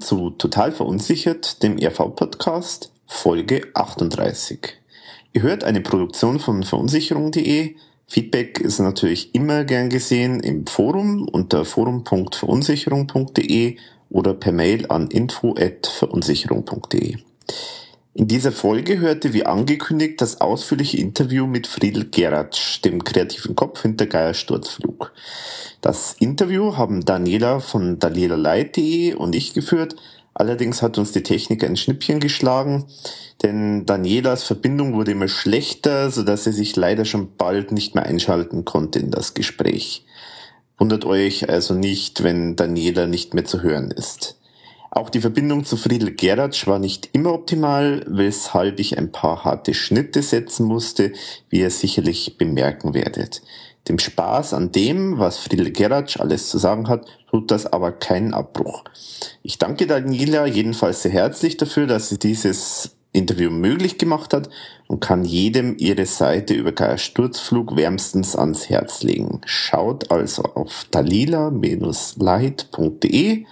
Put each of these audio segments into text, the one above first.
zu Total Verunsichert, dem RV-Podcast, Folge 38. Ihr hört eine Produktion von verunsicherung.de. Feedback ist natürlich immer gern gesehen im Forum unter forum.verunsicherung.de oder per Mail an info.verunsicherung.de. In dieser Folge hörte wie angekündigt das ausführliche Interview mit Friedel Geratsch, dem kreativen Kopf hinter Geier Sturzflug. Das Interview haben Daniela von danielalight.de und ich geführt. Allerdings hat uns die Technik ein Schnippchen geschlagen, denn Danielas Verbindung wurde immer schlechter, sodass sie sich leider schon bald nicht mehr einschalten konnte in das Gespräch. Wundert euch also nicht, wenn Daniela nicht mehr zu hören ist. Auch die Verbindung zu Friedel Geratsch war nicht immer optimal, weshalb ich ein paar harte Schnitte setzen musste, wie ihr sicherlich bemerken werdet. Dem Spaß an dem, was Friedel Geratsch alles zu sagen hat, tut das aber keinen Abbruch. Ich danke Daniela jedenfalls sehr herzlich dafür, dass sie dieses Interview möglich gemacht hat und kann jedem ihre Seite über Geier Sturzflug wärmstens ans Herz legen. Schaut also auf dalila-light.de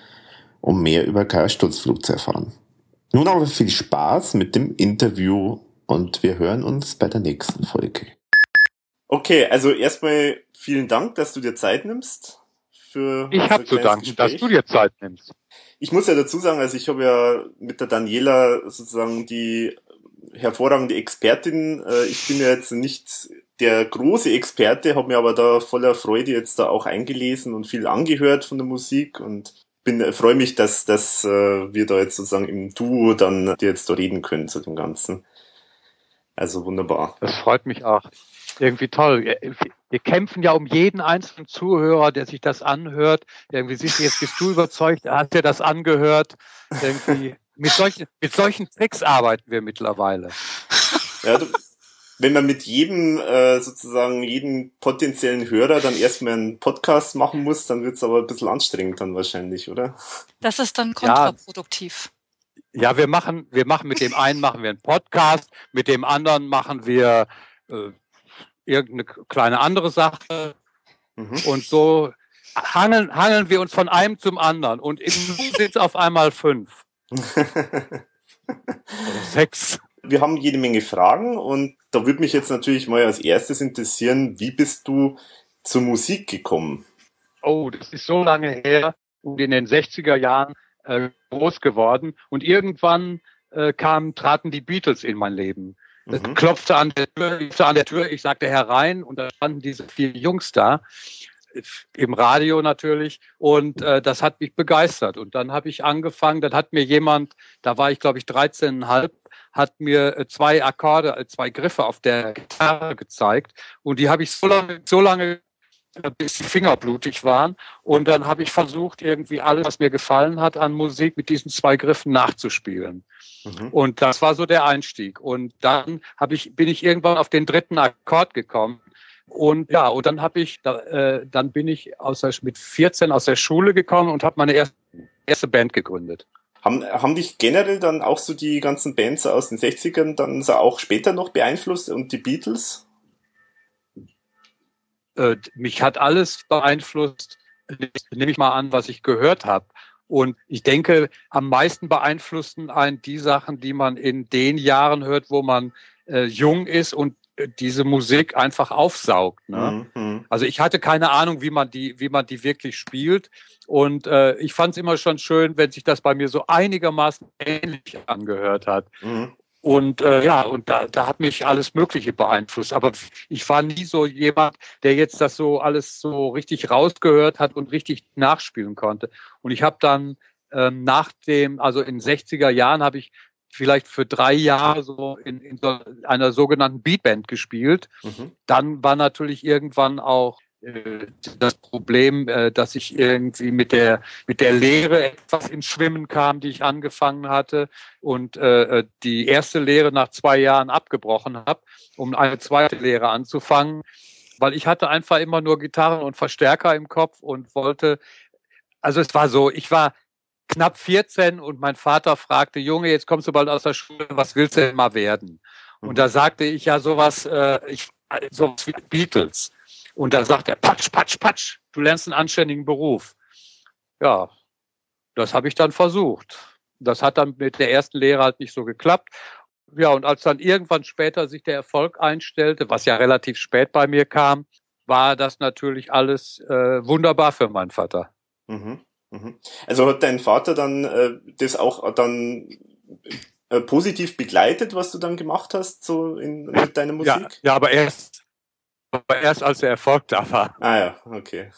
um mehr über Kaya Sturzflug zu erfahren. Nun aber viel Spaß mit dem Interview und wir hören uns bei der nächsten Folge. Okay, also erstmal vielen Dank, dass du dir Zeit nimmst. Für ich habe zu danken, Gespräch. dass du dir Zeit nimmst. Ich muss ja dazu sagen, also ich habe ja mit der Daniela sozusagen die hervorragende Expertin. Äh, ich bin ja jetzt nicht der große Experte, habe mir aber da voller Freude jetzt da auch eingelesen und viel angehört von der Musik und bin äh, freue mich, dass, dass äh, wir da jetzt sozusagen im Duo dann dir jetzt da reden können zu dem Ganzen. Also wunderbar. Das freut mich auch. Irgendwie toll. Wir kämpfen ja um jeden einzelnen Zuhörer, der sich das anhört. Irgendwie siehst du, jetzt bist du überzeugt, hat dir das angehört. Irgendwie mit solchen, mit solchen Tricks arbeiten wir mittlerweile. Ja, du, wenn man mit jedem äh, sozusagen jeden potenziellen Hörer dann erstmal einen Podcast machen muss, dann wird es aber ein bisschen anstrengend dann wahrscheinlich, oder? Das ist dann kontraproduktiv. Ja, ja wir machen, wir machen mit dem einen machen wir einen Podcast, mit dem anderen machen wir äh, irgendeine kleine andere Sache. Mhm. Und so hangeln, hangeln wir uns von einem zum anderen. Und im sind es auf einmal fünf. Oder sechs wir haben jede Menge Fragen und da würde mich jetzt natürlich mal als erstes interessieren, wie bist du zur Musik gekommen? Oh, das ist so lange her und in den 60er Jahren äh, groß geworden und irgendwann äh, kamen, traten die Beatles in mein Leben. Das mhm. klopfte an der Tür, klopfte an der Tür, ich sagte herein und da standen diese vier Jungs da im Radio natürlich und äh, das hat mich begeistert und dann habe ich angefangen, dann hat mir jemand, da war ich glaube ich 13,5 hat mir äh, zwei Akkorde, äh, zwei Griffe auf der Gitarre gezeigt und die habe ich so lange, so lange äh, bis die Finger blutig waren. Und dann habe ich versucht, irgendwie alles, was mir gefallen hat an Musik, mit diesen zwei Griffen nachzuspielen. Mhm. Und das war so der Einstieg. Und dann habe ich, bin ich irgendwann auf den dritten Akkord gekommen. Und ja, und dann habe ich, äh, dann bin ich aus der, mit 14 aus der Schule gekommen und habe meine erste, erste Band gegründet. Haben, haben dich generell dann auch so die ganzen Bands aus den 60ern dann so auch später noch beeinflusst und die Beatles? Äh, mich hat alles beeinflusst, nehme ich mal an, was ich gehört habe. Und ich denke, am meisten beeinflussen einen die Sachen, die man in den Jahren hört, wo man äh, jung ist und diese Musik einfach aufsaugt. Ne? Mhm. Also ich hatte keine Ahnung, wie man die, wie man die wirklich spielt. Und äh, ich fand es immer schon schön, wenn sich das bei mir so einigermaßen ähnlich angehört hat. Mhm. Und äh, ja, und da, da hat mich alles Mögliche beeinflusst. Aber ich war nie so jemand, der jetzt das so alles so richtig rausgehört hat und richtig nachspielen konnte. Und ich habe dann ähm, nach dem, also in 60er Jahren habe ich vielleicht für drei Jahre so in, in so einer sogenannten Beatband gespielt. Mhm. Dann war natürlich irgendwann auch äh, das Problem, äh, dass ich irgendwie mit der mit der Lehre etwas ins Schwimmen kam, die ich angefangen hatte und äh, äh die erste Lehre nach zwei Jahren abgebrochen habe, um eine zweite Lehre anzufangen, weil ich hatte einfach immer nur Gitarren und Verstärker im Kopf und wollte, also es war so, ich war knapp 14 und mein Vater fragte, Junge, jetzt kommst du bald aus der Schule, was willst du denn mal werden? Und mhm. da sagte ich ja sowas, äh, ich, sowas wie Beatles. Und da sagt er, patsch, patsch, patsch, du lernst einen anständigen Beruf. Ja, das habe ich dann versucht. Das hat dann mit der ersten Lehre halt nicht so geklappt. Ja, und als dann irgendwann später sich der Erfolg einstellte, was ja relativ spät bei mir kam, war das natürlich alles äh, wunderbar für meinen Vater. Mhm, mhm. Also hat dein Vater dann äh, das auch dann äh, positiv begleitet, was du dann gemacht hast, so in, mit deiner Musik? Ja, ja aber erst, aber erst als der Erfolg da war. Ah ja, okay.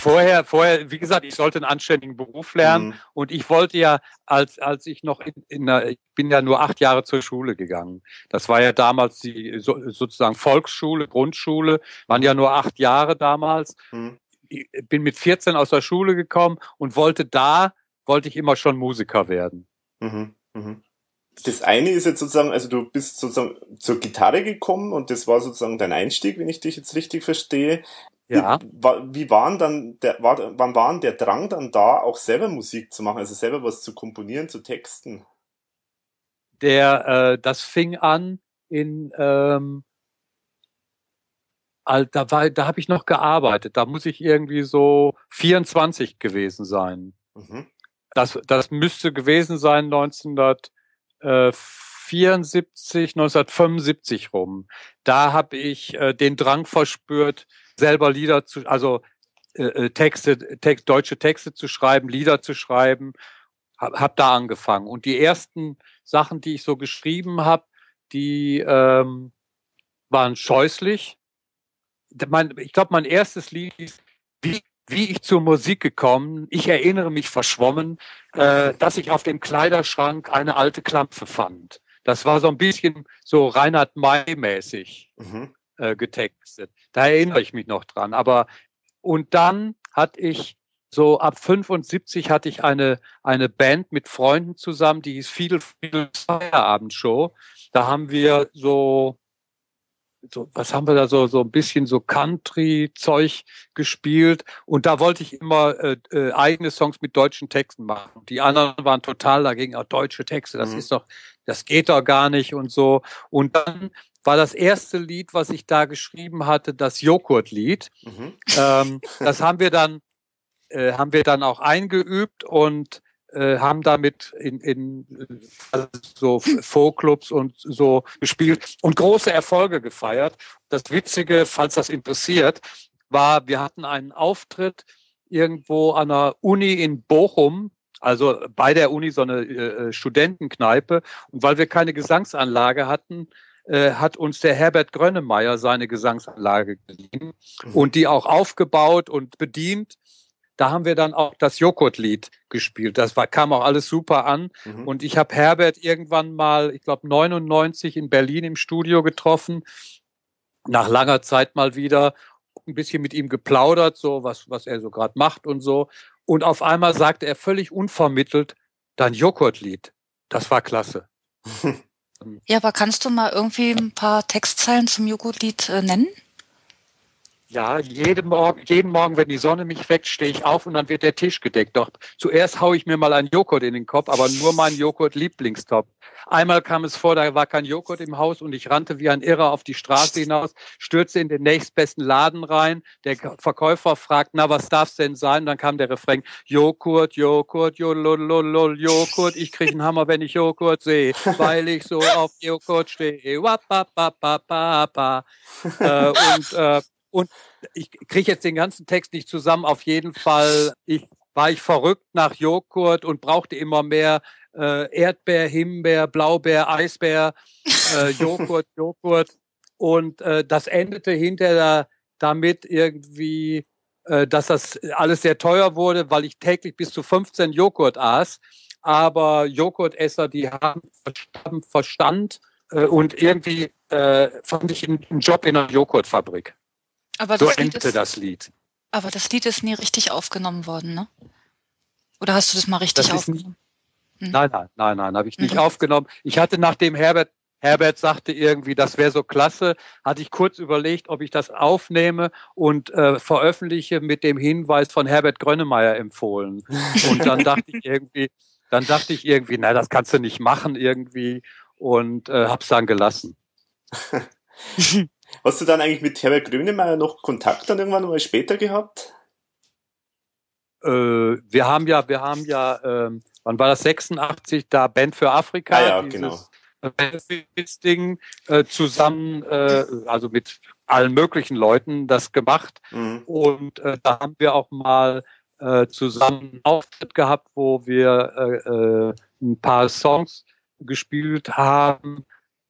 vorher, vorher, wie gesagt, ich sollte einen anständigen Beruf lernen mhm. und ich wollte ja, als, als ich noch in, in der, ich bin ja nur acht Jahre zur Schule gegangen. Das war ja damals die so, sozusagen Volksschule, Grundschule, waren ja nur acht Jahre damals. Mhm. Ich bin mit 14 aus der Schule gekommen und wollte da, wollte ich immer schon Musiker werden. Mhm. Mhm. Das eine ist jetzt sozusagen, also du bist sozusagen zur Gitarre gekommen und das war sozusagen dein Einstieg, wenn ich dich jetzt richtig verstehe. Ja. Wie, wie waren dann der, war, wann war der Drang dann da, auch selber Musik zu machen, also selber was zu komponieren, zu texten? Der, äh, das fing an in, ähm, da war, da habe ich noch gearbeitet. Da muss ich irgendwie so 24 gewesen sein. Mhm. Das, das müsste gewesen sein 1974, 1975 rum. Da habe ich äh, den Drang verspürt, selber Lieder zu, also äh, äh, Texte, Text, deutsche Texte zu schreiben, Lieder zu schreiben, habe hab da angefangen. Und die ersten Sachen, die ich so geschrieben habe, die ähm, waren scheußlich. Mein, ich glaube, mein erstes Lied ist wie, wie ich zur Musik gekommen. Ich erinnere mich verschwommen, äh, dass ich auf dem Kleiderschrank eine alte Klampfe fand. Das war so ein bisschen so Reinhard May mäßig. Mhm äh, getextet. Da erinnere ich mich noch dran. Aber und dann hatte ich so ab 75 hatte ich eine, eine Band mit Freunden zusammen, die hieß Fiedel Fiedel Feierabendshow. Da haben wir so, so, was haben wir da so, so ein bisschen so Country-Zeug gespielt. Und da wollte ich immer äh, äh, eigene Songs mit deutschen Texten machen. Die anderen waren total dagegen, auch deutsche Texte, das mhm. ist doch, das geht doch gar nicht und so. Und dann war das erste Lied, was ich da geschrieben hatte, das Joghurtlied. Mhm. Ähm, das haben wir dann, äh, haben wir dann auch eingeübt und äh, haben damit in, in also so Folkclubs und so gespielt und große Erfolge gefeiert. Das Witzige, falls das interessiert, war, wir hatten einen Auftritt irgendwo an der Uni in Bochum, also bei der Uni so eine äh, Studentenkneipe. Und weil wir keine Gesangsanlage hatten, äh, hat uns der Herbert Grönemeyer seine Gesangsanlage geliehen mhm. und die auch aufgebaut und bedient. Da haben wir dann auch das Joghurtlied gespielt. Das war, kam auch alles super an. Mhm. Und ich habe Herbert irgendwann mal, ich glaube 99 in Berlin im Studio getroffen, nach langer Zeit mal wieder, ein bisschen mit ihm geplaudert, so was, was er so gerade macht und so. Und auf einmal sagte er völlig unvermittelt, dein Joghurtlied. Das war klasse. Ja, aber kannst du mal irgendwie ein paar Textzeilen zum Joghurtlied äh, nennen? Ja, jeden Morgen, jeden Morgen, wenn die Sonne mich weckt, stehe ich auf und dann wird der Tisch gedeckt. Doch zuerst haue ich mir mal einen Joghurt in den Kopf, aber nur meinen Joghurt-Lieblingstop. Einmal kam es vor, da war kein Joghurt im Haus und ich rannte wie ein Irrer auf die Straße hinaus, stürzte in den nächstbesten Laden rein. Der Verkäufer fragt, na, was darf's denn sein? Und dann kam der Refrain, Joghurt, Joghurt, Jolololol, Joghurt. Ich kriege einen Hammer, wenn ich Joghurt sehe, weil ich so auf Joghurt stehe. Wapapapapapa. Äh, und äh, und ich kriege jetzt den ganzen Text nicht zusammen. Auf jeden Fall ich, war ich verrückt nach Joghurt und brauchte immer mehr äh, Erdbeer, Himbeer, Blaubeer, Eisbeer, äh, Joghurt, Joghurt. Und äh, das endete hinterher damit irgendwie, äh, dass das alles sehr teuer wurde, weil ich täglich bis zu 15 Joghurt aß. Aber Joghurtesser, die haben Verstand äh, und irgendwie äh, fand ich einen Job in einer Joghurtfabrik. Aber so endete ist, das Lied. Aber das Lied ist nie richtig aufgenommen worden, ne? Oder hast du das mal richtig das aufgenommen? Hm. Nein, nein, nein, nein, habe ich nicht mhm. aufgenommen. Ich hatte nachdem Herbert Herbert sagte irgendwie, das wäre so klasse, hatte ich kurz überlegt, ob ich das aufnehme und äh, veröffentliche mit dem Hinweis von Herbert Grönemeyer empfohlen. Und dann dachte ich irgendwie, dann dachte ich irgendwie, na, das kannst du nicht machen irgendwie und äh, hab's dann gelassen. Hast du dann eigentlich mit Herbert Grönemeyer noch Kontakt dann irgendwann mal später gehabt? äh, wir haben ja, wir haben ja, äh, wann war das 86, da Band für Afrika, ah, ja, genau. Ding äh, zusammen, äh, also mit allen möglichen Leuten das gemacht. Mhm. Und äh, da haben wir auch mal äh, zusammen einen Auftritt gehabt, wo wir äh, äh, ein paar Songs gespielt haben,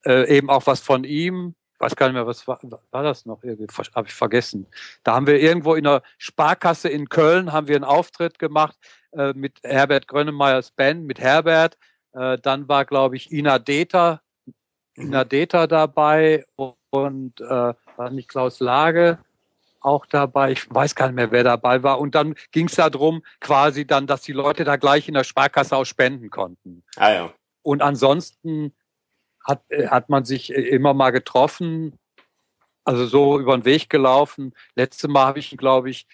äh, eben auch was von ihm. Ich weiß gar nicht mehr, was war, war das noch irgendwie, habe ich vergessen. Da haben wir irgendwo in einer Sparkasse in Köln haben wir einen Auftritt gemacht äh, mit Herbert Grönemeyers Band, mit Herbert. Äh, dann war, glaube ich, Ina Deta, Ina mhm. Deta dabei und äh, war nicht Klaus Lage auch dabei. Ich weiß gar nicht mehr, wer dabei war. Und dann ging es darum, quasi dann, dass die Leute da gleich in der Sparkasse auch spenden konnten. Ah ja. Und ansonsten hat, äh, hat man sich äh, immer mal getroffen, also so über den Weg gelaufen. Letztes Mal habe ich ihn, glaube ich,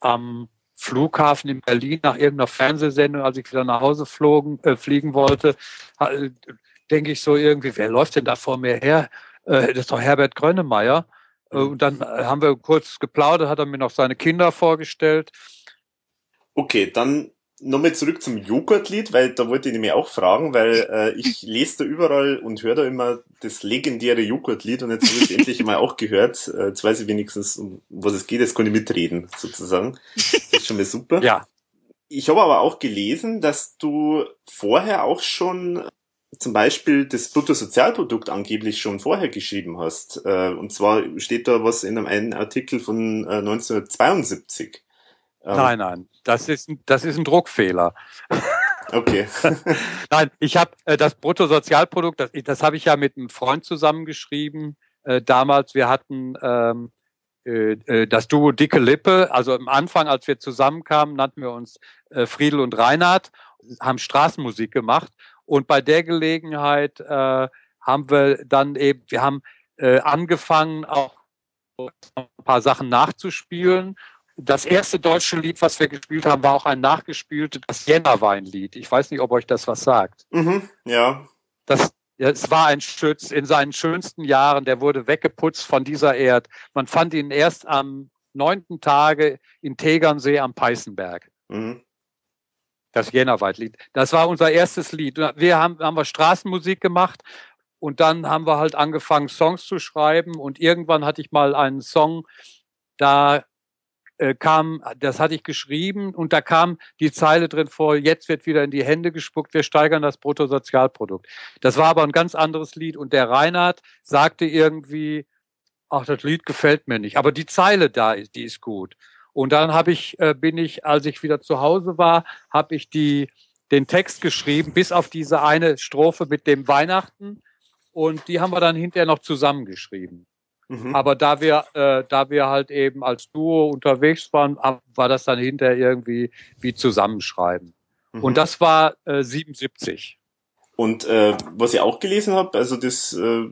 am Flughafen in Berlin nach irgendeiner Fernsehsendung, als ich wieder nach Hause flogen, äh, fliegen wollte, äh, denke ich so irgendwie, wer läuft denn da vor mir her? Äh, das ist doch Herbert Grönemeyer. Äh, und dann haben wir kurz geplaudert, hat er mir noch seine Kinder vorgestellt. Okay, dann nochmal zurück zum Joghurtlied, weil da wollte ich nämlich auch fragen, weil äh, ich lese da überall und höre da immer das legendäre Joghurtlied und jetzt habe ich es endlich mal auch gehört. Äh, jetzt weiß ich wenigstens, um was es geht, jetzt kann ich mitreden, sozusagen. Das ist schon mal super. Ja. Ich habe aber auch gelesen, dass du vorher auch schon zum Beispiel das Bruttosozialprodukt angeblich schon vorher geschrieben hast. Äh, und zwar steht da was in einem Artikel von 1972. Äh, ähm, nein, nein, das ist, das ist ein Druckfehler. Okay. nein, ich habe äh, das Bruttosozialprodukt, das, das habe ich ja mit einem Freund zusammengeschrieben. Äh, damals, wir hatten ähm, äh, äh, das Duo Dicke Lippe. Also am Anfang, als wir zusammenkamen, nannten wir uns äh, Friedel und Reinhard, haben Straßenmusik gemacht und bei der Gelegenheit äh, haben wir dann eben, wir haben äh, angefangen, auch ein paar Sachen nachzuspielen. Das erste deutsche Lied, was wir gespielt haben, war auch ein nachgespieltes, das Jännerweinlied. Ich weiß nicht, ob euch das was sagt. Mhm, ja. Das, es war ein Schütz in seinen schönsten Jahren, der wurde weggeputzt von dieser Erd. Man fand ihn erst am neunten Tage in Tegernsee am Peißenberg. Mhm. Das Jännerwaldlied. Das war unser erstes Lied. Wir haben, haben wir Straßenmusik gemacht und dann haben wir halt angefangen, Songs zu schreiben und irgendwann hatte ich mal einen Song, da äh, kam, das hatte ich geschrieben und da kam die Zeile drin vor, jetzt wird wieder in die Hände gespuckt, wir steigern das Bruttosozialprodukt. Das war aber ein ganz anderes Lied und der Reinhard sagte irgendwie, ach, das Lied gefällt mir nicht, aber die Zeile da, die ist gut. Und dann habe ich, äh, bin ich, als ich wieder zu Hause war, habe ich die, den Text geschrieben, bis auf diese eine Strophe mit dem Weihnachten. Und die haben wir dann hinterher noch zusammengeschrieben. Mhm. Aber da wir, äh, da wir halt eben als Duo unterwegs waren, war das dann hinterher irgendwie wie Zusammenschreiben. Mhm. Und das war äh, 77. Und äh, was ich auch gelesen habe, also das äh,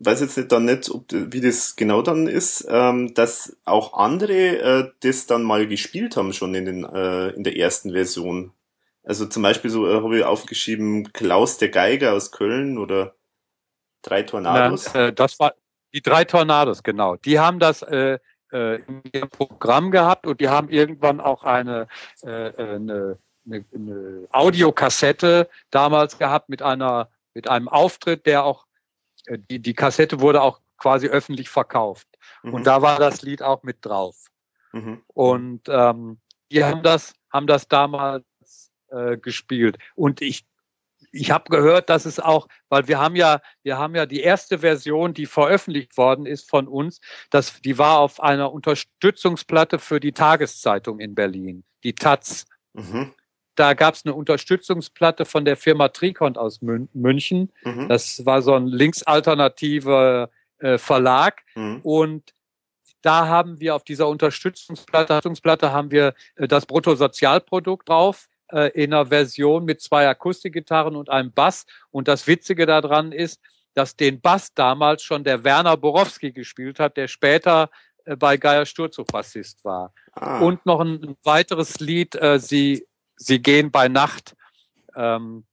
weiß jetzt nicht dann nicht, ob, wie das genau dann ist, ähm, dass auch andere äh, das dann mal gespielt haben schon in, den, äh, in der ersten Version. Also zum Beispiel so äh, habe ich aufgeschrieben Klaus der Geiger aus Köln oder Drei Tornados. Na, äh, das war die drei Tornados, genau. Die haben das äh, äh, in ihrem Programm gehabt und die haben irgendwann auch eine, äh, äh eine, eine, eine Audiokassette damals gehabt mit einer mit einem Auftritt, der auch äh, die, die Kassette wurde auch quasi öffentlich verkauft. Mhm. Und da war das Lied auch mit drauf. Mhm. Und ähm, die haben das, haben das damals äh, gespielt. Und ich, ich habe gehört, dass es auch, weil wir haben ja, wir haben ja die erste Version, die veröffentlicht worden ist von uns, das, die war auf einer Unterstützungsplatte für die Tageszeitung in Berlin, die Taz. Mhm da gab es eine Unterstützungsplatte von der Firma Tricont aus München. Mhm. Das war so ein linksalternativer äh, Verlag. Mhm. Und da haben wir auf dieser Unterstützungsplatte haben wir äh, das Bruttosozialprodukt drauf äh, in einer Version mit zwei Akustikgitarren und einem Bass. Und das Witzige daran ist, dass den Bass damals schon der Werner Borowski gespielt hat, der später äh, bei Geier Sturzog Bassist war. Ah. Und noch ein weiteres Lied, äh, sie Sie gehen bei Nacht ähm,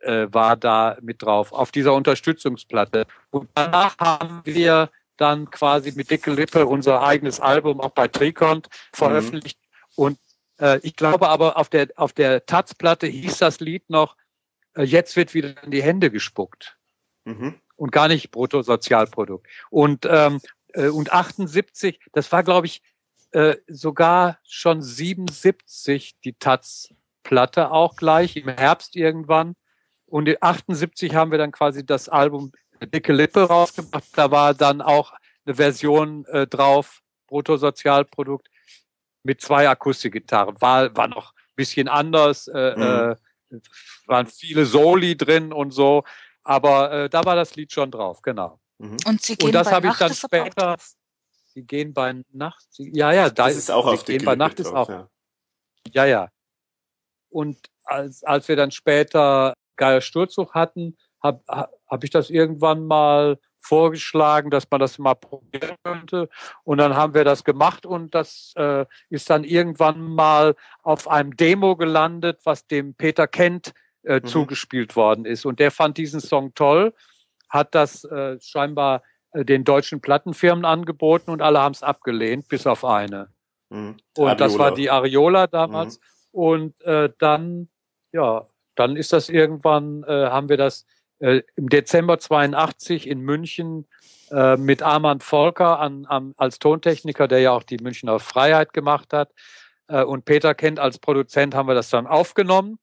äh, war da mit drauf, auf dieser Unterstützungsplatte. Und danach haben wir dann quasi mit Dicke Lippe unser eigenes Album auch bei Tricont veröffentlicht. Mhm. Und ich glaube aber, auf der, auf der Taz-Platte hieß das Lied noch, äh, jetzt wird wieder in die Hände gespuckt. Mhm. Und gar nicht Bruttosozialprodukt. Und, ähm, äh, und 78, das war, glaube ich, äh, sogar schon 77 die Taz-Platte auch gleich, im Herbst irgendwann. Und in 78 haben wir dann quasi das Album Dicke Lippe rausgebracht. Da war dann auch eine Version äh, drauf, Bruttosozialprodukt, mit zwei Akustikgitarren. War, war noch ein bisschen anders, äh, mhm. äh, waren viele Soli drin und so. Aber äh, da war das Lied schon drauf, genau. Mhm. Und, Sie gehen und das habe ich dann später. Sie gehen bei Nacht. Sie, ja, ja, da das ist auch auf gehen bei Nacht drauf, ist auch. Ja. ja, ja. Und als, als wir dann später Geier Sturzug hatten, habe hab ich das irgendwann mal vorgeschlagen, dass man das mal probieren könnte. Und dann haben wir das gemacht und das äh, ist dann irgendwann mal auf einem Demo gelandet, was dem Peter Kent äh, mhm. zugespielt worden ist. Und der fand diesen Song toll, hat das äh, scheinbar äh, den deutschen Plattenfirmen angeboten und alle haben es abgelehnt, bis auf eine. Mhm. Und Ariola. das war die Ariola damals. Mhm. Und äh, dann, ja, dann ist das irgendwann, äh, haben wir das äh, im Dezember 82 in München äh, mit Armand Volker an, an, als Tontechniker, der ja auch die Münchner Freiheit gemacht hat. Äh, und Peter Kent als Produzent haben wir das dann aufgenommen.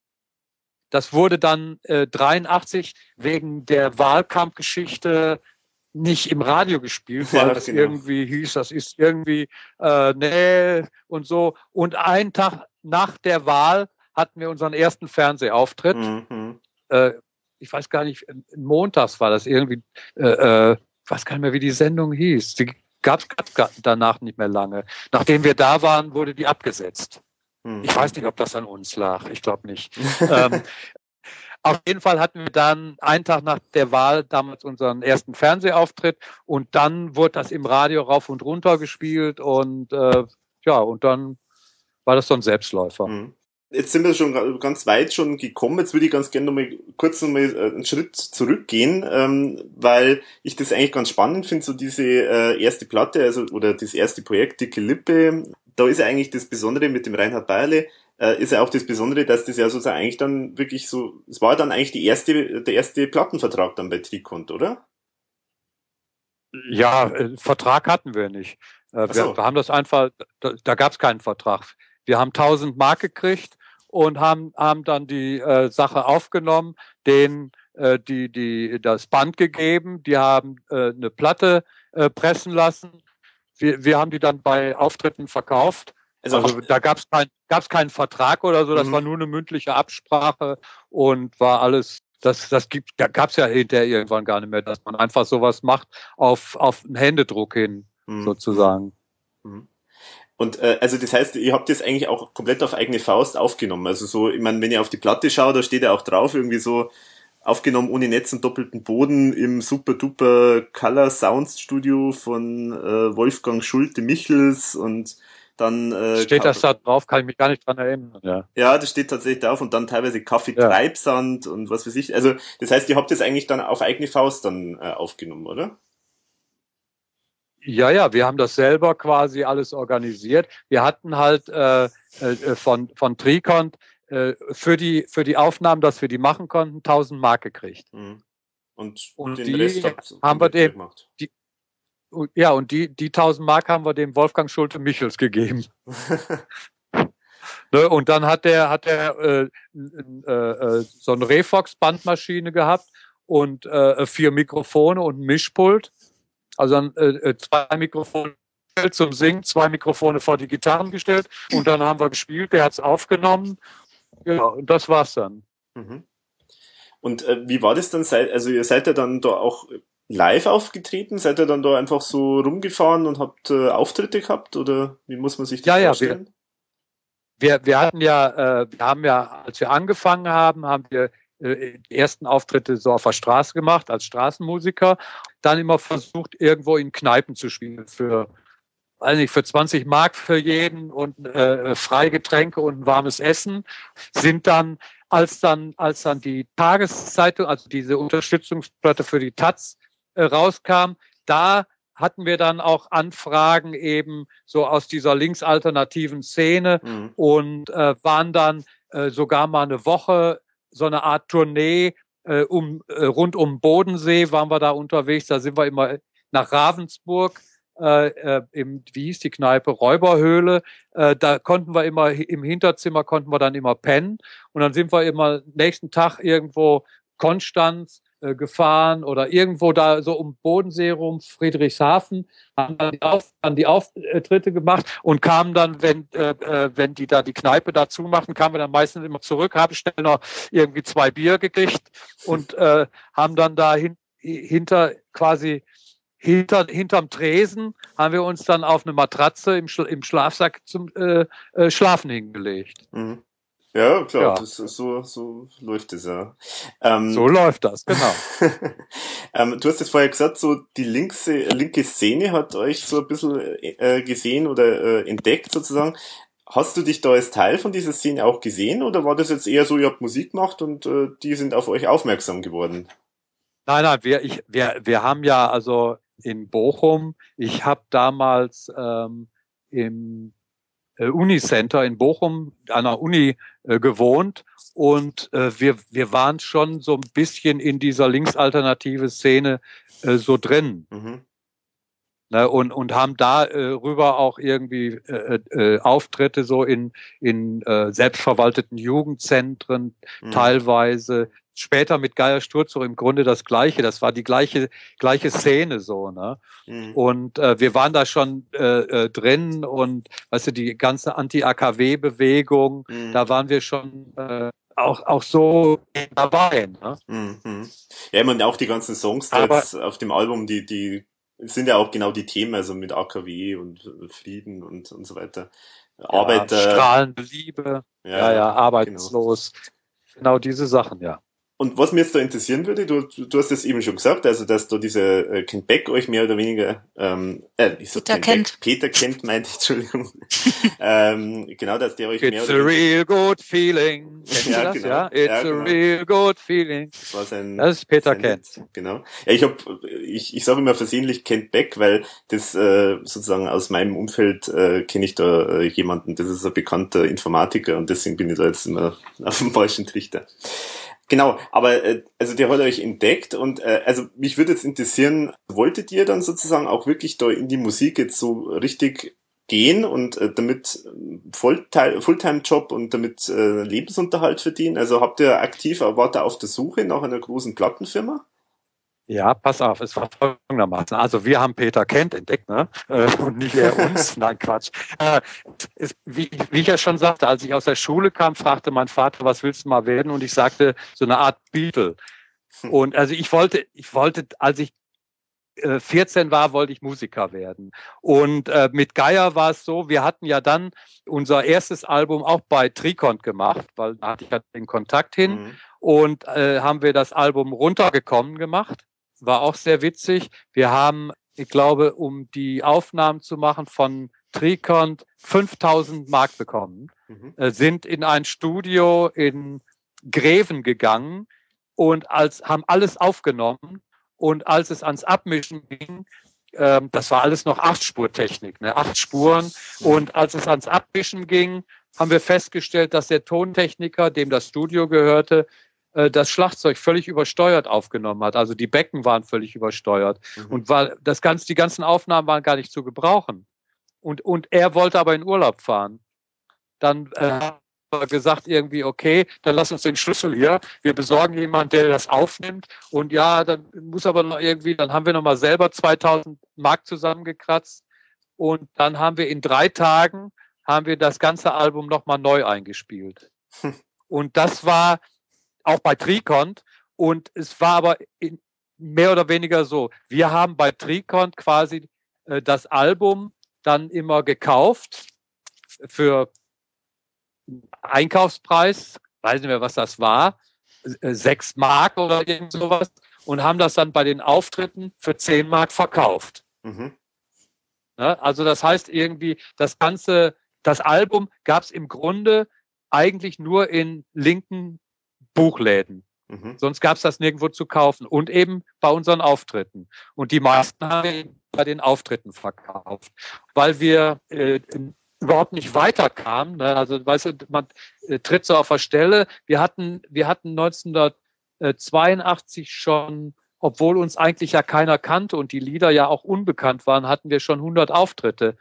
Das wurde dann äh, 83 wegen der Wahlkampfgeschichte nicht im Radio gespielt, weil ja, das genau. irgendwie hieß, das ist irgendwie äh, nee und so. Und einen Tag nach der Wahl hatten wir unseren ersten Fernsehauftritt. Mhm. Äh, ich weiß gar nicht, montags war das irgendwie, äh, äh, ich weiß gar nicht mehr, wie die Sendung hieß. Die gab es danach nicht mehr lange. Nachdem wir da waren, wurde die abgesetzt. Hm. Ich weiß nicht, ob das an uns lag. Ich glaube nicht. ähm, auf jeden Fall hatten wir dann einen Tag nach der Wahl damals unseren ersten Fernsehauftritt und dann wurde das im Radio rauf und runter gespielt und äh, ja, und dann war das so ein Selbstläufer. Mhm. Jetzt sind wir schon ganz weit schon gekommen. Jetzt würde ich ganz gerne nochmal kurz nochmal äh, einen Schritt zurückgehen, ähm, weil ich das eigentlich ganz spannend finde, so diese äh, erste Platte, also oder das erste Projekt, Dicke Lippe. Da ist ja eigentlich das Besondere mit dem Reinhard Bayerle, äh, ist ja auch das Besondere, dass das ja sozusagen eigentlich dann wirklich so, es war dann eigentlich die erste, der erste Plattenvertrag dann bei Trikont, oder? Ja, äh, Vertrag hatten wir nicht. Äh, so. wir, wir, haben das einfach, da, da gab es keinen Vertrag. Wir haben 1000 Mark gekriegt und haben, haben dann die äh, Sache aufgenommen, denen äh, die, die, das Band gegeben, die haben äh, eine Platte äh, pressen lassen. Wir, wir haben die dann bei Auftritten verkauft. Also, also da gab es kein, gab's keinen Vertrag oder so, das mhm. war nur eine mündliche Absprache und war alles das, das gibt, da gab es ja hinterher irgendwann gar nicht mehr, dass man einfach sowas macht auf, auf einen Händedruck hin, mhm. sozusagen. Mhm. Und äh, also das heißt, ihr habt das eigentlich auch komplett auf eigene Faust aufgenommen. Also so, ich meine, wenn ihr auf die Platte schaut, da steht ja auch drauf, irgendwie so aufgenommen ohne Netz und doppelten Boden im super duper Color Sounds Studio von äh, Wolfgang Schulte Michels und dann äh, steht das da drauf, kann ich mich gar nicht dran erinnern. Ja, ja das steht tatsächlich drauf und dann teilweise Kaffee ja. Treibsand und was weiß ich. Also das heißt, ihr habt das eigentlich dann auf eigene Faust dann äh, aufgenommen, oder? Ja, ja, wir haben das selber quasi alles organisiert. Wir hatten halt äh, äh, von, von Tricont äh, für, die, für die Aufnahmen, dass wir die machen konnten, 1000 Mark gekriegt. Mhm. Und, und den die Rest haben wir dem, gemacht. Die, ja, und die, die 1000 Mark haben wir dem Wolfgang Schulte Michels gegeben. ne, und dann hat der, hat der äh, äh, äh, so eine Refox-Bandmaschine gehabt und äh, vier Mikrofone und ein Mischpult. Also dann äh, äh, zwei Mikrofone zum Singen, zwei Mikrofone vor die Gitarren gestellt und dann haben wir gespielt, der hat es aufgenommen. Ja, und das war's dann. Mhm. Und äh, wie war das dann? Also ihr seid ja dann da auch live aufgetreten? Seid ihr dann da einfach so rumgefahren und habt äh, Auftritte gehabt? Oder wie muss man sich das ja, vorstellen? Ja, wir, wir, wir hatten ja, äh, wir haben ja, als wir angefangen haben, haben wir äh, ersten Auftritte so auf der Straße gemacht als Straßenmusiker, dann immer versucht, irgendwo in Kneipen zu spielen für weiß nicht, für 20 Mark für jeden und äh, Freigetränke und ein warmes Essen, sind dann, als dann, als dann die Tageszeitung, also diese Unterstützungsplatte für die Taz äh, rauskam, da hatten wir dann auch Anfragen eben so aus dieser linksalternativen Szene mhm. und äh, waren dann äh, sogar mal eine Woche so eine Art Tournee äh, um äh, rund um Bodensee waren wir da unterwegs. Da sind wir immer nach Ravensburg äh, äh, im, wie hieß die Kneipe, Räuberhöhle. Äh, da konnten wir immer im Hinterzimmer konnten wir dann immer pennen und dann sind wir immer nächsten Tag irgendwo Konstanz äh, gefahren oder irgendwo da so um Bodensee rum, Friedrichshafen, haben dann die, Auf, dann die Auftritte gemacht und kamen dann, wenn, äh, äh, wenn die da die Kneipe dazu machen, kamen wir dann meistens immer zurück, haben schnell noch irgendwie zwei Bier gekriegt und äh, haben dann da hin, hinter quasi hinter, hinterm Tresen haben wir uns dann auf eine Matratze im, Schla im Schlafsack zum äh, äh, Schlafen hingelegt. Mhm. Ja, klar, ja. Das, so, so läuft es ja. Ähm, so läuft das, genau. ähm, du hast es vorher gesagt, so die linkse, linke Szene hat euch so ein bisschen äh, gesehen oder äh, entdeckt sozusagen. Hast du dich da als Teil von dieser Szene auch gesehen oder war das jetzt eher so, ihr habt Musik gemacht und äh, die sind auf euch aufmerksam geworden? Nein, nein, wir, ich, wir, wir haben ja also in Bochum, ich habe damals ähm, im äh, Unicenter in Bochum an der Uni äh, gewohnt und äh, wir, wir waren schon so ein bisschen in dieser linksalternative Szene äh, so drin. Mhm. Ne, und, und haben da äh, rüber auch irgendwie äh, äh, Auftritte so in, in äh, selbstverwalteten Jugendzentren mhm. teilweise, später mit Geier Sturzog im Grunde das Gleiche. Das war die gleiche, gleiche Szene so, ne? Mhm. Und äh, wir waren da schon äh, äh, drin und weißt du, die ganze Anti-AKW-Bewegung, mhm. da waren wir schon äh, auch, auch so dabei. Ne? Mhm. Ja, ich meine, auch die ganzen Songs Aber, auf dem Album, die, die sind ja auch genau die Themen, also mit AKW und Frieden und, und so weiter. Arbeit. Ja, strahlende Liebe, ja, ja, ja arbeitslos. Genau. genau diese Sachen, ja. Und was mir jetzt da interessieren würde, du, du hast es eben schon gesagt, also dass du diese äh, Kent Beck euch mehr oder weniger ähm, äh, ich so Peter kennt. Beck, Peter kennt, meinte ich, Entschuldigung. ähm, genau, dass der euch It's mehr oder weniger... It's a real good feeling. ja, das, genau. Ja? It's ja, genau. a real good feeling. Das war sein... Das ist Peter Kent. Genau. Ja, ich hab, ich, ich sage immer versehentlich Kent Beck, weil das äh, sozusagen aus meinem Umfeld äh, kenne ich da äh, jemanden, das ist ein bekannter Informatiker und deswegen bin ich da jetzt immer auf dem falschen Trichter. Genau, aber äh, also der hat euch entdeckt und äh, also mich würde jetzt interessieren, wolltet ihr dann sozusagen auch wirklich da in die Musik jetzt so richtig gehen und äh, damit Fulltime-Job und damit äh, Lebensunterhalt verdienen? Also habt ihr aktiv, wart ihr auf der Suche nach einer großen Plattenfirma? Ja, pass auf, es war folgendermaßen. Also wir haben Peter Kent entdeckt, ne? Äh, und nicht er uns. Nein, Quatsch. Äh, wie, wie, ich ja schon sagte, als ich aus der Schule kam, fragte mein Vater, was willst du mal werden? Und ich sagte, so eine Art Beatle. Hm. Und also ich wollte, ich wollte, als ich 14 äh, war, wollte ich Musiker werden. Und äh, mit Geier war es so, wir hatten ja dann unser erstes Album auch bei Tricont gemacht, weil da hatte ich halt den Kontakt hin. Mhm. Und äh, haben wir das Album runtergekommen gemacht war auch sehr witzig. Wir haben, ich glaube, um die Aufnahmen zu machen von Tricont 5000 Mark bekommen, mhm. äh, sind in ein Studio in Greven gegangen und als, haben alles aufgenommen. Und als es ans Abmischen ging, ähm, das war alles noch Achtspurtechnik, ne? acht Spuren. Und als es ans Abmischen ging, haben wir festgestellt, dass der Tontechniker, dem das Studio gehörte, äh, das Schlagzeug völlig übersteuert aufgenommen hat. Also die Becken waren völlig übersteuert. Mhm. Und weil das ganze, die ganzen Aufnahmen waren gar nicht zu gebrauchen. Und, und er wollte aber in Urlaub fahren. Dann äh, hat er gesagt irgendwie, okay, dann lass uns den Schlüssel hier. Wir besorgen jemanden, der das aufnimmt. Und ja, dann muss aber noch irgendwie, dann haben wir nochmal selber 2000 Mark zusammengekratzt. Und dann haben wir in drei Tagen, haben wir das ganze Album nochmal neu eingespielt. Und das war, auch bei Tricont. Und es war aber in, mehr oder weniger so. Wir haben bei Tricont quasi äh, das Album dann immer gekauft für Einkaufspreis, weiß nicht mehr, was das war, äh, sechs Mark oder irgend sowas und haben das dann bei den Auftritten für zehn Mark verkauft. Mhm. Ja, also das heißt irgendwie, das ganze, das Album gab es im Grunde eigentlich nur in linken Buchläden. Mhm. Sonst gab es das nirgendwo zu kaufen und eben bei unseren Auftritten. Und die meisten haben bei den Auftritten verkauft, weil wir äh, überhaupt nicht weiterkamen. Ne? Also weißt du, man äh, tritt so auf der Stelle. Wir hatten, wir hatten 1982 schon, obwohl uns eigentlich ja keiner kannte und die Lieder ja auch unbekannt waren, hatten wir schon 100 Auftritte.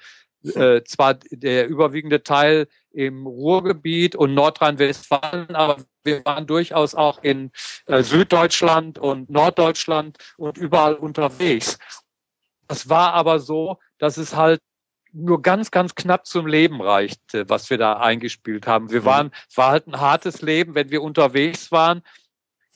Äh, zwar der überwiegende Teil im Ruhrgebiet und Nordrhein-Westfalen, aber wir waren durchaus auch in äh, Süddeutschland und Norddeutschland und überall unterwegs. Das war aber so, dass es halt nur ganz, ganz knapp zum Leben reichte, was wir da eingespielt haben. Wir mhm. waren, es war halt ein hartes Leben, wenn wir unterwegs waren,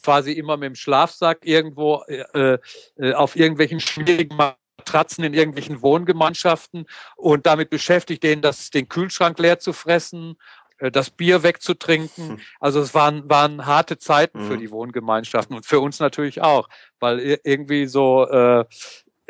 quasi immer mit dem Schlafsack irgendwo äh, äh, auf irgendwelchen schwierigen Matratzen in irgendwelchen Wohngemeinschaften und damit beschäftigt, denen das, den Kühlschrank leer zu fressen, äh, das Bier wegzutrinken. Hm. Also es waren, waren harte Zeiten für mhm. die Wohngemeinschaften und für uns natürlich auch, weil irgendwie so äh,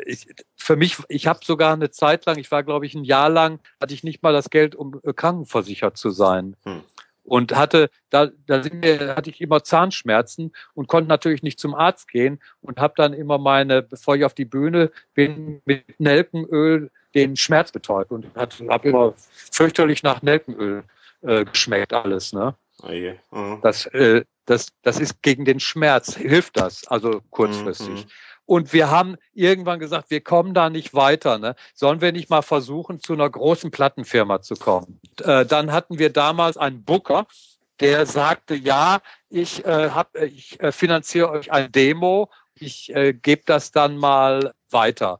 ich, für mich, ich habe sogar eine Zeit lang, ich war glaube ich ein Jahr lang, hatte ich nicht mal das Geld, um äh, krankenversichert zu sein. Hm. Und hatte, da, da mir, hatte ich immer Zahnschmerzen und konnte natürlich nicht zum Arzt gehen und habe dann immer meine, bevor ich auf die Bühne bin, mit Nelkenöl den Schmerz betäubt und habe immer fürchterlich nach Nelkenöl äh, geschmeckt alles. Ne? Oh je. Mhm. Das, äh, das, das ist gegen den Schmerz, hilft das, also kurzfristig. Mhm. Und wir haben irgendwann gesagt, wir kommen da nicht weiter. Ne? Sollen wir nicht mal versuchen, zu einer großen Plattenfirma zu kommen? Äh, dann hatten wir damals einen Booker, der sagte, ja, ich, äh, hab, ich äh, finanziere euch ein Demo, ich äh, gebe das dann mal weiter.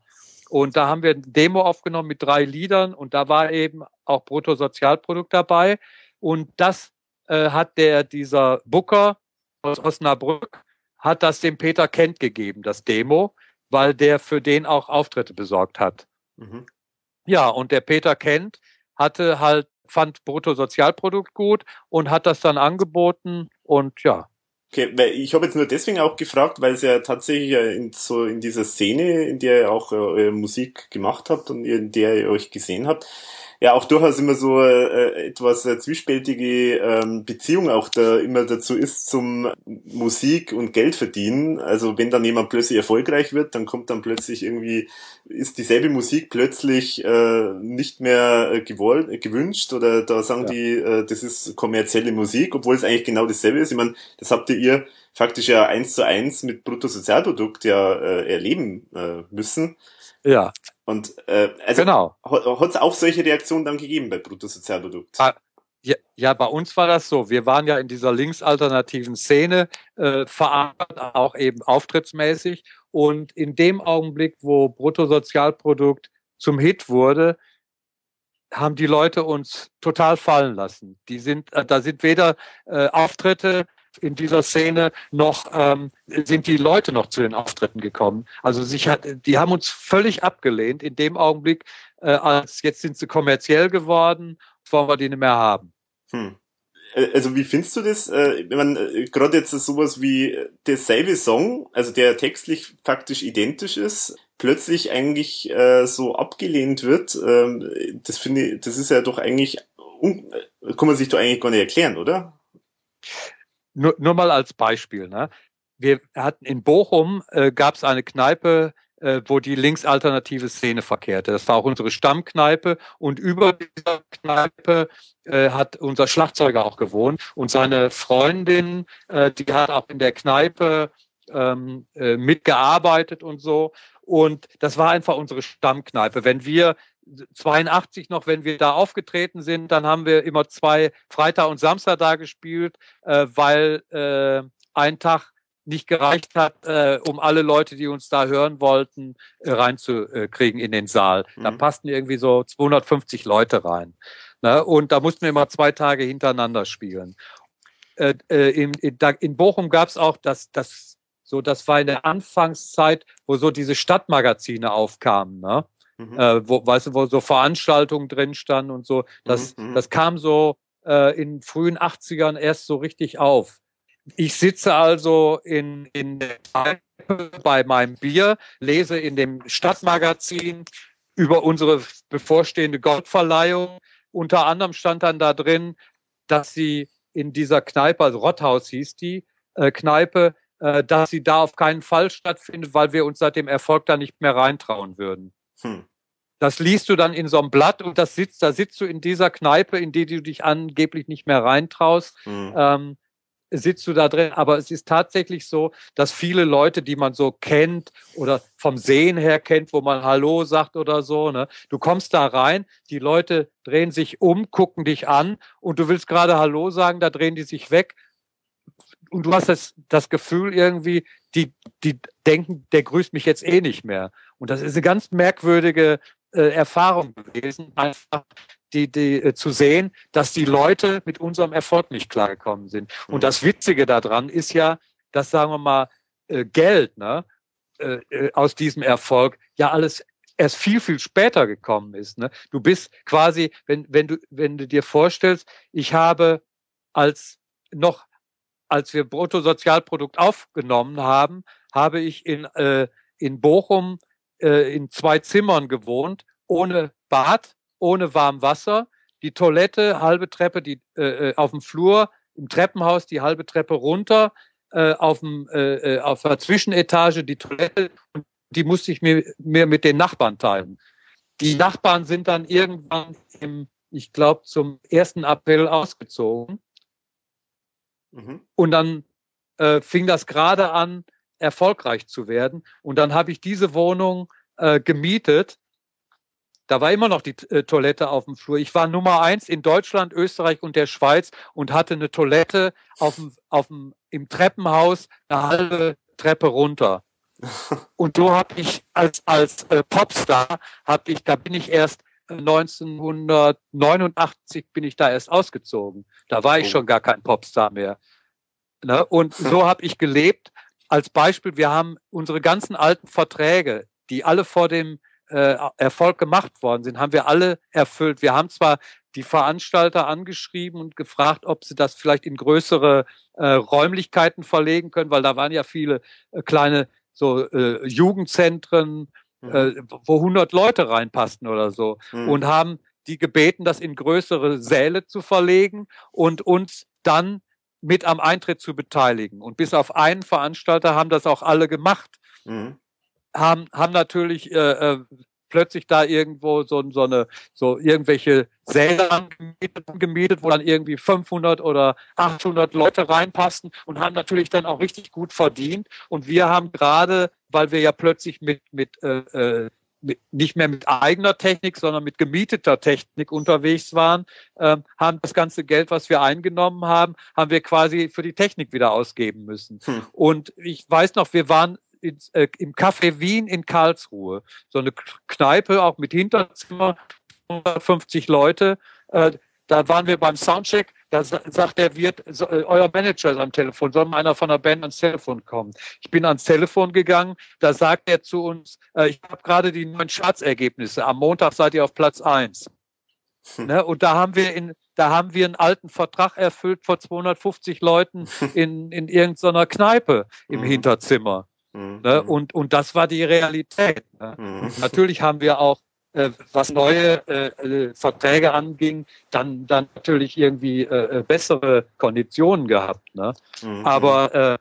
Und da haben wir ein Demo aufgenommen mit drei Liedern und da war eben auch Bruttosozialprodukt dabei. Und das äh, hat der, dieser Booker aus Osnabrück, hat das dem Peter Kent gegeben, das Demo, weil der für den auch Auftritte besorgt hat. Mhm. Ja, und der Peter Kent hatte halt, fand Bruttosozialprodukt gut und hat das dann angeboten und ja. Okay, weil ich habe jetzt nur deswegen auch gefragt, weil es ja tatsächlich in so in dieser Szene, in der ihr auch äh, Musik gemacht habt und in der ihr euch gesehen habt, ja auch durchaus immer so äh, etwas äh, zwiespältige ähm, Beziehung auch da immer dazu ist zum Musik und Geld verdienen. Also wenn dann jemand plötzlich erfolgreich wird, dann kommt dann plötzlich irgendwie, ist dieselbe Musik plötzlich äh, nicht mehr äh, gewollt, gewünscht oder da sagen ja. die, äh, das ist kommerzielle Musik, obwohl es eigentlich genau dasselbe ist. Ich meine, das habt ihr faktisch ja eins zu eins mit Bruttosozialprodukt ja äh, erleben äh, müssen. Ja. Und äh, also genau. hat es auch solche Reaktionen dann gegeben bei Bruttosozialprodukt? Ah, ja, ja, bei uns war das so. Wir waren ja in dieser linksalternativen Szene äh, verankert, auch eben auftrittsmäßig. Und in dem Augenblick, wo Bruttosozialprodukt zum Hit wurde, haben die Leute uns total fallen lassen. Die sind, äh, da sind weder äh, Auftritte in dieser Szene noch ähm, sind die Leute noch zu den Auftritten gekommen. Also sich hat, die haben uns völlig abgelehnt in dem Augenblick, äh, als jetzt sind sie kommerziell geworden, wollen wir die nicht mehr haben. Hm. Äh, also wie findest du das? Äh, wenn äh, gerade jetzt sowas wie derselbe Song, also der textlich faktisch identisch ist, plötzlich eigentlich äh, so abgelehnt wird, ähm, das finde ich, das ist ja doch eigentlich, kann man sich doch eigentlich gar nicht erklären, oder? Nur, nur mal als Beispiel. Ne? Wir hatten in Bochum äh, gab es eine Kneipe, äh, wo die linksalternative Szene verkehrte. Das war auch unsere Stammkneipe und über dieser Kneipe äh, hat unser Schlagzeuger auch gewohnt und seine Freundin, äh, die hat auch in der Kneipe ähm, äh, mitgearbeitet und so. Und das war einfach unsere Stammkneipe. Wenn wir 82 noch, wenn wir da aufgetreten sind, dann haben wir immer zwei Freitag und Samstag da gespielt, äh, weil äh, ein Tag nicht gereicht hat, äh, um alle Leute, die uns da hören wollten, äh, reinzukriegen in den Saal. Mhm. Da passten irgendwie so 250 Leute rein. Ne? Und da mussten wir immer zwei Tage hintereinander spielen. Äh, äh in, in, in Bochum gab es auch das, das, so, das war in der Anfangszeit, wo so diese Stadtmagazine aufkamen. Ne? Mhm. Äh, wo, weißt du, wo so Veranstaltungen drin standen und so. Das, mhm. das kam so äh, in frühen 80ern erst so richtig auf. Ich sitze also in, in der Kneipe bei meinem Bier, lese in dem Stadtmagazin über unsere bevorstehende Gottverleihung. Unter anderem stand dann da drin, dass sie in dieser Kneipe, also Rotthaus hieß die äh, Kneipe, äh, dass sie da auf keinen Fall stattfindet, weil wir uns seit dem Erfolg da nicht mehr reintrauen würden. Hm. Das liest du dann in so einem Blatt und das sitzt, da sitzt du in dieser Kneipe, in die du dich angeblich nicht mehr reintraust. Hm. Ähm, sitzt du da drin. Aber es ist tatsächlich so, dass viele Leute, die man so kennt oder vom Sehen her kennt, wo man Hallo sagt oder so, ne, du kommst da rein, die Leute drehen sich um, gucken dich an und du willst gerade Hallo sagen, da drehen die sich weg. Und du hast das, das Gefühl irgendwie, die, die denken, der grüßt mich jetzt eh nicht mehr. Und das ist eine ganz merkwürdige Erfahrung gewesen, einfach die, die äh, zu sehen, dass die Leute mit unserem Erfolg nicht klargekommen sind. Und mhm. das Witzige daran ist ja, dass sagen wir mal äh, Geld ne, äh, äh, aus diesem Erfolg ja alles erst viel viel später gekommen ist. Ne? Du bist quasi, wenn wenn du wenn du dir vorstellst, ich habe als noch als wir Bruttosozialprodukt aufgenommen haben, habe ich in äh, in Bochum äh, in zwei Zimmern gewohnt, ohne Bad, ohne warm Wasser, die Toilette, halbe Treppe, die äh, äh, auf dem Flur, im Treppenhaus die halbe Treppe runter, äh, auf, dem, äh, äh, auf der Zwischenetage die Toilette und die musste ich mir, mir mit den Nachbarn teilen. Die Nachbarn sind dann irgendwann im, ich glaube, zum 1. April ausgezogen. Mhm. Und dann äh, fing das gerade an, erfolgreich zu werden. Und dann habe ich diese Wohnung äh, gemietet da war immer noch die äh, Toilette auf dem Flur. Ich war Nummer eins in Deutschland, Österreich und der Schweiz und hatte eine Toilette auf dem, auf dem, im Treppenhaus eine halbe Treppe runter. Und so habe ich als, als äh, Popstar, habe ich, da bin ich erst 1989 bin ich da erst ausgezogen. Da war ich oh. schon gar kein Popstar mehr. Ne? Und so habe ich gelebt. Als Beispiel, wir haben unsere ganzen alten Verträge, die alle vor dem äh, Erfolg gemacht worden sind, haben wir alle erfüllt. Wir haben zwar die Veranstalter angeschrieben und gefragt, ob sie das vielleicht in größere äh, Räumlichkeiten verlegen können, weil da waren ja viele äh, kleine so äh, Jugendzentren, mhm. äh, wo 100 Leute reinpassten oder so mhm. und haben die gebeten, das in größere Säle zu verlegen und uns dann mit am Eintritt zu beteiligen. Und bis auf einen Veranstalter haben das auch alle gemacht. Mhm haben, haben natürlich äh, äh, plötzlich da irgendwo so, so eine so irgendwelche Säle gemietet, wo dann irgendwie 500 oder 800 Leute reinpassten und haben natürlich dann auch richtig gut verdient. Und wir haben gerade, weil wir ja plötzlich mit mit, äh, äh mit nicht mehr mit eigener Technik, sondern mit gemieteter Technik unterwegs waren, äh, haben das ganze Geld, was wir eingenommen haben, haben wir quasi für die Technik wieder ausgeben müssen. Hm. Und ich weiß noch, wir waren ins, äh, im Café Wien in Karlsruhe. So eine Kneipe, auch mit Hinterzimmer, 150 Leute. Äh, da waren wir beim Soundcheck, da sagt der Wirt, so, äh, euer Manager ist am Telefon, soll mal einer von der Band ans Telefon kommen. Ich bin ans Telefon gegangen, da sagt er zu uns, äh, ich habe gerade die neuen Chartsergebnisse, am Montag seid ihr auf Platz eins. Hm. Ne? Und da haben wir in, da haben wir einen alten Vertrag erfüllt vor 250 Leuten in, in irgendeiner Kneipe im mhm. Hinterzimmer. Mhm. Ne? Und, und das war die Realität. Ne? Mhm. Natürlich haben wir auch, was neue äh, äh, Verträge anging, dann, dann natürlich irgendwie äh, äh bessere Konditionen gehabt. Ne? Mhm. Aber äh,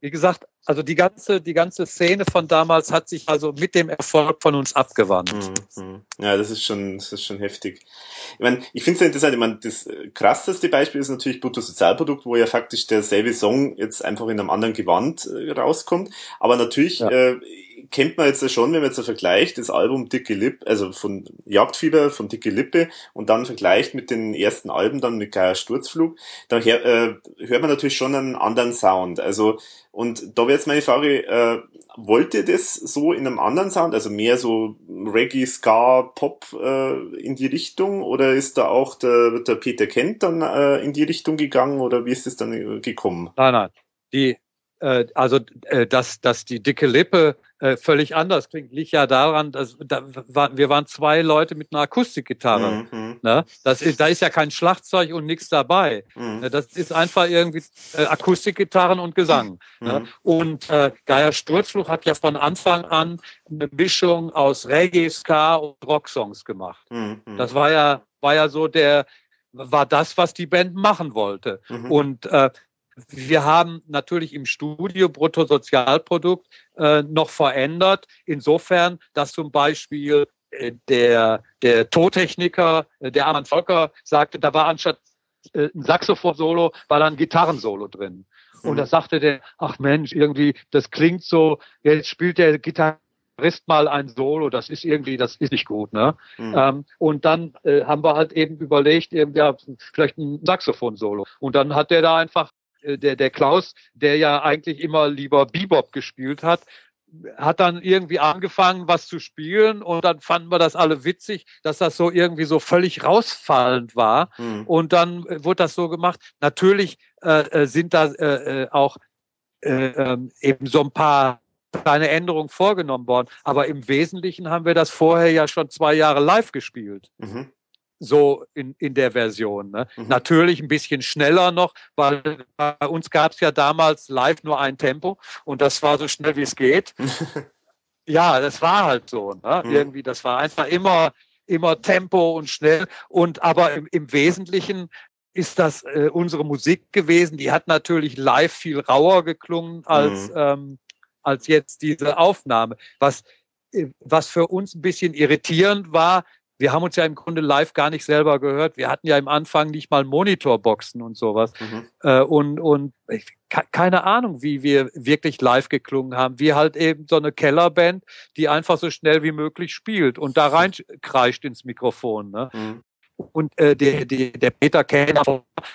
wie gesagt, also die ganze, die ganze Szene von damals hat sich also mit dem Erfolg von uns abgewandt. Mhm, mhm. Ja, das ist schon, das ist schon heftig. Ich meine, ich finde es ja interessant, ich meine, das krasseste Beispiel ist natürlich Bruttosozialprodukt, wo ja faktisch derselbe Song jetzt einfach in einem anderen Gewand äh, rauskommt. Aber natürlich, ja. äh, kennt man jetzt schon, wenn man jetzt vergleicht, das Album Dicke Lippe, also von Jagdfieber, von Dicke Lippe und dann vergleicht mit den ersten Alben dann mit Geier Sturzflug, da äh, hört man natürlich schon einen anderen Sound. Also, und da wäre jetzt meine Frage, äh, wollt ihr das so in einem anderen Sound, also mehr so Reggae, Ska, Pop äh, in die Richtung oder ist da auch der, der Peter Kent dann äh, in die Richtung gegangen oder wie ist es dann äh, gekommen? Nein, nein. Die, äh, also, äh, dass, dass die dicke Lippe äh, völlig anders klingt, liegt ja daran, dass da, war, wir waren zwei Leute mit einer Akustikgitarre. Mhm. Ne? Das ist, da ist ja kein Schlagzeug und nichts dabei. Mhm. Ne? Das ist einfach irgendwie äh, Akustikgitarren und Gesang. Ne? Mhm. Ne? Und äh, Geier Sturzfluch hat ja von Anfang an eine Mischung aus Reggae, Ska und Rocksongs gemacht. Mhm. Das war ja war ja so der war das, was die Band machen wollte. Mhm. Und äh, wir haben natürlich im Studio Bruttosozialprodukt äh, noch verändert, insofern, dass zum Beispiel äh, der, der Tontechniker, äh, der Armand Volker, sagte, da war anstatt äh, ein Saxophon-Solo, war dann ein Gitarrensolo drin. Und mhm. da sagte der, ach Mensch, irgendwie, das klingt so, jetzt spielt der Gitarre Gitarrist mal ein Solo, das ist irgendwie, das ist nicht gut, ne? Mhm. Ähm, und dann äh, haben wir halt eben überlegt, eben, ja, vielleicht ein Saxophon-Solo. Und dann hat der da einfach, der, der Klaus, der ja eigentlich immer lieber Bebop gespielt hat, hat dann irgendwie angefangen, was zu spielen und dann fanden wir das alle witzig, dass das so irgendwie so völlig rausfallend war. Mhm. Und dann äh, wurde das so gemacht. Natürlich äh, äh sind da äh, äh, auch äh, ähm, eben so ein paar kleine Änderungen vorgenommen worden. Aber im Wesentlichen haben wir das vorher ja schon zwei Jahre live gespielt. Mhm. So in, in der Version. Ne? Mhm. Natürlich ein bisschen schneller noch, weil bei uns gab es ja damals live nur ein Tempo und das war so schnell wie es geht. ja, das war halt so. Ne? Mhm. Irgendwie, das war einfach immer, immer Tempo und schnell. Und aber im, im Wesentlichen ist das äh, unsere Musik gewesen. Die hat natürlich live viel rauer geklungen als, mhm. ähm, als jetzt diese Aufnahme. Was, äh, was für uns ein bisschen irritierend war, wir haben uns ja im Grunde live gar nicht selber gehört. Wir hatten ja im Anfang nicht mal Monitorboxen und sowas. Mhm. Äh, und und ich, keine Ahnung, wie wir wirklich live geklungen haben. Wie halt eben so eine Kellerband, die einfach so schnell wie möglich spielt und da rein kreischt ins Mikrofon. Ne? Mhm und äh, der, der, der Peter Kellner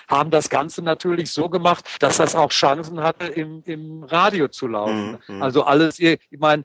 haben das Ganze natürlich so gemacht, dass das auch Chancen hatte, im, im Radio zu laufen. Mhm. mhm. Also alles, ich meine,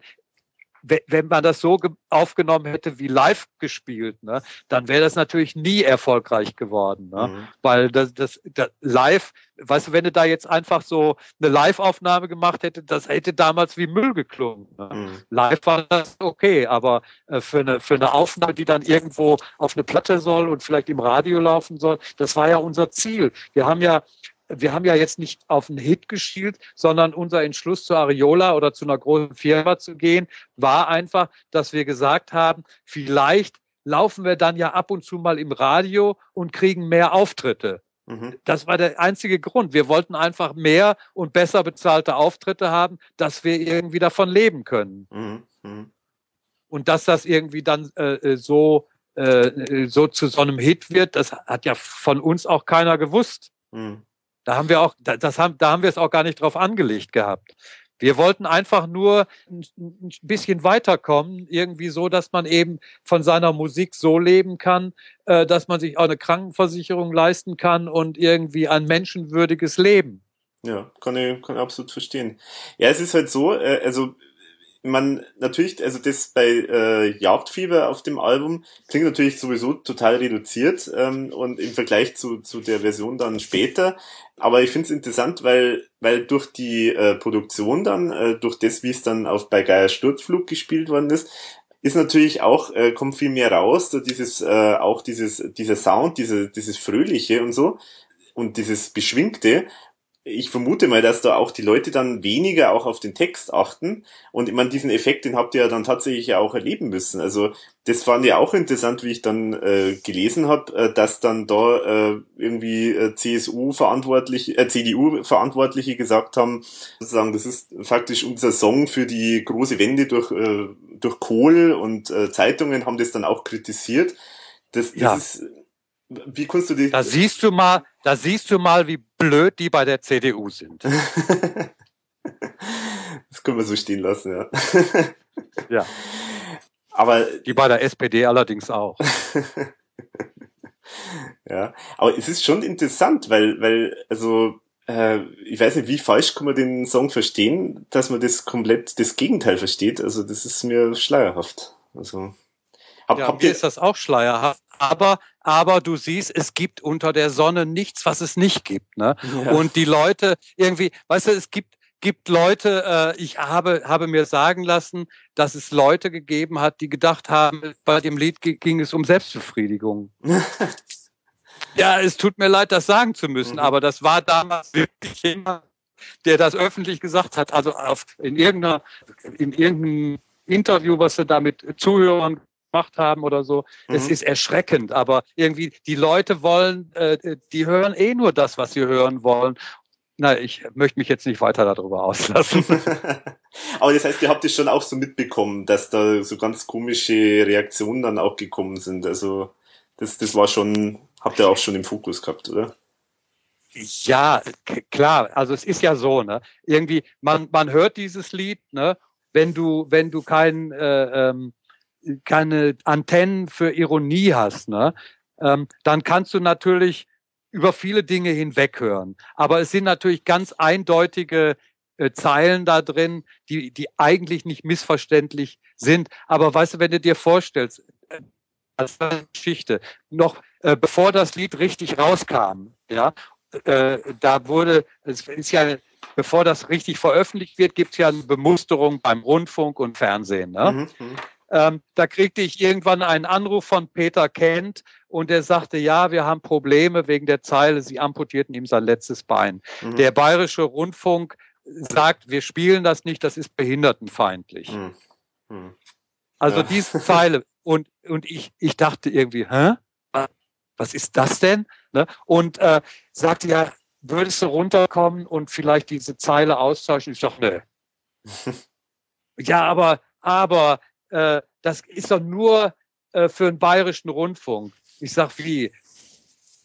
wenn man das so aufgenommen hätte wie live gespielt, ne, dann wäre das natürlich nie erfolgreich geworden. Ne? Mhm. Weil das, das, das live, weißt du, wenn du da jetzt einfach so eine Live-Aufnahme gemacht hätte, das hätte damals wie Müll geklungen. Ne? Mhm. Live war das okay, aber äh, für, eine, für eine Aufnahme, die dann irgendwo auf eine Platte soll und vielleicht im Radio laufen soll, das war ja unser Ziel. Wir haben ja wir haben ja jetzt nicht auf einen Hit geschielt, sondern unser Entschluss zu Ariola oder zu einer großen Firma zu gehen, war einfach, dass wir gesagt haben, vielleicht laufen wir dann ja ab und zu mal im Radio und kriegen mehr Auftritte. Mhm. Das war der einzige Grund. Wir wollten einfach mehr und besser bezahlte Auftritte haben, dass wir irgendwie davon leben können. Mhm. Mhm. Und dass das irgendwie dann äh, äh so, äh, so zu so einem Hit wird, das hat ja von uns auch keiner gewusst. Da haben wir auch, das haben, da haben wir es auch gar nicht drauf angelegt gehabt. Wir wollten einfach nur ein bisschen weiterkommen, irgendwie so, dass man eben von seiner Musik so leben kann, äh, dass man sich auch eine Krankenversicherung leisten kann und irgendwie ein menschenwürdiges Leben. Ja, kann ich, kann ich absolut verstehen. Ja, es ist halt so, äh, also man natürlich, also das bei äh, Jagdfieber auf dem Album klingt natürlich sowieso total reduziert ähm, und im Vergleich zu, zu der Version dann später. Aber ich finde es interessant, weil, weil durch die äh, Produktion dann, äh, durch das, wie es dann auf bei Geier Sturzflug gespielt worden ist, ist natürlich auch, äh, kommt viel mehr raus, so dieses, äh, auch dieses, dieser Sound, diese, dieses Fröhliche und so und dieses Beschwingte ich vermute mal, dass da auch die Leute dann weniger auch auf den Text achten. Und ich meine, diesen Effekt, den habt ihr ja dann tatsächlich ja auch erleben müssen. Also das fand ich auch interessant, wie ich dann äh, gelesen habe, äh, dass dann da äh, irgendwie äh, CSU-Verantwortliche, äh, CDU-Verantwortliche gesagt haben, sozusagen, das ist faktisch unser Song für die große Wende durch, äh, durch Kohl und äh, Zeitungen haben das dann auch kritisiert. Das, das ja. ist wie kannst du die? Da siehst du mal, da siehst du mal, wie blöd die bei der CDU sind. das können wir so stehen lassen, ja. ja. Aber die bei der SPD allerdings auch. ja, aber es ist schon interessant, weil, weil, also äh, ich weiß nicht, wie falsch kann man den Song verstehen, dass man das komplett das Gegenteil versteht. Also das ist mir schleierhaft. Also hab, ja, mir ist das auch schleierhaft. Aber, aber du siehst, es gibt unter der Sonne nichts, was es nicht gibt. Ne? Ja. Und die Leute irgendwie, weißt du, es gibt gibt Leute, äh, ich habe, habe mir sagen lassen, dass es Leute gegeben hat, die gedacht haben, bei dem Lied ging es um Selbstbefriedigung. ja, es tut mir leid, das sagen zu müssen, mhm. aber das war damals wirklich jemand, der das öffentlich gesagt hat, also auf, in irgendeiner, in irgendeinem Interview, was er damit Zuhörern gemacht haben oder so. Mhm. Es ist erschreckend, aber irgendwie die Leute wollen, äh, die hören eh nur das, was sie hören wollen. na, ich möchte mich jetzt nicht weiter darüber auslassen. Aber das heißt, ihr habt es schon auch so mitbekommen, dass da so ganz komische Reaktionen dann auch gekommen sind. Also das, das war schon, habt ihr auch schon im Fokus gehabt, oder? Ja, klar. Also es ist ja so, ne? Irgendwie, man, man hört dieses Lied, ne? Wenn du, wenn du kein, äh, ähm, keine Antennen für Ironie hast, ne? Ähm, dann kannst du natürlich über viele Dinge hinweghören. Aber es sind natürlich ganz eindeutige äh, Zeilen da drin, die, die eigentlich nicht missverständlich sind. Aber weißt du, wenn du dir vorstellst, äh, als Geschichte, noch äh, bevor das Lied richtig rauskam, ja, äh, da wurde, es ist ja, bevor das richtig veröffentlicht wird, gibt es ja eine Bemusterung beim Rundfunk und Fernsehen. Ne? Mhm. Ähm, da kriegte ich irgendwann einen Anruf von Peter Kent und er sagte, ja, wir haben Probleme wegen der Zeile, sie amputierten ihm sein letztes Bein. Mhm. Der bayerische Rundfunk sagt, wir spielen das nicht, das ist behindertenfeindlich. Mhm. mhm. Also ja. diese Zeile. Und, und ich, ich dachte irgendwie, hä? Was ist das denn? Ne? Und äh, sagte ja, würdest du runterkommen und vielleicht diese Zeile austauschen? Ich dachte, ne. ja, aber, aber äh, das ist doch nur äh, für den bayerischen Rundfunk. Ich sag wie?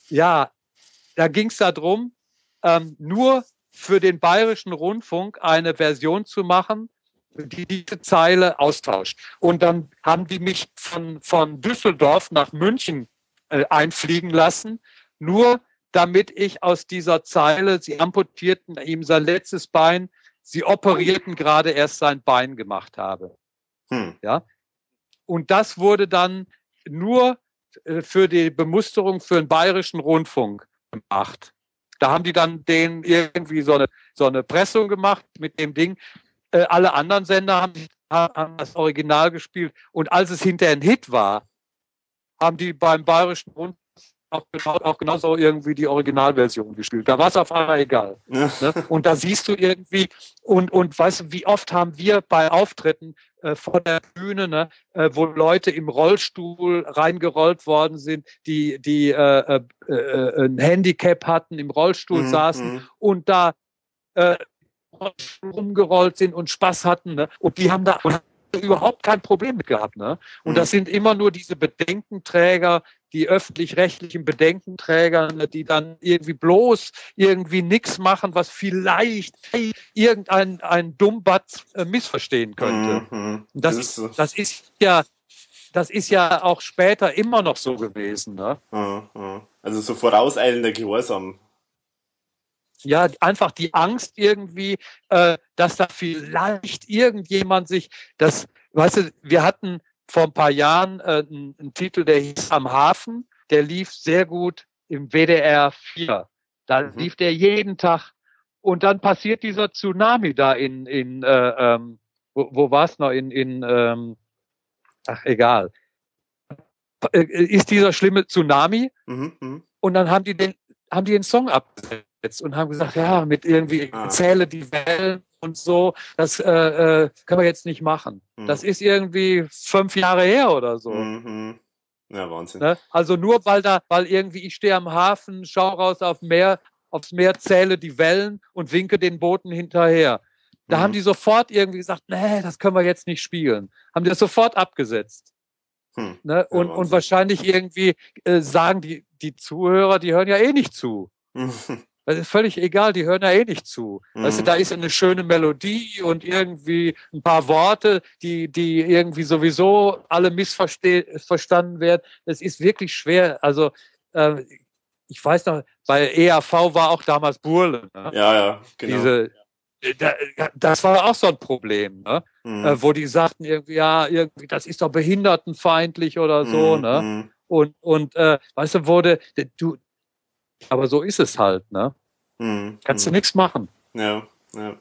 Ja, da ging es darum, ähm, nur für den bayerischen Rundfunk eine Version zu machen, die diese Zeile austauscht. Und dann haben die mich von, von Düsseldorf nach München äh, einfliegen lassen, nur damit ich aus dieser Zeile, sie amputierten ihm sein letztes Bein, sie operierten gerade erst sein Bein gemacht habe. Hm. Ja. Und das wurde dann nur äh, für die Bemusterung für den bayerischen Rundfunk gemacht. Da haben die dann den irgendwie so eine, so eine Pressung gemacht mit dem Ding. Äh, alle anderen Sender haben, haben das Original gespielt. Und als es hinterher ein Hit war, haben die beim bayerischen Rundfunk auch, genau, auch genauso irgendwie die Originalversion gespielt. Da war es auf einmal egal. Ja. Ne? Und da siehst du irgendwie, und, und weißt du, wie oft haben wir bei Auftritten äh, vor der Bühne, ne, äh, wo Leute im Rollstuhl reingerollt worden sind, die, die äh, äh, äh ein Handicap hatten, im Rollstuhl mhm. saßen mhm. und da äh, rumgerollt sind und Spaß hatten. Ne? Und die haben da überhaupt kein Problem mit gehabt. Ne? Und mhm. das sind immer nur diese Bedenkenträger, die öffentlich-rechtlichen Bedenkenträger, ne, die dann irgendwie bloß irgendwie nichts machen, was vielleicht irgendein ein Dummbatz äh, missverstehen könnte. Mhm. Das, das, ist, das ist ja das ist ja auch später immer noch so gewesen. Ne? Mhm. Also so vorauseilender Gehorsam ja, einfach die Angst irgendwie, äh, dass da vielleicht irgendjemand sich das, weißt du, wir hatten vor ein paar Jahren äh, einen, einen Titel, der hieß Am Hafen, der lief sehr gut im WDR 4. Da mhm. lief der jeden Tag. Und dann passiert dieser Tsunami da in, in äh, ähm, wo, wo war es noch? In, in ähm, ach egal. Äh, ist dieser schlimme Tsunami? Mhm, mh. Und dann haben die den, haben die den Song abgesetzt und haben gesagt, ja, mit irgendwie ah. zähle die Wellen und so, das äh, äh, können wir jetzt nicht machen. Mhm. Das ist irgendwie fünf Jahre her oder so. Mhm. Ja, Wahnsinn. Ne? Also nur weil da, weil irgendwie ich stehe am Hafen, schau raus auf Meer, aufs Meer, zähle die Wellen und winke den Booten hinterher. Da mhm. haben die sofort irgendwie gesagt, nee, das können wir jetzt nicht spielen. Haben die das sofort abgesetzt. Hm. Ne? Und, ja, und wahrscheinlich irgendwie äh, sagen die, die Zuhörer, die hören ja eh nicht zu. Das ist völlig egal, die hören ja eh nicht zu. Mhm. Also da ist eine schöne Melodie und irgendwie ein paar Worte, die, die irgendwie sowieso alle missverstanden werden. Es ist wirklich schwer. Also äh, ich weiß noch, bei EAV war auch damals Burle. Ne? Ja, ja, genau. Diese, das war auch so ein Problem, ne? Mhm. Äh, wo die sagten irgendwie, ja, irgendwie, das ist doch behindertenfeindlich oder so, mhm. ne? Mhm. Und, und äh, weißt du, wurde, du, aber so ist es halt, ne? Mhm. Kannst du mhm. nichts machen. Ja, ja.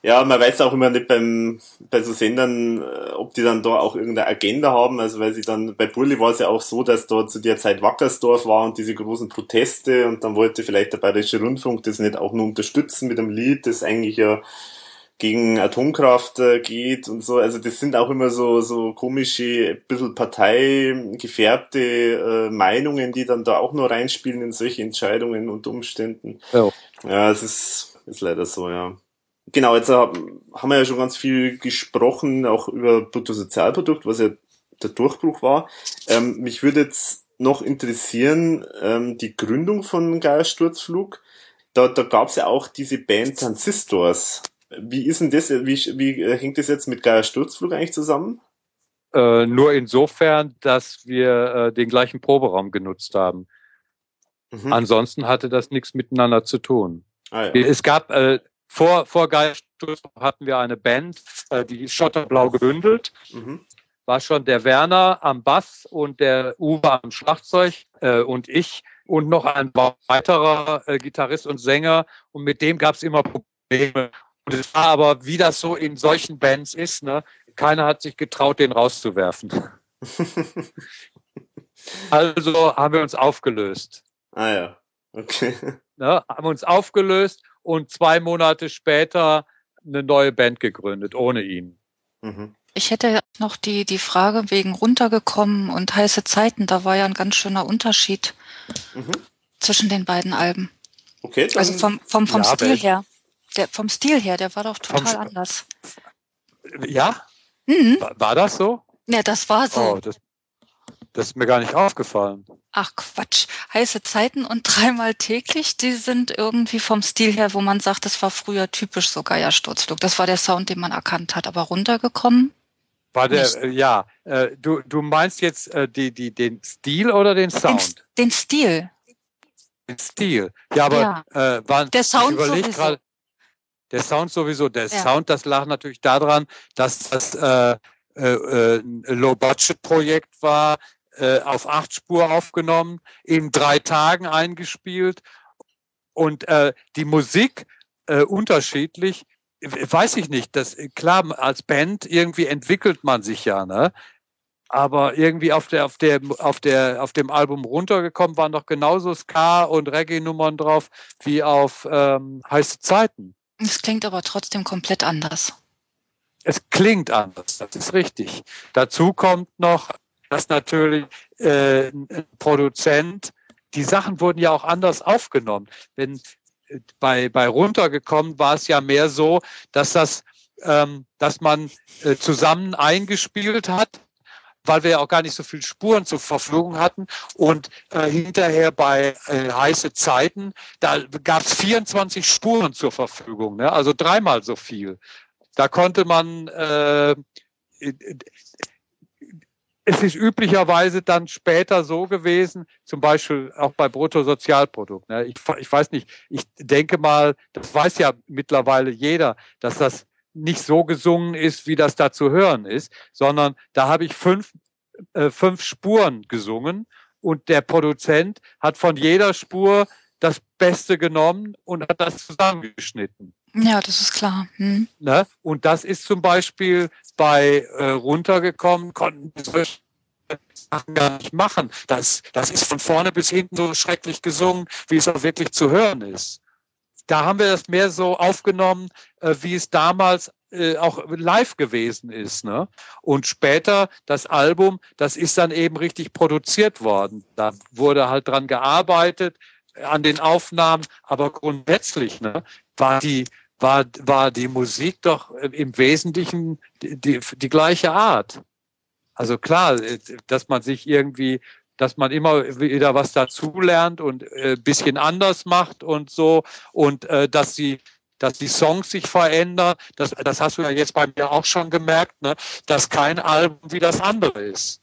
Ja, man weiß auch immer nicht beim, bei so Sendern, äh, ob die dann da auch irgendeine Agenda haben. Also weil sie dann, bei Burli war es ja auch so, dass da zu der Zeit Wackersdorf war und diese großen Proteste und dann wollte vielleicht der Bayerische Rundfunk das nicht auch nur unterstützen mit einem Lied, das eigentlich ja gegen Atomkraft äh, geht und so. Also das sind auch immer so, so komische, ein bisschen parteigefärbte äh, Meinungen, die dann da auch nur reinspielen in solche Entscheidungen und Umständen. Ja, ja es ist, ist leider so, ja. Genau, jetzt haben wir ja schon ganz viel gesprochen, auch über Bruttosozialprodukt, was ja der Durchbruch war. Ähm, mich würde jetzt noch interessieren, ähm, die Gründung von Geiersturzflug. Da, da gab es ja auch diese Band Transistors. Wie ist denn das, wie, wie äh, hängt das jetzt mit Geier Sturzflug eigentlich zusammen? Äh, nur insofern, dass wir äh, den gleichen Proberaum genutzt haben. Mhm. Ansonsten hatte das nichts miteinander zu tun. Ah, ja. Es gab äh, vor, vor Geier Sturzflug hatten wir eine Band, äh, die Schotterblau gebündelt. Mhm. War schon der Werner am Bass und der Uwe am Schlagzeug äh, und ich und noch ein weiterer äh, Gitarrist und Sänger. Und mit dem gab es immer Probleme. Und es war aber, wie das so in solchen Bands ist, ne, keiner hat sich getraut, den rauszuwerfen. also haben wir uns aufgelöst. Ah ja, okay. Ne, haben uns aufgelöst und zwei Monate später eine neue Band gegründet, ohne ihn. Mhm. Ich hätte noch die, die Frage wegen runtergekommen und heiße Zeiten. Da war ja ein ganz schöner Unterschied mhm. zwischen den beiden Alben. Okay. also vom, vom, vom ja, Stil her. Der, vom Stil her, der war doch total vom, anders. Ja? Mhm. War, war, das so? Ja, das war so. Oh, das, das ist mir gar nicht aufgefallen. Ach Quatsch. Heiße Zeiten und dreimal täglich, die sind irgendwie vom Stil her, wo man sagt, das war früher typisch so Geiersturzflug. Das war der Sound, den man erkannt hat. Aber runtergekommen? War der, äh, ja. Äh, du, du meinst jetzt äh, die, die, den Stil oder den Sound? Den, den Stil. Den Stil. Ja, aber ja. Äh, waren, der Sound sowieso. Grad, der Sound sowieso. Der ja. Sound, das lag natürlich daran, dass das äh, äh, äh Low-Budget-Projekt war, äh, auf acht Spur aufgenommen, in drei Tagen eingespielt und äh, die Musik äh, unterschiedlich. Weiß ich nicht, das klar als Band irgendwie entwickelt man sich ja, ne? aber irgendwie auf der auf der auf der auf dem Album runtergekommen waren doch genauso Ska und Reggae Nummern drauf wie auf ähm, heiße Zeiten. Es klingt aber trotzdem komplett anders. Es klingt anders, das ist richtig. Dazu kommt noch, dass natürlich äh, ein Produzent, die Sachen wurden ja auch anders aufgenommen. Wenn bei, bei runtergekommen war es ja mehr so, dass das, ähm, dass man äh, zusammen eingespielt hat weil wir ja auch gar nicht so viele Spuren zur Verfügung hatten. Und äh, hinterher bei äh, heiße Zeiten, da gab es 24 Spuren zur Verfügung, ne? also dreimal so viel. Da konnte man äh, es ist üblicherweise dann später so gewesen, zum Beispiel auch bei Bruttosozialprodukt. Ne? Ich, ich weiß nicht, ich denke mal, das weiß ja mittlerweile jeder, dass das nicht so gesungen ist, wie das da zu hören ist, sondern da habe ich fünf, äh, fünf Spuren gesungen und der Produzent hat von jeder Spur das Beste genommen und hat das zusammengeschnitten. Ja, das ist klar. Hm. Ne? Und das ist zum Beispiel bei äh, runtergekommen, konnten solche Sachen gar nicht machen. Das, das ist von vorne bis hinten so schrecklich gesungen, wie es auch wirklich zu hören ist da haben wir das mehr so aufgenommen, äh, wie es damals äh, auch live gewesen ist. Ne? Und später das Album, das ist dann eben richtig produziert worden. Da wurde halt dran gearbeitet äh, an den Aufnahmen, aber grundsätzlich ne, war die war war die Musik doch äh, im Wesentlichen die, die, die gleiche Art. Also klar, äh, dass man sich irgendwie dass man immer wieder was dazulernt und äh, bisschen anders macht und so und äh, dass die dass die Songs sich verändern, das, das hast du ja jetzt bei mir auch schon gemerkt, ne, dass kein Album wie das andere ist.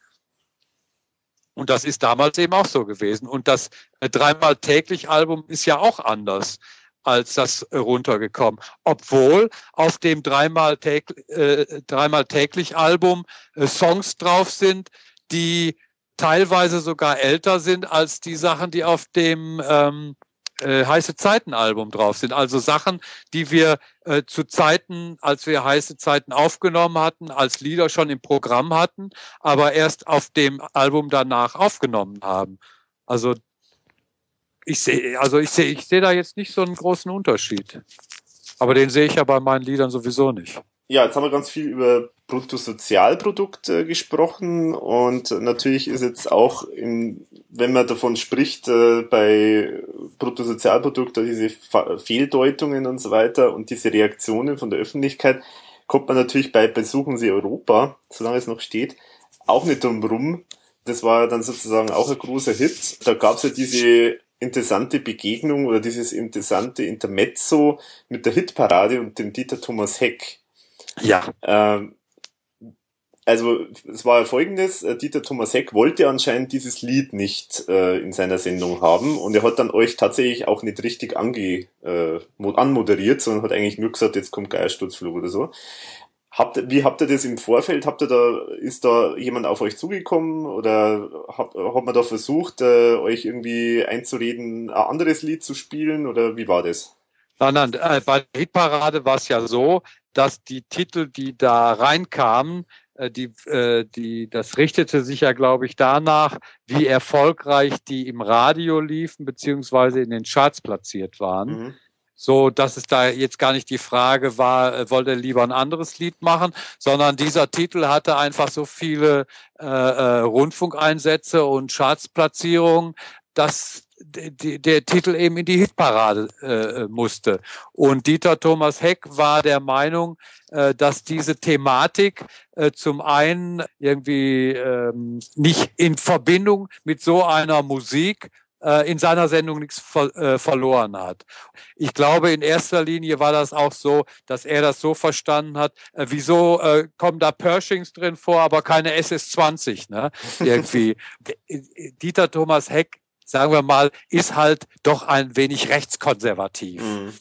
Und das ist damals eben auch so gewesen. Und das äh, dreimal täglich Album ist ja auch anders als das runtergekommen. Obwohl auf dem dreimal, täg, äh, dreimal täglich Album äh, Songs drauf sind, die teilweise sogar älter sind als die Sachen, die auf dem ähm, äh, heiße Zeiten Album drauf sind. Also Sachen, die wir äh, zu Zeiten, als wir heiße Zeiten aufgenommen hatten, als Lieder schon im Programm hatten, aber erst auf dem Album danach aufgenommen haben. Also ich sehe, also ich sehe, ich sehe da jetzt nicht so einen großen Unterschied. Aber den sehe ich ja bei meinen Liedern sowieso nicht. Ja, jetzt haben wir ganz viel über Bruttosozialprodukt äh, gesprochen und natürlich ist jetzt auch, in, wenn man davon spricht, äh, bei Bruttosozialprodukt diese Fehldeutungen und so weiter und diese Reaktionen von der Öffentlichkeit, kommt man natürlich bei Besuchen Sie Europa, solange es noch steht, auch nicht drum rum. Das war dann sozusagen auch ein großer Hit. Da gab es ja diese interessante Begegnung oder dieses interessante Intermezzo mit der Hitparade und dem Dieter Thomas Heck. Ja. Ähm, also es war folgendes, äh, Dieter Thomas Heck wollte anscheinend dieses Lied nicht äh, in seiner Sendung haben und er hat dann euch tatsächlich auch nicht richtig ange, äh, anmoderiert, sondern hat eigentlich nur gesagt, jetzt kommt Geiersturzflug oder so. Habt, wie habt ihr das im Vorfeld? Habt ihr da, ist da jemand auf euch zugekommen oder habt, hat man da versucht, äh, euch irgendwie einzureden, ein anderes Lied zu spielen oder wie war das? Nein, nein, äh, bei der Hitparade war es ja so, dass die Titel, die da reinkamen, die, äh, die, das richtete sich ja, glaube ich, danach, wie erfolgreich die im Radio liefen, beziehungsweise in den Charts platziert waren. Mhm so dass es da jetzt gar nicht die Frage war, äh, wollte er lieber ein anderes Lied machen, sondern dieser Titel hatte einfach so viele äh, äh, Rundfunkeinsätze und Chartsplatzierungen, dass die, der Titel eben in die Hitparade äh, musste. Und Dieter Thomas Heck war der Meinung, äh, dass diese Thematik äh, zum einen irgendwie ähm, nicht in Verbindung mit so einer Musik äh, in seiner Sendung nichts ver äh, verloren hat. Ich glaube, in erster Linie war das auch so, dass er das so verstanden hat, äh, wieso äh, kommen da Pershings drin vor, aber keine SS-20, ne? Irgendwie. Dieter Thomas Heck, sagen wir mal, ist halt doch ein wenig rechtskonservativ. Mhm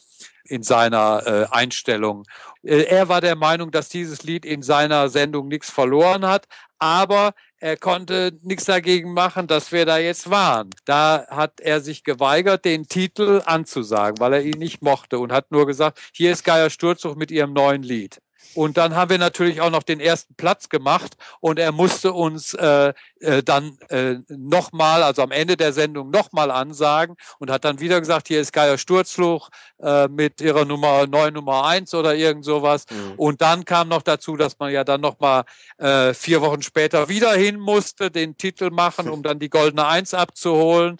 in seiner äh, Einstellung. Äh, er war der Meinung, dass dieses Lied in seiner Sendung nichts verloren hat, aber er konnte nichts dagegen machen, dass wir da jetzt waren. Da hat er sich geweigert, den Titel anzusagen, weil er ihn nicht mochte und hat nur gesagt, hier ist Geier Sturzhoch mit ihrem neuen Lied. Und dann haben wir natürlich auch noch den ersten Platz gemacht und er musste uns äh, äh, dann äh, nochmal, also am Ende der Sendung nochmal ansagen und hat dann wieder gesagt, hier ist Geier Sturzfluch äh, mit ihrer Nummer 9 Nummer 1 oder irgend sowas. Mhm. Und dann kam noch dazu, dass man ja dann nochmal äh, vier Wochen später wieder hin musste, den Titel machen, um dann die goldene Eins abzuholen.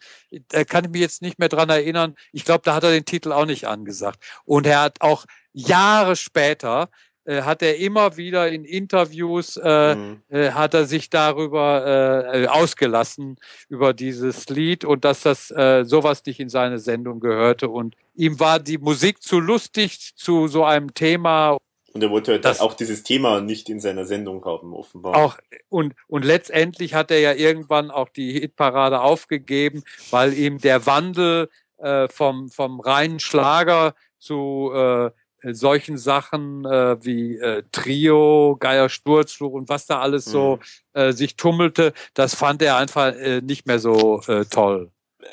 Da kann ich mich jetzt nicht mehr dran erinnern. Ich glaube, da hat er den Titel auch nicht angesagt. Und er hat auch Jahre später hat er immer wieder in Interviews äh, mhm. äh, hat er sich darüber äh, ausgelassen über dieses Lied und dass das äh, sowas nicht in seine Sendung gehörte und ihm war die Musik zu lustig zu so einem Thema und er wollte halt das, auch dieses Thema nicht in seiner Sendung haben, offenbar. Auch, und, und letztendlich hat er ja irgendwann auch die Hitparade aufgegeben, weil ihm der Wandel äh, vom, vom reinen Schlager zu äh, äh, solchen Sachen äh, wie äh, Trio, Geier Sturzfluch und was da alles so mhm. äh, sich tummelte, das fand er einfach äh, nicht mehr so äh, toll.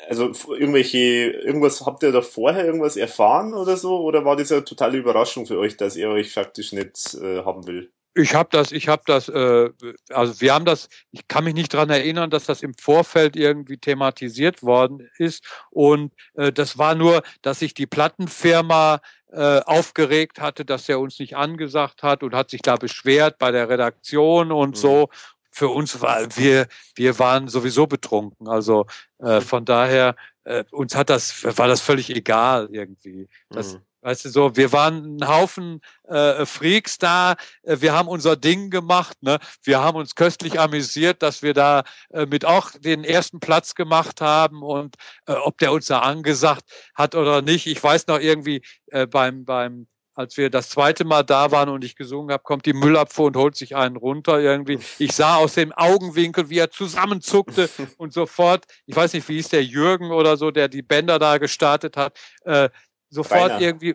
Also irgendwelche, irgendwas, habt ihr da vorher irgendwas erfahren oder so? Oder war das eine totale Überraschung für euch, dass er euch faktisch nicht äh, haben will? Ich habe das, ich habe das, äh, also wir haben das, ich kann mich nicht dran erinnern, dass das im Vorfeld irgendwie thematisiert worden ist. Und äh, das war nur, dass sich die Plattenfirma äh, aufgeregt hatte, dass er uns nicht angesagt hat und hat sich da beschwert bei der Redaktion und mhm. so. Für uns war, wir, wir waren sowieso betrunken. Also äh, von daher, äh, uns hat das, war das völlig egal irgendwie. Das, mhm. Weißt du, so, wir waren ein Haufen äh, Freaks da, äh, wir haben unser Ding gemacht, ne? Wir haben uns köstlich amüsiert, dass wir da äh, mit auch den ersten Platz gemacht haben und äh, ob der uns da angesagt hat oder nicht. Ich weiß noch irgendwie äh, beim, beim als wir das zweite Mal da waren und ich gesungen habe, kommt die Müllabfuhr und holt sich einen runter irgendwie. Ich sah aus dem Augenwinkel, wie er zusammenzuckte und sofort, ich weiß nicht, wie hieß der Jürgen oder so, der die Bänder da gestartet hat, äh, sofort Rainer. irgendwie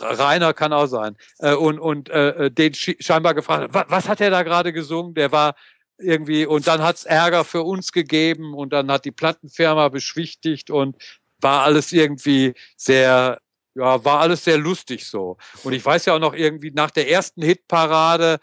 Rainer kann auch sein. Äh, und und äh, äh den scheinbar gefragt was, was hat er da gerade gesungen? Der war irgendwie und dann hat's Ärger für uns gegeben und dann hat die Plattenfirma beschwichtigt und war alles irgendwie sehr ja war alles sehr lustig so. Und ich weiß ja auch noch irgendwie nach der ersten Hitparade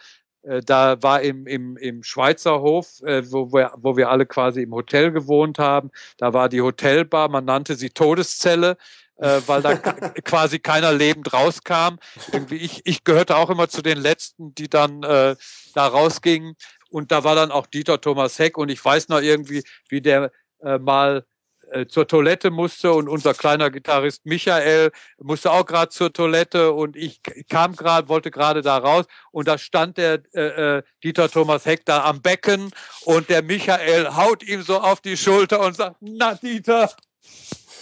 äh, da war im, im, im Schweizer Hof, äh, wo, wir, wo wir alle quasi im Hotel gewohnt haben, da war die Hotelbar, man nannte sie Todeszelle, äh, weil da quasi keiner lebend rauskam. Irgendwie ich, ich gehörte auch immer zu den Letzten, die dann äh, da rausgingen. Und da war dann auch Dieter Thomas Heck. Und ich weiß noch irgendwie, wie der äh, mal äh, zur Toilette musste. Und unser kleiner Gitarrist Michael musste auch gerade zur Toilette. Und ich kam gerade, wollte gerade da raus. Und da stand der äh, äh, Dieter Thomas Heck da am Becken. Und der Michael haut ihm so auf die Schulter und sagt, na Dieter,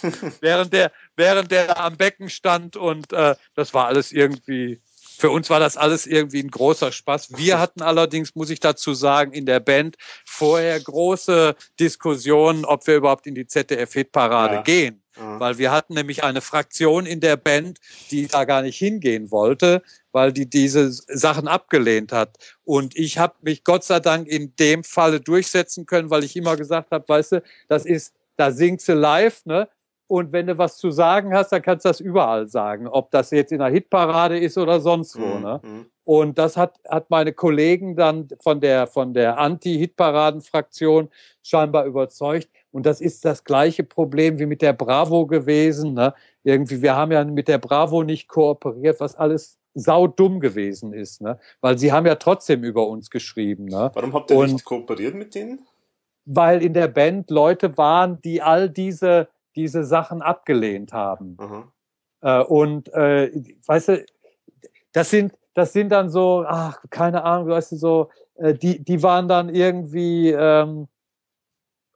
während der während der am Becken stand und äh, das war alles irgendwie für uns war das alles irgendwie ein großer Spaß. Wir hatten allerdings, muss ich dazu sagen, in der Band vorher große Diskussionen, ob wir überhaupt in die ZDF-Hitparade ja. gehen. Ja. Weil wir hatten nämlich eine Fraktion in der Band, die da gar nicht hingehen wollte, weil die diese Sachen abgelehnt hat. Und ich habe mich Gott sei Dank in dem Falle durchsetzen können, weil ich immer gesagt habe, weißt du, das ist, da singt sie live, ne? Und wenn du was zu sagen hast, dann kannst du das überall sagen, ob das jetzt in der Hitparade ist oder sonst wo. Mhm. Ne? Mhm. Und das hat, hat meine Kollegen dann von der, von der Anti-Hitparaden-Fraktion scheinbar überzeugt. Und das ist das gleiche Problem wie mit der Bravo gewesen. Ne? Irgendwie, wir haben ja mit der Bravo nicht kooperiert, was alles saudumm gewesen ist. Ne? Weil sie haben ja trotzdem über uns geschrieben. Ne? Warum habt ihr Und, nicht kooperiert mit denen? Weil in der Band Leute waren, die all diese diese Sachen abgelehnt haben. Mhm. Äh, und äh, weißt du, das sind, das sind dann so, ach, keine Ahnung, weißt du, so, äh, die, die waren dann irgendwie, ähm,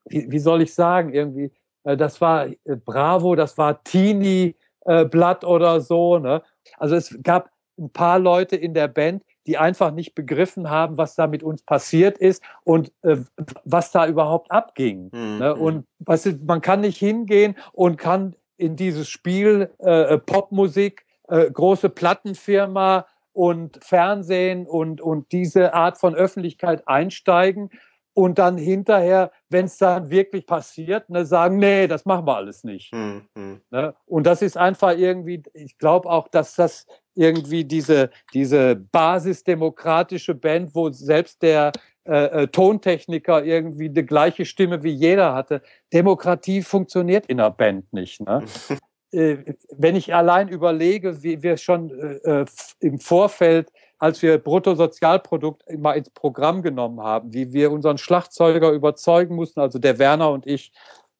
wie, wie soll ich sagen, irgendwie, äh, das war äh, Bravo, das war Teenie äh, Blatt oder so, ne? Also es gab ein paar Leute in der Band, die einfach nicht begriffen haben, was da mit uns passiert ist und äh, was da überhaupt abging. Mhm. Ne? Und weißt du, man kann nicht hingehen und kann in dieses Spiel äh, äh, Popmusik, äh, große Plattenfirma und Fernsehen und, und diese Art von Öffentlichkeit einsteigen und dann hinterher, wenn es dann wirklich passiert, ne, sagen, nee, das machen wir alles nicht. Mhm. Ne? Und das ist einfach irgendwie, ich glaube auch, dass das irgendwie diese, diese basisdemokratische Band, wo selbst der äh, äh, Tontechniker irgendwie die gleiche Stimme wie jeder hatte. Demokratie funktioniert in einer Band nicht. Ne? äh, wenn ich allein überlege, wie wir schon äh, äh, im Vorfeld, als wir Bruttosozialprodukt mal ins Programm genommen haben, wie wir unseren Schlagzeuger überzeugen mussten, also der Werner und ich,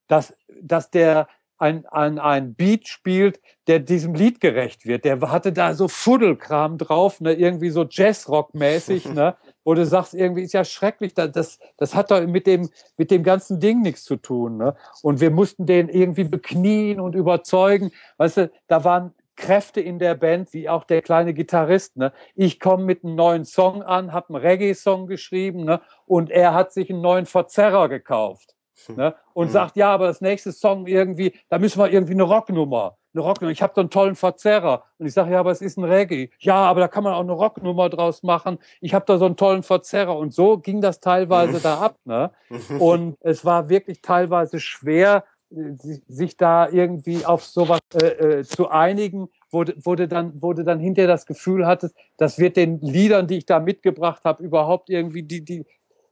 dass, dass der ein, ein, ein Beat spielt, der diesem Lied gerecht wird. Der hatte da so Fuddelkram drauf, ne, irgendwie so Jazzrock-mäßig, ne, wo du sagst, irgendwie ist ja schrecklich, das, das hat doch mit dem, mit dem ganzen Ding nichts zu tun, ne. Und wir mussten den irgendwie beknien und überzeugen. Weißt du, da waren Kräfte in der Band, wie auch der kleine Gitarrist. Ne? Ich komme mit einem neuen Song an, habe einen Reggae-Song geschrieben ne? und er hat sich einen neuen Verzerrer gekauft ne? und mhm. sagt, ja, aber das nächste Song irgendwie, da müssen wir irgendwie eine Rocknummer. Eine Rocknummer. Ich habe da einen tollen Verzerrer. Und ich sage, ja, aber es ist ein Reggae. Ja, aber da kann man auch eine Rocknummer draus machen. Ich habe da so einen tollen Verzerrer. Und so ging das teilweise da ab. Ne? Und es war wirklich teilweise schwer, sich da irgendwie auf sowas äh, äh, zu einigen, wo, wo, du dann, wo du dann hinterher das Gefühl hattest, das wird den Liedern, die ich da mitgebracht habe, überhaupt irgendwie die, die,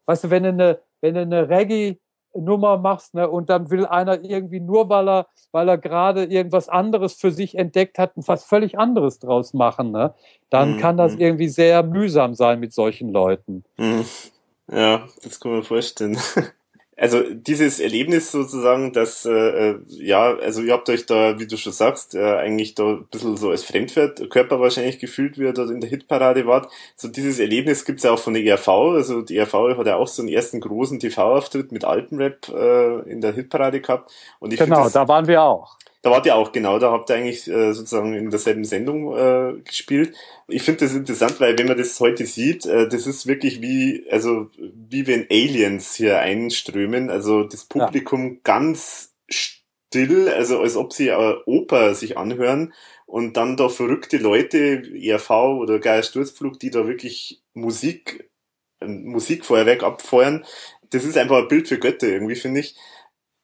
weißt du, wenn du eine, wenn du eine Reggae Nummer machst, ne, und dann will einer irgendwie nur, weil er, weil er gerade irgendwas anderes für sich entdeckt hat, was völlig anderes draus machen, ne, dann mhm. kann das mhm. irgendwie sehr mühsam sein mit solchen Leuten. Mhm. Ja, das kann man vorstellen. Also dieses Erlebnis sozusagen, dass, äh, äh, ja, also ihr habt euch da, wie du schon sagst, äh, eigentlich da ein bisschen so als Fremdkörper wahrscheinlich gefühlt, wie ihr dort in der Hitparade wart. So dieses Erlebnis gibt's ja auch von der ERV, also die ERV hat ja auch so einen ersten großen TV-Auftritt mit Alpenrap äh, in der Hitparade gehabt. Und ich genau, das, da waren wir auch. Da wart ihr auch, genau, da habt ihr eigentlich äh, sozusagen in derselben Sendung äh, gespielt. Ich finde das interessant, weil wenn man das heute sieht, äh, das ist wirklich wie, also wie wenn Aliens hier einströmen, also das Publikum ja. ganz still, also als ob sie äh, Oper sich anhören und dann da verrückte Leute, ERV oder Geier Sturzflug, die da wirklich Musik, Musikfeuerwerk abfeuern. Das ist einfach ein Bild für Götter irgendwie, finde ich.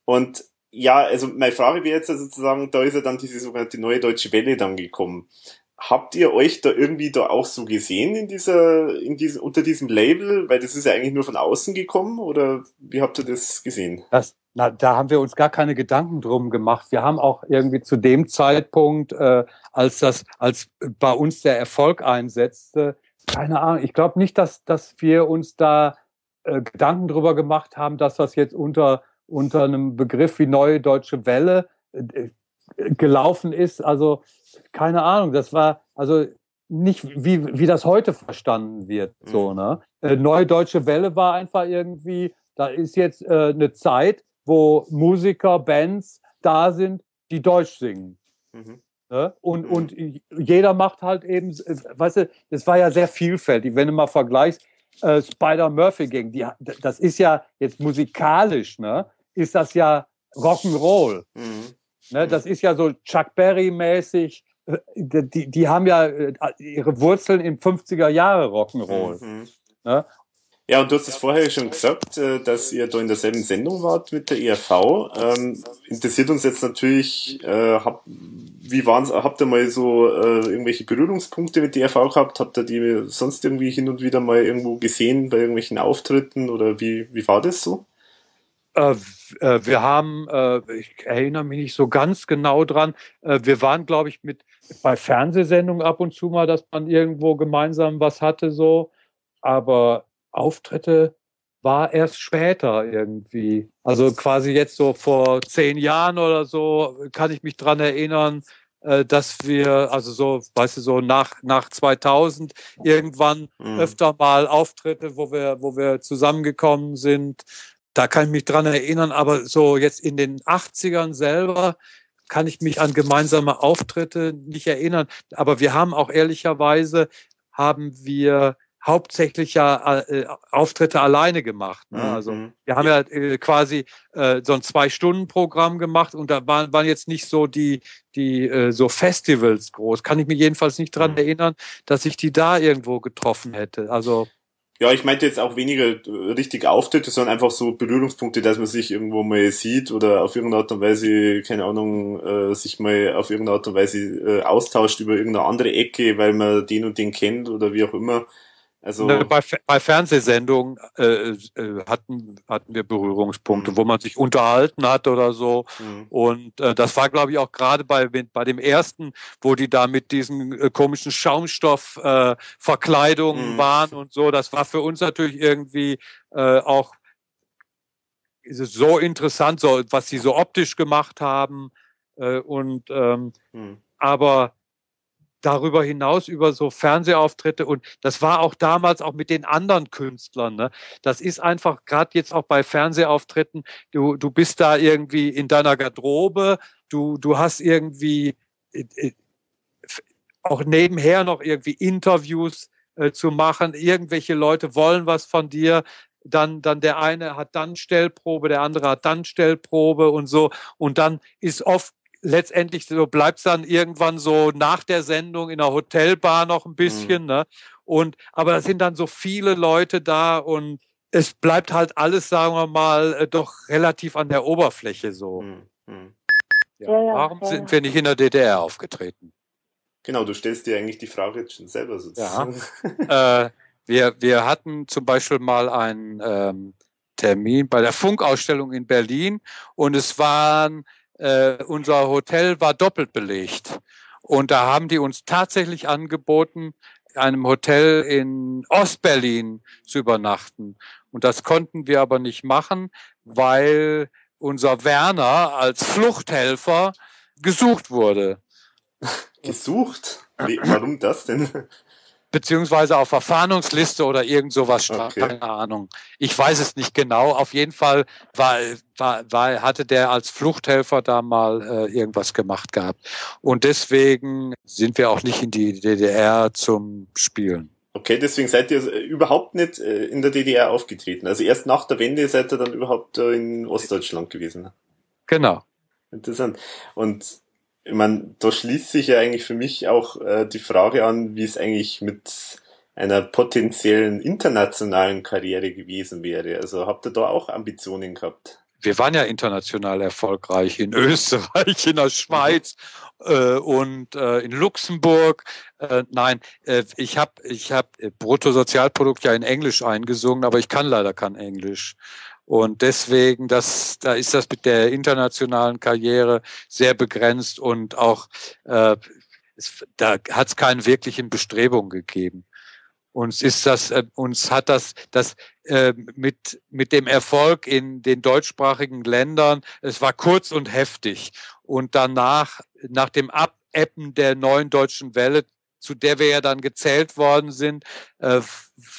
Und ja, also meine Frage wäre jetzt also sozusagen, da ist ja dann diese sogenannte neue deutsche Welle dann gekommen. Habt ihr euch da irgendwie da auch so gesehen in dieser, in diesem, unter diesem Label? Weil das ist ja eigentlich nur von außen gekommen oder wie habt ihr das gesehen? Das, Na, da haben wir uns gar keine Gedanken drum gemacht. Wir haben auch irgendwie zu dem Zeitpunkt, äh, als das, als bei uns der Erfolg einsetzte, keine Ahnung. Ich glaube nicht, dass, dass wir uns da äh, Gedanken drüber gemacht haben, dass das jetzt unter unter einem Begriff wie Neue Deutsche Welle äh, gelaufen ist. Also keine Ahnung. Das war also nicht wie wie das heute verstanden wird. So mhm. ne. Äh, Neue Deutsche Welle war einfach irgendwie. Da ist jetzt äh, eine Zeit wo Musiker, Bands da sind, die Deutsch singen. Mhm. Ne? Und, mhm. und jeder macht halt eben, weißt du, das war ja sehr vielfältig. Wenn du mal vergleichst, äh, Spider Murphy Gang, die, das ist ja jetzt musikalisch, ne, ist das ja Rock'n'Roll. Mhm. Ne, das ist ja so Chuck Berry mäßig. Äh, die, die haben ja äh, ihre Wurzeln im 50er Jahre Rock'n'Roll. Mhm. Ne? Ja, und du hast es vorher schon gesagt, äh, dass ihr da in derselben Sendung wart mit der ERV. Ähm, interessiert uns jetzt natürlich, äh, hab, wie waren's, habt ihr mal so äh, irgendwelche Berührungspunkte mit der ERV gehabt? Habt ihr die sonst irgendwie hin und wieder mal irgendwo gesehen bei irgendwelchen Auftritten oder wie, wie war das so? Äh, äh, wir haben, äh, ich erinnere mich nicht so ganz genau dran, äh, wir waren, glaube ich, mit bei Fernsehsendungen ab und zu mal, dass man irgendwo gemeinsam was hatte, so. Aber Auftritte war erst später irgendwie. Also quasi jetzt so vor zehn Jahren oder so kann ich mich dran erinnern, äh, dass wir, also so, weißt du, so nach, nach 2000 irgendwann mhm. öfter mal Auftritte, wo wir, wo wir zusammengekommen sind. Da kann ich mich dran erinnern, aber so jetzt in den 80ern selber kann ich mich an gemeinsame Auftritte nicht erinnern. Aber wir haben auch ehrlicherweise, haben wir hauptsächlich ja äh, Auftritte alleine gemacht. Ne? Also mhm. wir haben ja äh, quasi äh, so ein Zwei-Stunden-Programm gemacht und da waren, waren jetzt nicht so die, die äh, so Festivals groß. Kann ich mir jedenfalls nicht dran mhm. erinnern, dass ich die da irgendwo getroffen hätte. Also ja, ich meinte jetzt auch weniger richtig Auftritte, sondern einfach so Berührungspunkte, dass man sich irgendwo mal sieht oder auf irgendeine Art und Weise, keine Ahnung, äh, sich mal auf irgendeine Art und Weise äh, austauscht über irgendeine andere Ecke, weil man den und den kennt oder wie auch immer. Also bei, bei Fernsehsendungen äh, äh, hatten, hatten wir Berührungspunkte, mhm. wo man sich unterhalten hat oder so. Mhm. Und äh, das war, glaube ich, auch gerade bei, bei dem ersten, wo die da mit diesen äh, komischen Schaumstoffverkleidungen äh, mhm. waren und so. Das war für uns natürlich irgendwie äh, auch so interessant, so, was sie so optisch gemacht haben. Äh, und ähm, mhm. aber darüber hinaus über so Fernsehauftritte und das war auch damals auch mit den anderen Künstlern. Ne? Das ist einfach gerade jetzt auch bei Fernsehauftritten. Du du bist da irgendwie in deiner Garderobe. Du du hast irgendwie äh, äh auch nebenher noch irgendwie Interviews äh, zu machen. Irgendwelche Leute wollen was von dir. Dann, dann der eine hat dann Stellprobe, der andere hat dann Stellprobe und so. Und dann ist oft letztendlich so bleibt's dann irgendwann so nach der Sendung in der Hotelbar noch ein bisschen, mhm. ne? Und aber da sind dann so viele Leute da und es bleibt halt alles, sagen wir mal, äh, doch relativ an der Oberfläche so. Mhm. mhm. Ja, ja, ja, warum sind wir nicht in der DDR aufgetreten? Genau, du stellst dir eigentlich die Frage jetzt schon selber sozusagen. Ja. äh, wir, wir hatten zum Beispiel mal einen ähm, Termin bei der Funkausstellung in Berlin und es waren äh, unser Hotel war doppelt belegt. Und da haben die uns tatsächlich angeboten, einem Hotel in Ostberlin zu übernachten. Und das konnten wir aber nicht machen, weil unser Werner als Fluchthelfer gesucht wurde. Gesucht? Warum das denn? Beziehungsweise auf Verfahndungsliste oder irgend sowas stand, okay. keine Ahnung. Ich weiß es nicht genau. Auf jeden Fall war, war, war, hatte der als Fluchthelfer da mal äh, irgendwas gemacht gehabt. Und deswegen sind wir auch nicht in die DDR zum Spielen. Okay, deswegen seid ihr überhaupt nicht äh, in der DDR aufgetreten. Also erst nach der Wende seid ihr dann überhaupt äh, in Ostdeutschland gewesen. Genau. Interessant. Und ich meine, da schließt sich ja eigentlich für mich auch äh, die Frage an, wie es eigentlich mit einer potenziellen internationalen Karriere gewesen wäre. Also habt ihr da auch Ambitionen gehabt? Wir waren ja international erfolgreich in Österreich, in der Schweiz äh, und äh, in Luxemburg. Äh, nein, äh, ich habe ich hab Bruttosozialprodukt ja in Englisch eingesungen, aber ich kann leider kein Englisch. Und deswegen, das, da ist das mit der internationalen Karriere sehr begrenzt und auch äh, es, da hat es keine wirklichen Bestrebungen gegeben. Uns ist das, äh, uns hat das, das äh, mit mit dem Erfolg in den deutschsprachigen Ländern. Es war kurz und heftig und danach nach dem Abebben der neuen deutschen Welle, zu der wir ja dann gezählt worden sind, äh,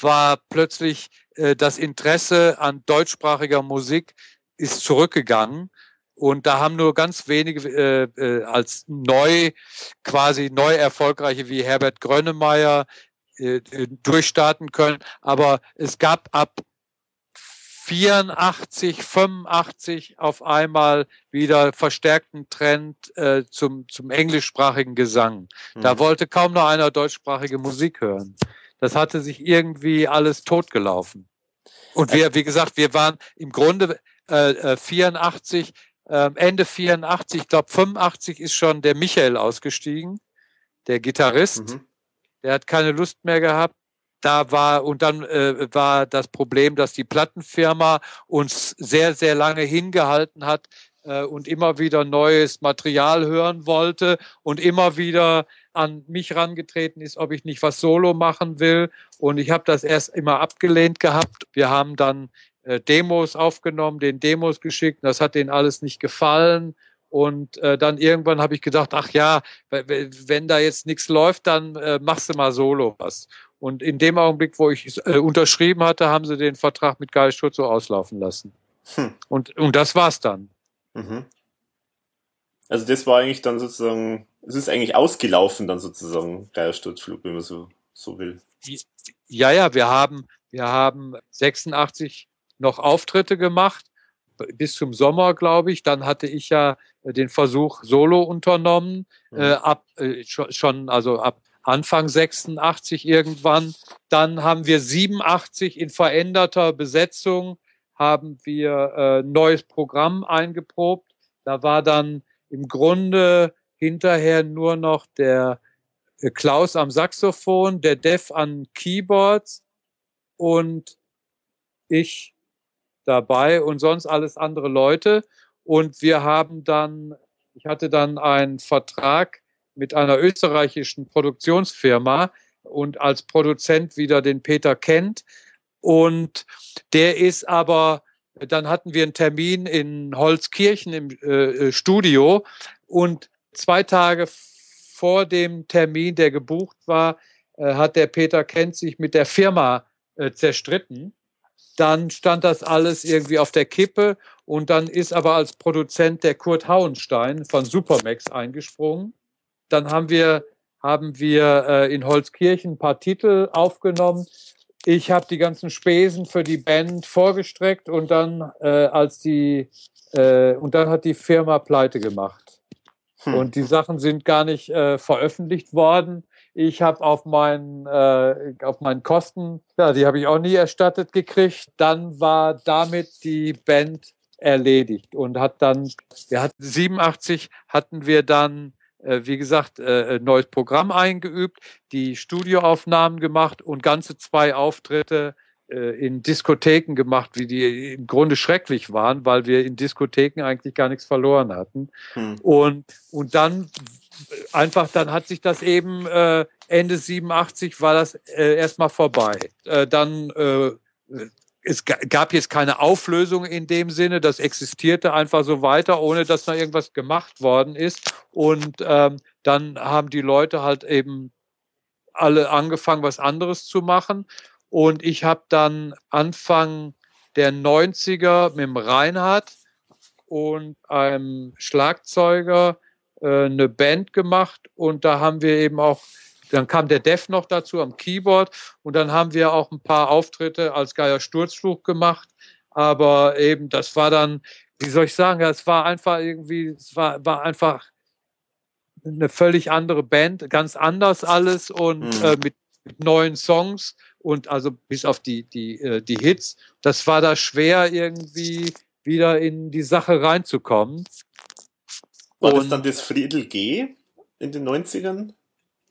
war plötzlich äh, das Interesse an deutschsprachiger Musik ist zurückgegangen. Und da haben nur ganz wenige äh, äh, als neu, quasi neu erfolgreiche wie Herbert Grönemeyer äh, äh durchstarten können. Aber es gab ab 84, 85 auf einmal wieder verstärkten Trend äh, zum, zum englischsprachigen Gesang. Mhm. Da wollte kaum noch einer deutschsprachige Musik hören. Das hatte sich irgendwie alles totgelaufen. Und wir, wie gesagt, wir waren im Grunde äh, 84 ähm, Ende 84, ich glaube 85 ist schon der Michael ausgestiegen, der Gitarrist. Mhm. Der hat keine Lust mehr gehabt. Da war, und dann äh, war das Problem, dass die Plattenfirma uns sehr, sehr lange hingehalten hat äh, und immer wieder neues Material hören wollte und immer wieder an mich rangetreten ist, ob ich nicht was solo machen will. Und ich habe das erst immer abgelehnt gehabt. Wir haben dann äh, Demos aufgenommen, den Demos geschickt. Das hat denen alles nicht gefallen. Und äh, dann irgendwann habe ich gedacht, ach ja, wenn da jetzt nichts läuft, dann äh, machst du mal solo was. Und in dem Augenblick, wo ich äh, unterschrieben hatte, haben sie den Vertrag mit Geil so auslaufen lassen. Hm. Und, und das war's dann. Mhm. Also das war eigentlich dann sozusagen, es ist eigentlich ausgelaufen dann sozusagen, Geil Sturzflug, wenn man so, so will. Ja, ja, wir haben, wir haben 86 noch Auftritte gemacht, bis zum Sommer, glaube ich. Dann hatte ich ja äh, den Versuch solo unternommen, mhm. äh, ab äh, schon, also ab Anfang 86 irgendwann. Dann haben wir 87 in veränderter Besetzung haben wir äh, neues Programm eingeprobt. Da war dann im Grunde hinterher nur noch der äh, Klaus am Saxophon, der Dev an Keyboards und ich dabei und sonst alles andere Leute. Und wir haben dann, ich hatte dann einen Vertrag mit einer österreichischen Produktionsfirma und als Produzent wieder den Peter Kent. Und der ist aber, dann hatten wir einen Termin in Holzkirchen im äh, Studio und zwei Tage vor dem Termin, der gebucht war, äh, hat der Peter Kent sich mit der Firma äh, zerstritten dann stand das alles irgendwie auf der Kippe und dann ist aber als Produzent der Kurt Hauenstein von Supermax eingesprungen. Dann haben wir, haben wir äh, in Holzkirchen ein paar Titel aufgenommen. Ich habe die ganzen Spesen für die Band vorgestreckt und dann äh, als die äh, und dann hat die Firma pleite gemacht. Hm. Und die Sachen sind gar nicht äh, veröffentlicht worden. Ich habe auf meinen äh, auf meinen Kosten, ja, die habe ich auch nie erstattet gekriegt. Dann war damit die Band erledigt und hat dann, wir hatten 87 hatten wir dann wie gesagt, äh, neues Programm eingeübt, die Studioaufnahmen gemacht und ganze zwei Auftritte äh, in Diskotheken gemacht, wie die im Grunde schrecklich waren, weil wir in Diskotheken eigentlich gar nichts verloren hatten. Hm. Und, und dann einfach, dann hat sich das eben äh, Ende 87 war das äh, erstmal vorbei. Äh, dann äh, es gab jetzt keine Auflösung in dem Sinne, das existierte einfach so weiter, ohne dass da irgendwas gemacht worden ist. Und ähm, dann haben die Leute halt eben alle angefangen, was anderes zu machen. Und ich habe dann Anfang der 90er mit dem Reinhard und einem Schlagzeuger äh, eine Band gemacht und da haben wir eben auch, dann kam der Dev noch dazu am Keyboard und dann haben wir auch ein paar Auftritte als Geier Sturzflug gemacht, aber eben das war dann, wie soll ich sagen, es war einfach irgendwie, es war, war einfach eine völlig andere Band, ganz anders alles und mhm. äh, mit, mit neuen Songs und also bis auf die, die, äh, die Hits. Das war da schwer irgendwie wieder in die Sache reinzukommen. War und, das dann das Friedel G in den 90ern,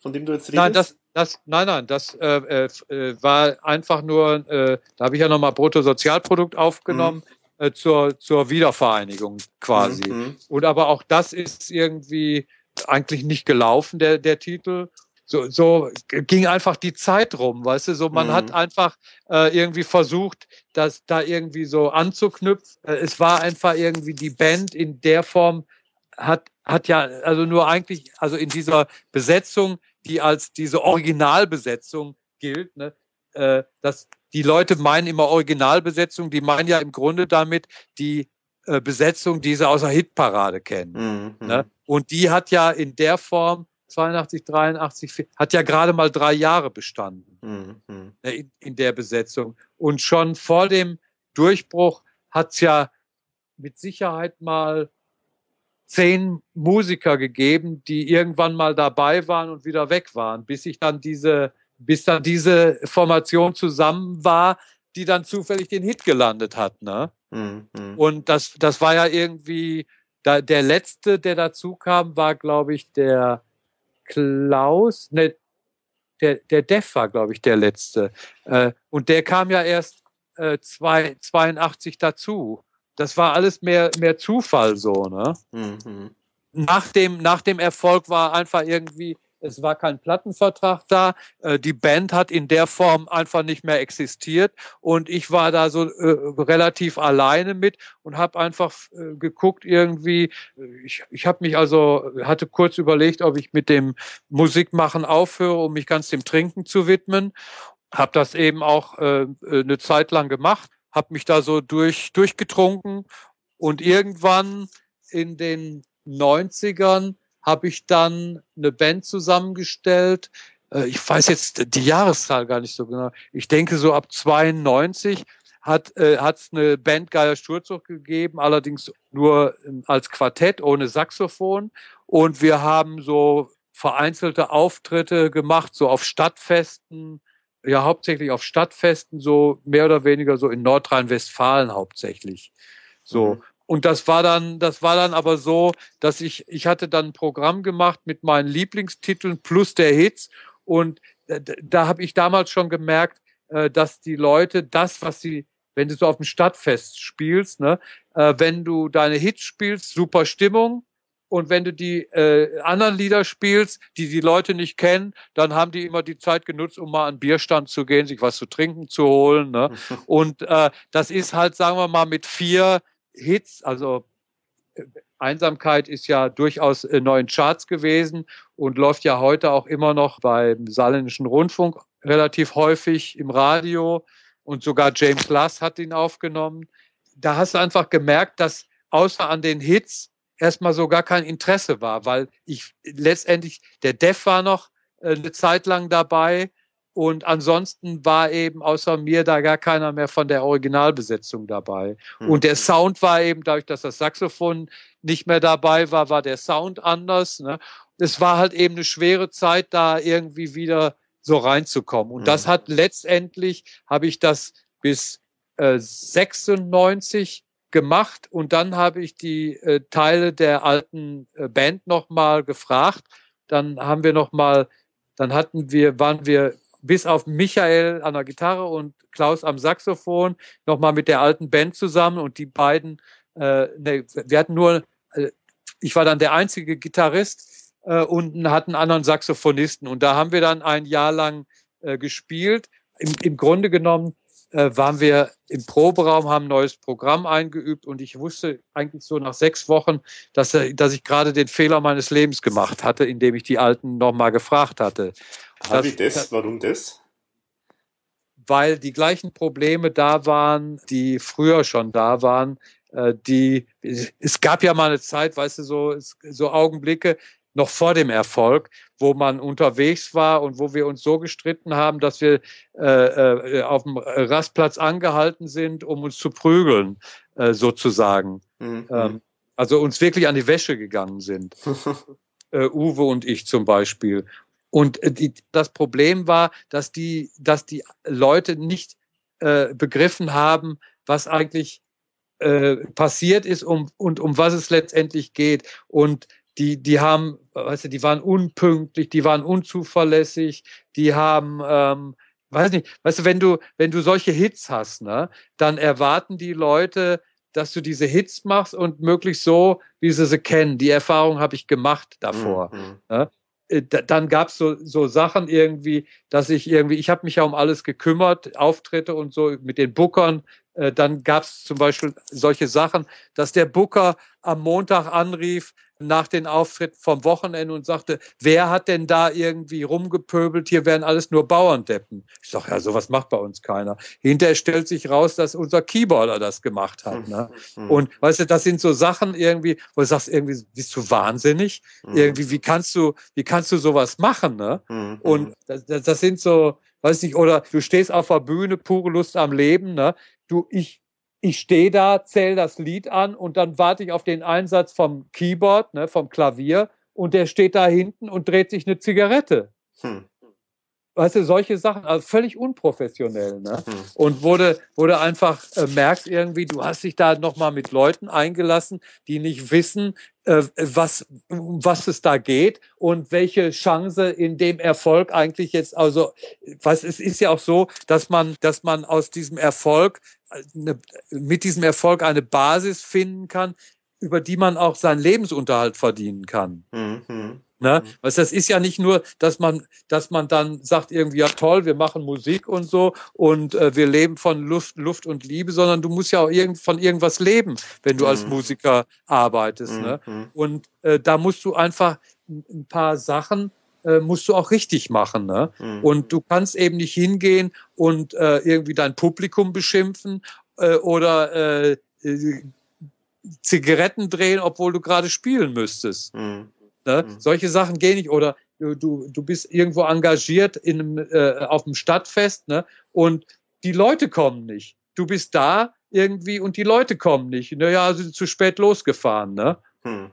von dem du jetzt redest? Nein, das, das, nein, nein, das äh, äh, war einfach nur, äh, da habe ich ja nochmal Bruttosozialprodukt aufgenommen. Mhm. äh, zur, zur Wiedervereinigung quasi. Mhm. Und aber auch das ist irgendwie eigentlich nicht gelaufen, der, der Titel. So, so ging einfach die Zeit rum, weißt du, so man mhm. hat einfach äh, irgendwie versucht, das da irgendwie so anzuknüpfen. Äh, es war einfach irgendwie die Band in der Form hat, hat ja, also nur eigentlich, also in dieser Besetzung, die als diese Originalbesetzung gilt, ne, äh, dass die Leute meinen immer Originalbesetzung, die meinen ja im Grunde damit die äh, Besetzung, die sie aus der Hitparade kennen. Mhm. Ne? Und die hat ja in der Form 82, 83, hat ja gerade mal drei Jahre bestanden mhm. Ne, in, in, der Besetzung. Und schon vor dem Durchbruch hat es ja mit Sicherheit mal zehn Musiker gegeben, die irgendwann mal dabei waren und wieder weg waren, bis ich dann diese bis dann diese Formation zusammen war, die dann zufällig den Hit gelandet hat. Ne? Mhm. Und das, das war ja irgendwie, da, der letzte, der dazu kam, war, glaube ich, der Klaus, ne, der, der Def war, glaube ich, der letzte. Äh, und der kam ja erst äh, zwei, 82 dazu. Das war alles mehr, mehr Zufall so, ne? Mhm. Nach dem, nach dem Erfolg war einfach irgendwie, es war kein Plattenvertrag da, äh, die Band hat in der Form einfach nicht mehr existiert. Und ich war da so äh, relativ alleine mit und habe einfach äh, geguckt irgendwie, ich, ich habe mich also, hatte kurz überlegt, ob ich mit dem Musikmachen aufhöre, um mich ganz dem Trinken zu widmen, habe das eben auch äh, eine Zeit lang gemacht, habe mich da so durch, durchgetrunken und irgendwann in den 90ern habe ich dann eine Band zusammengestellt. Äh, ich weiß jetzt die Jahreszahl gar nicht so genau. Ich denke so ab 92 hat äh, es eine Band Geier Sturzog gegeben, allerdings nur ähm, als Quartett ohne Saxophon. Und wir haben so vereinzelte Auftritte gemacht, so auf Stadtfesten, ja hauptsächlich auf Stadtfesten, so mehr oder weniger so in Nordrhein-Westfalen hauptsächlich. So. Mhm. Und das war dann, das war dann aber so, dass ich, ich hatte dann ein Programm gemacht mit meinen Lieblingstiteln plus der Hits. Und da, da habe ich damals schon gemerkt, äh, dass die Leute das, was sie, wenn du so auf dem Stadtfest spielst, ne, äh, wenn du deine Hits spielst, super Stimmung. Und wenn du die äh, anderen Lieder spielst, die die Leute nicht kennen, dann haben die immer die Zeit genutzt, um mal an Bierstand zu gehen, sich was zu trinken zu holen. Ne? Und äh, das ist halt, sagen wir mal, mit vier Hits, also äh, Einsamkeit ist ja durchaus in neuen Charts gewesen und läuft ja heute auch immer noch beim Saarländischen Rundfunk relativ häufig im Radio und sogar James Lass hat ihn aufgenommen. Da hast du einfach gemerkt, dass außer an den Hits erstmal so gar kein Interesse war, weil ich letztendlich, der Def war noch äh, eine Zeit lang dabei, und ansonsten war eben außer mir da gar keiner mehr von der Originalbesetzung dabei. Mhm. Und der Sound war eben, dadurch, dass das Saxophon nicht mehr dabei war, war der Sound anders. Ne? Es war halt eben eine schwere Zeit, da irgendwie wieder so reinzukommen. Und mhm. das hat letztendlich, habe ich das bis äh, 96 gemacht und dann habe ich die äh, Teile der alten äh, Band nochmal gefragt. Dann haben wir nochmal, dann hatten wir, waren wir bis auf Michael an der Gitarre und Klaus am Saxophon nochmal mit der alten Band zusammen und die beiden, äh, ne, wir hatten nur, äh, ich war dann der einzige Gitarrist äh, und hatten anderen Saxophonisten und da haben wir dann ein Jahr lang äh, gespielt. Im, Im Grunde genommen waren wir im Proberaum, haben ein neues Programm eingeübt und ich wusste eigentlich so nach sechs Wochen, dass, äh, dass ich gerade den Fehler meines Lebens gemacht hatte, indem ich die Alten nochmal gefragt hatte. Habe ich das? Warum das? Weil die gleichen Probleme da waren, die früher schon da waren. Äh, die, es gab ja mal eine Zeit, weißt du, so, so Augenblicke, noch vor dem Erfolg, wo man unterwegs war und wo wir uns so gestritten haben, dass wir äh, äh, auf dem Rastplatz angehalten sind, um uns zu prügeln, äh, sozusagen. Mhm. Ähm, also uns wirklich an die Wäsche gegangen sind. äh, Uwe und ich zum Beispiel. Und äh, die, das Problem war, dass die, dass die Leute nicht äh, begriffen haben, was eigentlich äh, passiert ist um, und um was es letztendlich geht. Und die, die haben, weißt du, die waren unpünktlich, die waren unzuverlässig, die haben, ähm, weiß nicht, weißt du, wenn du, wenn du solche Hits hast, ne, dann erwarten die Leute, dass du diese Hits machst und möglichst so, wie sie sie kennen. Die Erfahrung habe ich gemacht davor. Mhm. Ja? Äh, dann gab es so, so Sachen irgendwie, dass ich irgendwie, ich habe mich ja um alles gekümmert, Auftritte und so mit den Bookern. Äh, dann gab es zum Beispiel solche Sachen, dass der Booker am Montag anrief, nach den Auftritt vom Wochenende und sagte, wer hat denn da irgendwie rumgepöbelt? Hier wären alles nur Bauerndeppen. Ich sag, ja, sowas macht bei uns keiner. Hinterher stellt sich raus, dass unser Keyboarder das gemacht hat. Ne? Mhm. Und weißt du, das sind so Sachen irgendwie, wo du sagst, irgendwie bist du wahnsinnig. Mhm. Irgendwie, wie kannst du, wie kannst du sowas machen? Ne? Mhm. Und das, das sind so, weiß nicht, oder du stehst auf der Bühne, pure Lust am Leben, ne? Du, ich ich stehe da, zähle das Lied an und dann warte ich auf den Einsatz vom Keyboard, ne, vom Klavier und der steht da hinten und dreht sich eine Zigarette. Hm. Weißt du, solche Sachen, also völlig unprofessionell, ne? Hm. Und wurde, wurde einfach, äh, merkst irgendwie, du hast dich da nochmal mit Leuten eingelassen, die nicht wissen, äh, was, um was es da geht und welche Chance in dem Erfolg eigentlich jetzt, also, was, es ist ja auch so, dass man, dass man aus diesem Erfolg, eine, mit diesem Erfolg eine Basis finden kann, über die man auch seinen Lebensunterhalt verdienen kann. Mhm. Ne? Mhm. Was das ist ja nicht nur, dass man, dass man dann sagt irgendwie ja toll, wir machen Musik und so und äh, wir leben von Luft, Luft und Liebe, sondern du musst ja auch irgend, von irgendwas leben, wenn du mhm. als Musiker arbeitest. Ne? Mhm. Ne? Und äh, da musst du einfach ein paar Sachen äh, musst du auch richtig machen. Ne? Mhm. Und du kannst eben nicht hingehen und äh, irgendwie dein Publikum beschimpfen äh, oder äh, äh Zigaretten drehen, obwohl du gerade spielen müsstest. Mhm. Ne? Mhm. Solche Sachen gehen nicht. Oder du, du, du bist irgendwo engagiert in einem, äh, auf dem Stadtfest ne? und die Leute kommen nicht. Du bist da irgendwie und die Leute kommen nicht. Naja, sind zu spät losgefahren. Ne? Mhm.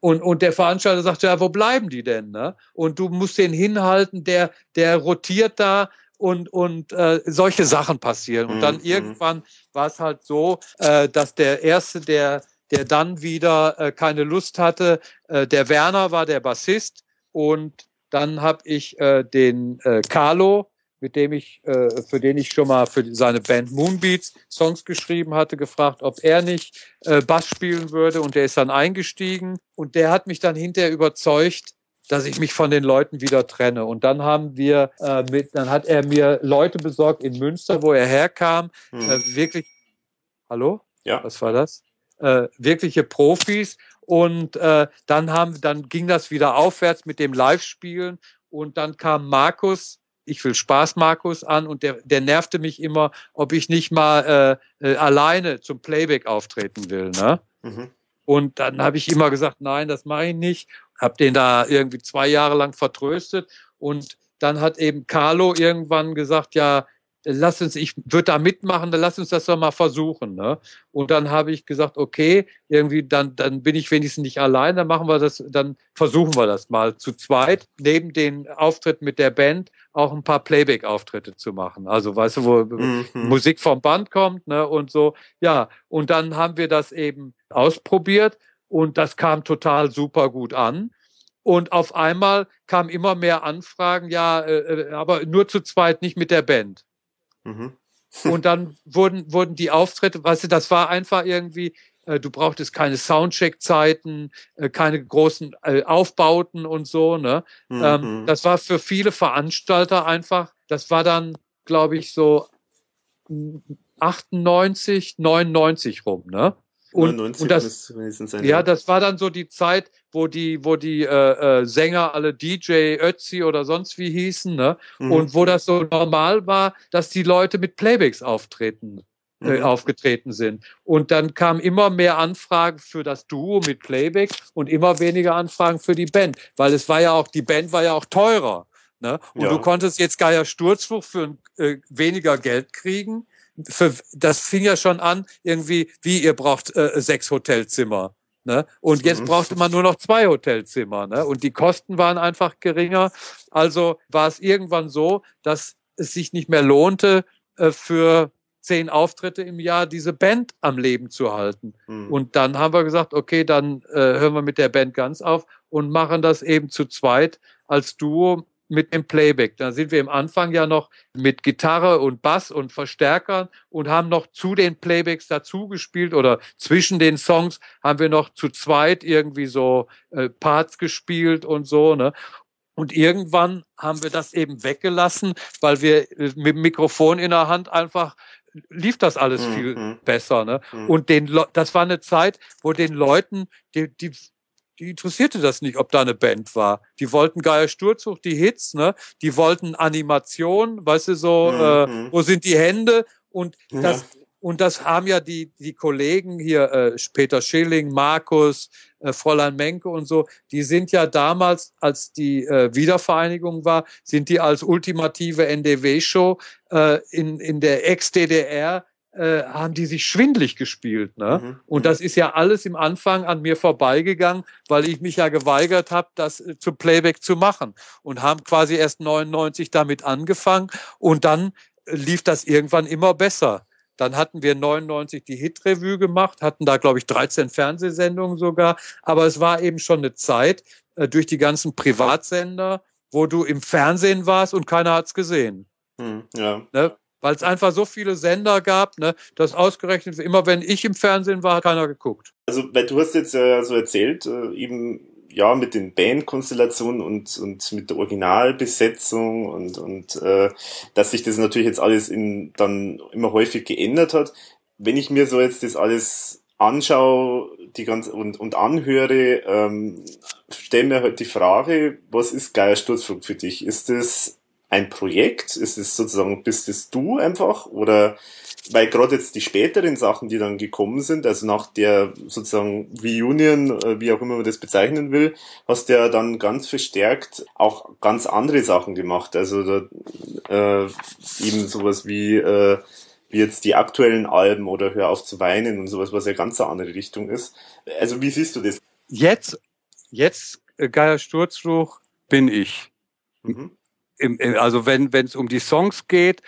Und, und der Veranstalter sagt, ja, wo bleiben die denn? Ne? Und du musst den hinhalten, der, der rotiert da und, und äh, solche Sachen passieren. Und dann mhm. irgendwann war es halt so, äh, dass der Erste, der der dann wieder äh, keine Lust hatte. Äh, der Werner war der Bassist und dann habe ich äh, den äh, Carlo, mit dem ich, äh, für den ich schon mal für seine Band Moonbeats Songs geschrieben hatte, gefragt, ob er nicht äh, Bass spielen würde und der ist dann eingestiegen und der hat mich dann hinterher überzeugt, dass ich mich von den Leuten wieder trenne. Und dann haben wir äh, mit, dann hat er mir Leute besorgt in Münster, wo er herkam, hm. äh, wirklich. Hallo? Ja. Was war das? Äh, wirkliche Profis. Und äh, dann haben, dann ging das wieder aufwärts mit dem Live-Spielen und dann kam Markus, ich will Spaß Markus an und der, der nervte mich immer, ob ich nicht mal äh, äh, alleine zum Playback auftreten will. Ne? Mhm. Und dann habe ich immer gesagt, nein, das mache ich nicht. Hab den da irgendwie zwei Jahre lang vertröstet und dann hat eben Carlo irgendwann gesagt, ja, lass uns, ich würde da mitmachen, dann lass uns das doch mal versuchen. Ne? Und dann habe ich gesagt, okay, irgendwie, dann, dann bin ich wenigstens nicht allein, dann machen wir das, dann versuchen wir das mal zu zweit, neben den Auftritten mit der Band auch ein paar Playback-Auftritte zu machen. Also weißt du, wo mhm. Musik vom Band kommt, ne? Und so, ja. Und dann haben wir das eben ausprobiert und das kam total super gut an. Und auf einmal kamen immer mehr Anfragen, ja, äh, äh aber nur zu zweit, nicht mit der Band. Mhm. und dann wurden, wurden die Auftritte, weißt du, das war einfach irgendwie, äh, du brauchtest keine Soundcheck-Zeiten, äh, keine großen äh, Aufbauten und so, ne? Mhm. Ähm, das war für viele Veranstalter einfach, das war dann, glaube ich, so 98, 99 rum, ne? Und, und das, ja, das war dann so die Zeit, wo die, wo die äh, äh, Sänger alle DJ Ötzi oder sonst wie hießen, ne? Mhm. Und wo das so normal war, dass die Leute mit Playbacks auftreten, äh, mhm. aufgetreten sind. Und dann kamen immer mehr Anfragen für das Duo mit Playback und immer weniger Anfragen für die Band, weil es war ja auch, die Band war ja auch teurer. Ne? Und ja. du konntest jetzt Geier Sturzfluch für äh, weniger Geld kriegen für, das fing ja schon an, irgendwie, wie ihr braucht äh, sechs Hotelzimmer. Ne? Und jetzt mhm. brauchte man nur noch zwei Hotelzimmer. Ne? Und die Kosten waren einfach geringer. Also war es irgendwann so, dass es sich nicht mehr lohnte, äh, für zehn Auftritte im Jahr diese Band am Leben zu halten. Mhm. Und dann haben wir gesagt, okay, dann äh, hören wir mit der Band ganz auf und machen das eben zu zweit als Duo mit dem Playback. Da sind wir im Anfang ja noch mit Gitarre und Bass und Verstärkern und haben noch zu den Playbacks dazu gespielt oder zwischen den Songs haben wir noch zu zweit irgendwie so äh, Parts gespielt und so, ne? Und irgendwann haben wir das eben weggelassen, weil wir äh, mit dem Mikrofon in der Hand einfach lief das alles viel mhm. besser. Ne? Mhm. Und den, das war eine Zeit, wo den Leuten, die, die die interessierte das nicht, ob da eine Band war. Die wollten Geier Sturzug, die Hits, ne? Die wollten Animation, weißt du, so, äh, mhm. äh, wo sind die Hände? Und ja. das, und das haben ja die, die Kollegen hier, äh, Peter Schilling, Markus, äh, Fräulein Menke und so, die sind ja damals, als die äh, Wiedervereinigung war, sind die als ultimative NDW-Show äh, in, in der Ex-DDR äh, haben die sich schwindlig gespielt. Ne? Mhm. Und mhm. das ist ja alles im Anfang an mir vorbeigegangen, weil ich mich ja geweigert habe, das äh, zu Playback zu machen. Und haben quasi erst 99 damit angefangen und dann äh, lief das irgendwann immer besser. Dann hatten wir 99 die Hit-Revue gemacht, hatten da, glaube ich, 13 Fernsehsendungen sogar. Aber es war eben schon eine Zeit äh, durch die ganzen Privatsender, wo du im Fernsehen warst und keiner hat's gesehen. Hm, ja. Ne? Weil es einfach so viele Sender gab, ne, dass ausgerechnet immer, wenn ich im Fernsehen war, hat keiner geguckt. Also, weil du hast jetzt äh, so erzählt, äh, eben ja mit den Bandkonstellationen und und mit der Originalbesetzung und und äh, dass sich das natürlich jetzt alles in dann immer häufig geändert hat. Wenn ich mir so jetzt das alles anschaue die ganz und und anhöre, ähm, stelle mir halt die Frage, was ist Geiersturzflug für dich? Ist das ein Projekt? Ist es sozusagen, bist es du einfach? Oder weil gerade jetzt die späteren Sachen, die dann gekommen sind, also nach der sozusagen Reunion, äh, wie auch immer man das bezeichnen will, hast du ja dann ganz verstärkt auch ganz andere Sachen gemacht. Also da, äh, eben sowas wie, äh, wie jetzt die aktuellen Alben oder Hör auf zu weinen und sowas, was ja ganz eine andere Richtung ist. Also wie siehst du das? Jetzt, jetzt, äh, Geier Sturzfluch bin ich. Mhm im, also wenn es um die Songs geht,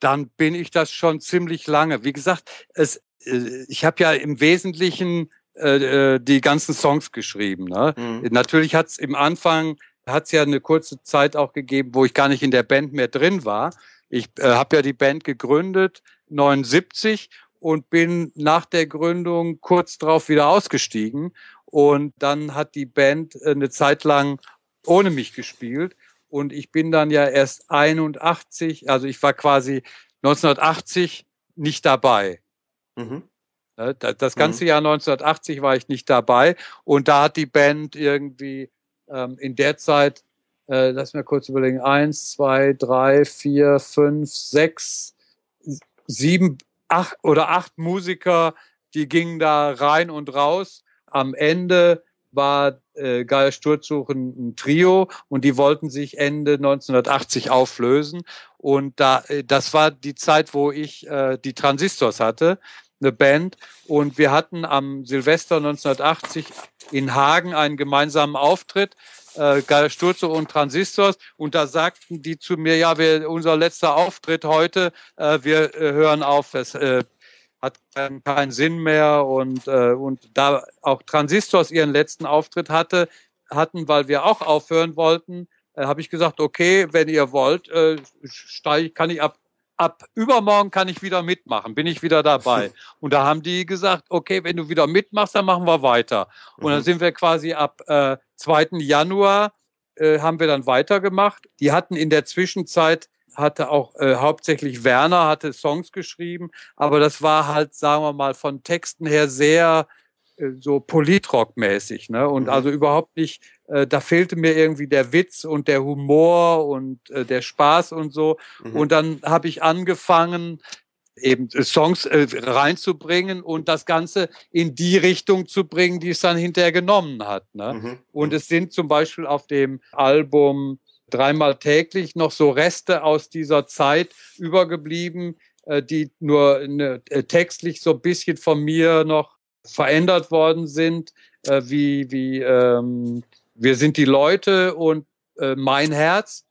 dann bin ich das schon ziemlich lange. Wie gesagt, es, äh, ich habe ja im Wesentlichen äh, äh, die ganzen Songs geschrieben. Ne? Mhm. Natürlich hat es im Anfang hat es ja eine kurze Zeit auch gegeben, wo ich gar nicht in der Band mehr drin war. Ich äh, habe ja die Band gegründet 79 und bin nach der Gründung kurz drauf wieder ausgestiegen und dann hat die Band äh, eine Zeit lang ohne mich gespielt und ich bin dann ja erst 81, also ich war quasi 1980 nicht dabei. Mhm. Das ganze mhm. Jahr 1980 war ich nicht dabei und da hat die Band irgendwie ähm, in der Zeit, äh, lass mir kurz überlegen, eins, zwei, drei, vier, fünf, sechs, sieben, acht oder acht Musiker, die gingen da rein und raus. Am Ende war äh, Geier Sturzsuchen ein Trio und die wollten sich Ende 1980 auflösen. Und da, äh, das war die Zeit, wo ich äh, die Transistors hatte, eine Band. Und wir hatten am Silvester 1980 in Hagen einen gemeinsamen Auftritt. Äh, Geier Sturze und Transistors und da sagten die zu mir, ja, wir, unser letzter Auftritt heute, äh, wir äh, hören auf, es äh, hat keinen, keinen Sinn mehr und, äh, und da auch Transistors ihren letzten Auftritt hatte, hatten, weil wir auch aufhören wollten, äh, habe ich gesagt, okay, wenn ihr wollt, äh, steig, kann ich ab ab übermorgen kann ich wieder mitmachen, bin ich wieder dabei. Und da haben die gesagt, okay, wenn du wieder mitmachst, dann machen wir weiter. Und dann mhm. sind wir quasi ab äh, 2. Januar äh, haben wir dann weitergemacht. Die hatten in der Zwischenzeit hatte auch äh, hauptsächlich Werner hatte Songs geschrieben, aber das war halt, sagen wir mal, von Texten her sehr äh, so Politrock-mäßig, ne? Und mhm. also überhaupt nicht, äh, da fehlte mir irgendwie der Witz und der Humor und äh, der Spaß und so. Mhm. Und dann habe ich angefangen, eben äh, Songs äh, reinzubringen und das Ganze in die Richtung zu bringen, die es dann hinterher genommen hat. Ne? Mhm. Und es sind zum Beispiel auf dem Album dreimal täglich noch so Reste aus dieser Zeit übergeblieben, äh, die nur ne, textlich so ein bisschen von mir noch verändert worden sind, äh, wie, wie ähm, wir sind die Leute und äh, mein Herz.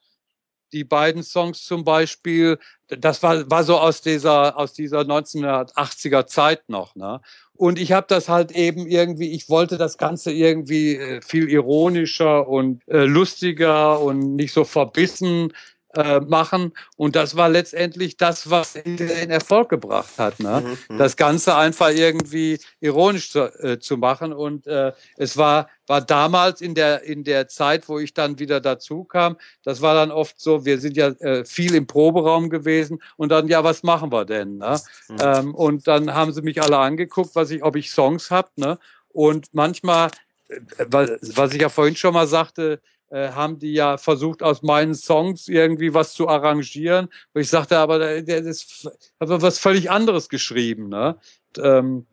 Die beiden Songs zum Beispiel, das war, war so aus dieser, aus dieser 1980er Zeit noch. Ne? Und ich habe das halt eben irgendwie, ich wollte das Ganze irgendwie äh, viel ironischer und äh, lustiger und nicht so verbissen äh, machen. Und das war letztendlich das, was den Erfolg gebracht hat. Ne? Mhm, mhm, das Ganze einfach irgendwie ironisch zu, äh, zu machen. Und äh, es war, war damals in der, in der Zeit, wo ich dann wieder dazu kam, das war dann oft so, wir sind ja äh, viel im Proberaum gewesen und dann, ja, was machen wir denn? Ne? Mhm. Ähm, und dann haben sie mich alle angeguckt, was ich, ob ich Songs hab. Ne? Und manchmal, äh, was ich ja vorhin schon mal sagte, haben die ja versucht, aus meinen Songs irgendwie was zu arrangieren. Und ich sagte, aber der, der ist aber was völlig anderes geschrieben. Ne? Und, ähm,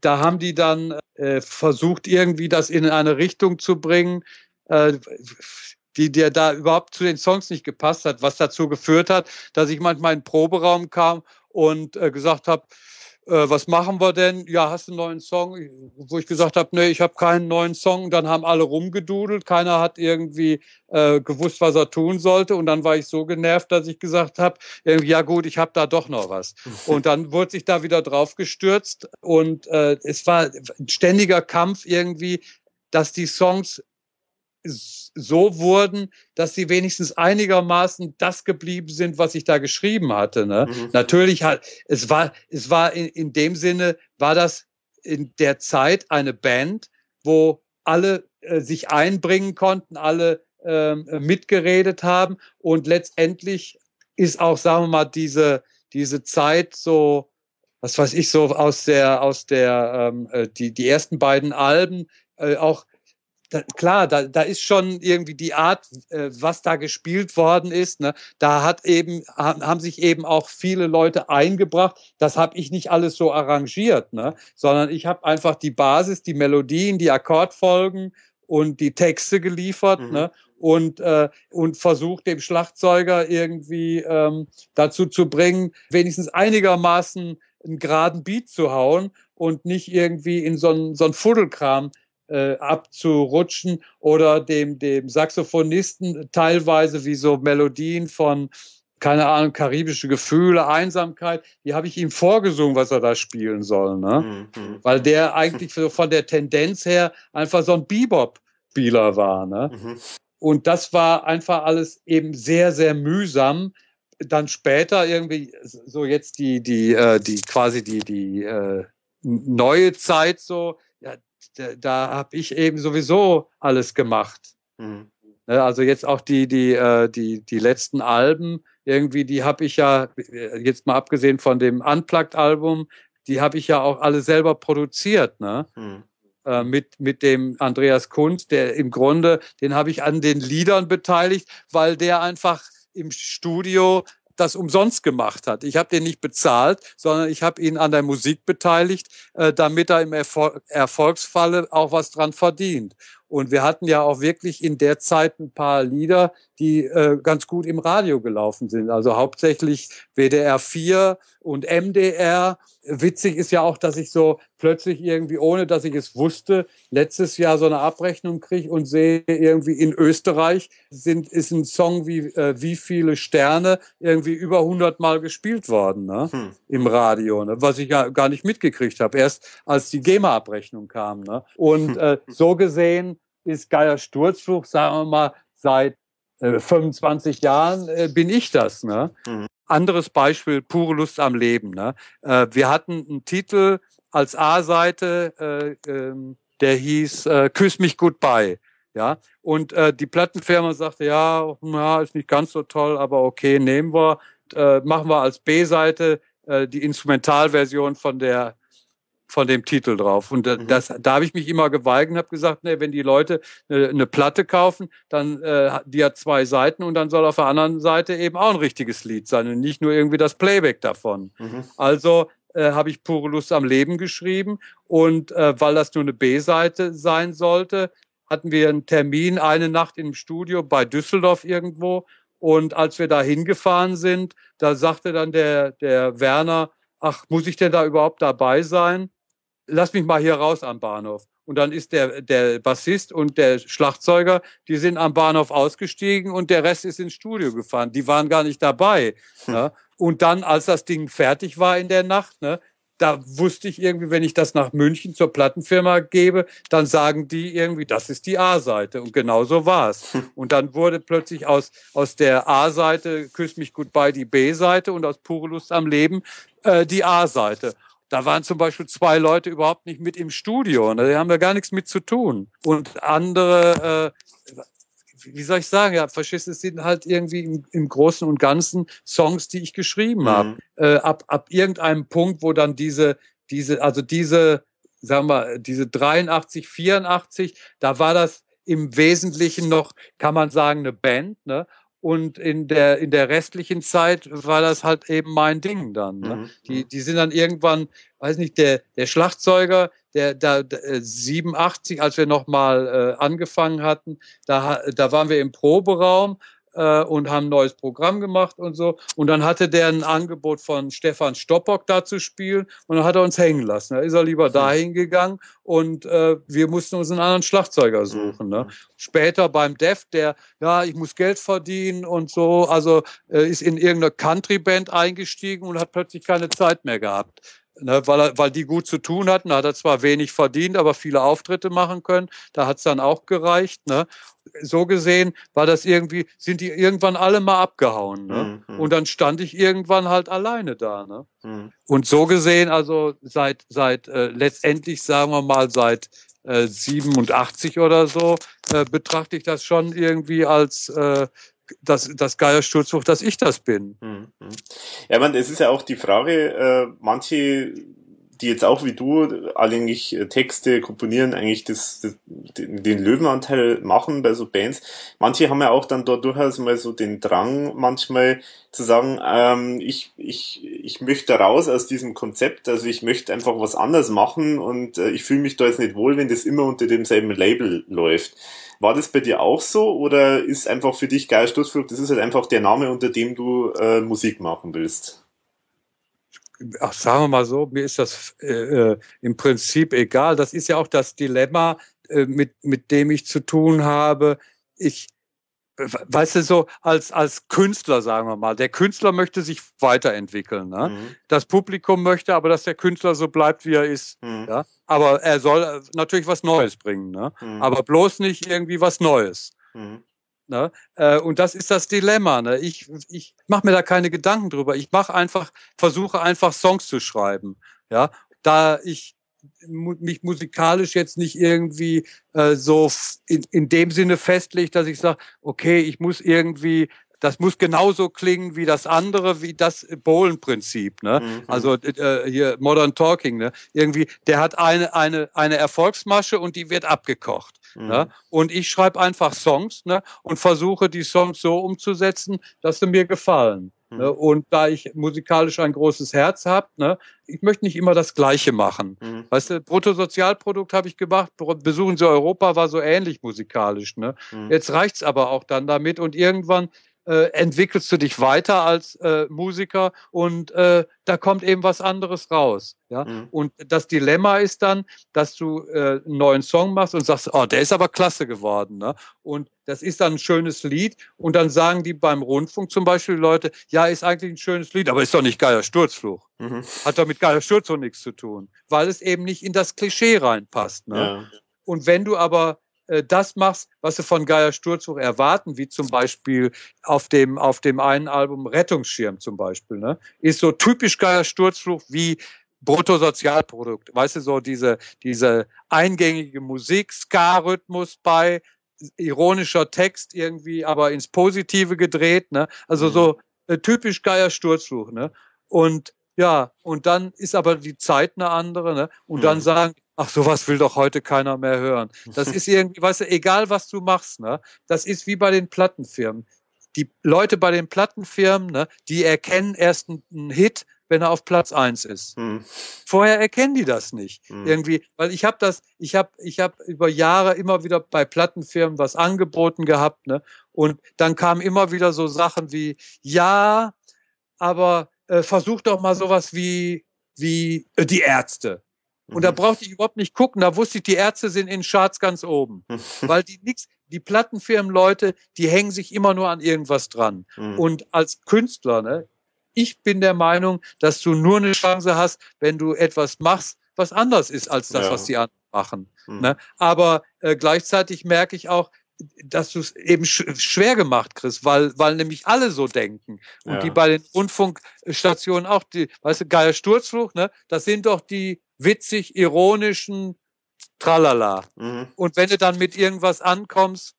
da haben die dann äh, versucht, irgendwie das in eine Richtung zu bringen, äh, die der da überhaupt zu den Songs nicht gepasst hat, was dazu geführt hat, dass ich manchmal in den Proberaum kam und äh, gesagt habe, äh, was machen wir denn? Ja, hast du einen neuen Song? Wo ich gesagt habe, nee, ich habe keinen neuen Song. Dann haben alle rumgedudelt, keiner hat irgendwie äh, gewusst, was er tun sollte. Und dann war ich so genervt, dass ich gesagt habe, ja gut, ich habe da doch noch was. Und dann wurde sich da wieder drauf gestürzt und äh, es war ein ständiger Kampf irgendwie, dass die Songs so wurden, dass sie wenigstens einigermaßen das geblieben sind, was ich da geschrieben hatte. Ne? Mhm. Natürlich hat es war es war in, in dem Sinne war das in der Zeit eine Band, wo alle äh, sich einbringen konnten, alle äh, mitgeredet haben und letztendlich ist auch sagen wir mal diese diese Zeit so was weiß ich so aus der aus der ähm, äh, die die ersten beiden Alben äh, auch da, klar, da, da ist schon irgendwie die Art, äh, was da gespielt worden ist. Ne? Da hat eben, haben sich eben auch viele Leute eingebracht. Das habe ich nicht alles so arrangiert, ne? sondern ich habe einfach die Basis, die Melodien, die Akkordfolgen und die Texte geliefert. Mhm. Ne? und, äh, und versucht dem Schlagzeuger irgendwie ähm, dazu zu bringen, wenigstens einigermaßen einen geraden Beat zu hauen und nicht irgendwie in so ein, so ein Fuddelkram äh, abzurutschen oder dem, dem Saxophonisten teilweise wie so Melodien von, keine Ahnung, karibische Gefühle, Einsamkeit, die habe ich ihm vorgesungen, was er da spielen soll. Ne? Mhm. Weil der eigentlich so von der Tendenz her einfach so ein Bebop-Spieler war. Ne? Mhm. Und das war einfach alles eben sehr, sehr mühsam. Dann später irgendwie so jetzt die, die, äh, die quasi die, die äh, neue Zeit so, da, da habe ich eben sowieso alles gemacht. Mhm. Ne, also jetzt auch die, die, äh, die, die letzten Alben, irgendwie, die habe ich ja, äh, jetzt mal abgesehen von dem Unplugged-Album, die habe ich ja auch alle selber produziert, ne? Mhm. Äh, mit, mit dem Andreas Kunz, der im Grunde, den habe ich an den Liedern beteiligt, weil der einfach im Studio das umsonst gemacht hat. Ich habe den nicht bezahlt, sondern ich habe ihn an der Musik beteiligt, äh, damit er im Erfol Erfolgsfalle auch was dran verdient. Und wir hatten ja auch wirklich in der Zeit ein paar Lieder, die äh, ganz gut im Radio gelaufen sind. Also hauptsächlich WDR 4 und MDR. Witzig ist ja auch, dass ich so plötzlich irgendwie, ohne dass ich es wusste, letztes Jahr so eine Abrechnung kriege und sehe irgendwie in Österreich sind, ist ein Song wie äh, Wie viele Sterne irgendwie über 100 Mal gespielt worden ne? Hm. im Radio, ne? was ich ja gar nicht mitgekriegt habe, erst als die GEMA-Abrechnung kam. Ne? Und äh, so gesehen ist Geier Sturzflug, sagen wir mal, seit äh, 25 Jahren äh, bin ich das. Ne? Mhm. Anderes Beispiel, pure Lust am Leben. Ne? Äh, wir hatten einen Titel als A-Seite, äh, ähm, der hieß äh, Küss mich goodbye. Ja, und äh, die Plattenfirma sagte, ja, ja, ist nicht ganz so toll, aber okay, nehmen wir, machen wir als B-Seite die Instrumentalversion von der von dem Titel drauf. Und mhm. das, da habe ich mich immer geweigert und habe gesagt, nee, wenn die Leute eine, eine Platte kaufen, dann äh, die hat zwei Seiten und dann soll auf der anderen Seite eben auch ein richtiges Lied sein und nicht nur irgendwie das Playback davon. Mhm. Also äh, habe ich pure Lust am Leben geschrieben und äh, weil das nur eine B-Seite sein sollte, hatten wir einen Termin eine Nacht im Studio bei Düsseldorf irgendwo und als wir da hingefahren sind, da sagte dann der der Werner, ach, muss ich denn da überhaupt dabei sein? Lass mich mal hier raus am Bahnhof. Und dann ist der, der Bassist und der Schlagzeuger, die sind am Bahnhof ausgestiegen und der Rest ist ins Studio gefahren. Die waren gar nicht dabei. Hm. Ne? Und dann, als das Ding fertig war in der Nacht, ne, da wusste ich irgendwie, wenn ich das nach München zur Plattenfirma gebe, dann sagen die irgendwie, das ist die A-Seite. Und genau so war es. Hm. Und dann wurde plötzlich aus, aus der A-Seite, Küss mich gut bei, die B-Seite und aus pure Lust am Leben äh, die A-Seite. Da waren zum Beispiel zwei Leute überhaupt nicht mit im Studio. Ne? Die haben da gar nichts mit zu tun. Und andere, äh, wie soll ich sagen, ja, Faschisten sind halt irgendwie im, im Großen und Ganzen Songs, die ich geschrieben mhm. habe. Äh, ab, ab irgendeinem Punkt, wo dann diese, diese, also diese, sagen wir, diese 83, 84, da war das im Wesentlichen noch, kann man sagen, eine Band, ne? Und in der, in der restlichen Zeit war das halt eben mein Ding dann. Ne? Mhm. Die, mhm. die sind dann irgendwann, weiß nicht, der, der Schlagzeuger, der, da, äh, 87, als wir nochmal äh, angefangen hatten, da, da waren wir im Proberaum äh, und haben ein neues Programm gemacht und so. Und dann hatte der ein Angebot von Stefan Stoppock da zu spielen und dann hat er uns hängen lassen. Da ist er lieber dahin gegangen und äh, wir mussten uns einen anderen Schlagzeuger suchen. Ne? Später beim Def, der, ja, ich muss Geld verdienen und so, also äh, ist in irgendeine Country-Band eingestiegen und hat plötzlich keine Zeit mehr gehabt. Ne, weil, er, weil die gut zu tun hatten. Da hat er zwar wenig verdient, aber viele Auftritte machen können. Da hat es dann auch gereicht. Ne? So gesehen war das irgendwie, sind die irgendwann alle mal abgehauen. Ne? Mhm. Und dann stand ich irgendwann halt alleine da. Ne? Mhm. Und so gesehen, also seit, seit äh, letztendlich, sagen wir mal, seit äh, 87 oder so, äh, betrachte ich das schon irgendwie als äh, das, das Geiersturzbuch, dass ich das bin. Mhm. Ja, man, es ist ja auch die Frage, äh, manche, die jetzt auch wie du eigentlich Texte komponieren, eigentlich das, das, den Löwenanteil machen bei so Bands. Manche haben ja auch dann dort durchaus mal so den Drang, manchmal zu sagen, ähm, ich, ich, ich möchte raus aus diesem Konzept, also ich möchte einfach was anderes machen und äh, ich fühle mich da jetzt nicht wohl, wenn das immer unter demselben Label läuft. War das bei dir auch so oder ist einfach für dich Geil Sturzflug, das ist halt einfach der Name, unter dem du äh, Musik machen willst? Ach, sagen wir mal so, mir ist das äh, äh, im Prinzip egal. Das ist ja auch das Dilemma, äh, mit, mit dem ich zu tun habe. Ich, weißt du, so als, als Künstler, sagen wir mal, der Künstler möchte sich weiterentwickeln. Ne? Mhm. Das Publikum möchte aber, dass der Künstler so bleibt, wie er ist. Mhm. Ja? Aber er soll äh, natürlich was Neues bringen. Ne? Mhm. Aber bloß nicht irgendwie was Neues. Ne? Äh, und das ist das Dilemma. Ne? Ich, ich mache mir da keine Gedanken drüber. Ich mache einfach, versuche einfach Songs zu schreiben. Ja, da ich mich musikalisch jetzt nicht irgendwie äh, so in, in dem Sinne festlegt, dass ich sage, okay, ich muss irgendwie das muss genauso klingen wie das andere, wie das Bohlen-Prinzip. Ne? Mhm. Also äh, hier Modern Talking. Ne? Irgendwie, der hat eine, eine, eine Erfolgsmasche und die wird abgekocht. Mhm. Ne? Und ich schreibe einfach Songs ne? und versuche die Songs so umzusetzen, dass sie mir gefallen. Ne? Mhm. Ne? Und da ich musikalisch ein großes Herz habe, ne? ich möchte nicht immer das Gleiche machen. Mhm. Weißt du, Bruttosozialprodukt habe ich gemacht, Besuchen Sie Europa war so ähnlich musikalisch. Ne? Mhm. Jetzt reicht's aber auch dann damit und irgendwann äh, entwickelst du dich weiter als äh, Musiker und äh, da kommt eben was anderes raus. Ja? Mhm. Und das Dilemma ist dann, dass du äh, einen neuen Song machst und sagst, oh, der ist aber klasse geworden. Ne? Und das ist dann ein schönes Lied. Und dann sagen die beim Rundfunk zum Beispiel Leute, ja, ist eigentlich ein schönes Lied, aber ist doch nicht geiler Sturzfluch. Mhm. Hat doch mit geiler Sturzfluch nichts zu tun, weil es eben nicht in das Klischee reinpasst. Ne? Ja. Und wenn du aber das machst, was sie von Geier Sturzhoch erwarten, wie zum Beispiel auf dem, auf dem einen Album Rettungsschirm zum Beispiel, ne? ist so typisch Geier Sturzfluch wie Bruttosozialprodukt. Weißt du, so diese, diese eingängige Musik, Ska-Rhythmus bei, ironischer Text irgendwie, aber ins Positive gedreht, ne? Also mhm. so äh, typisch Geier Sturzfluch, ne? Und ja, und dann ist aber die Zeit eine andere, ne? Und mhm. dann sagen, ach, sowas will doch heute keiner mehr hören. Das ist irgendwie, weißt du, egal was du machst, ne? Das ist wie bei den Plattenfirmen. Die Leute bei den Plattenfirmen, ne, die erkennen erst einen Hit, wenn er auf Platz eins ist. Hm. Vorher erkennen die das nicht. Hm. Irgendwie, weil ich habe das, ich habe ich hab über Jahre immer wieder bei Plattenfirmen was angeboten gehabt, ne? Und dann kamen immer wieder so Sachen wie, ja, aber äh, versuch doch mal sowas wie, wie äh, die Ärzte. Und da mhm. brauchte ich überhaupt nicht gucken. Da wusste ich, die Ärzte sind in Charts ganz oben. Weil die nix, die Plattenfirmenleute, die hängen sich immer nur an irgendwas dran. Mhm. Und als Künstler, ne, ich bin der Meinung, dass du nur eine Chance hast, wenn du etwas machst, was anders ist als das, ja. was die anderen machen. Mhm. Ne? Aber äh, gleichzeitig merke ich auch, dass du es eben sch schwer gemacht kriegst, weil, weil nämlich alle so denken. Und ja. die bei den Rundfunkstationen auch, die, weißt du, geiler Sturzfluch, ne? Das sind doch die witzig, ironischen Tralala. Mhm. Und wenn du dann mit irgendwas ankommst,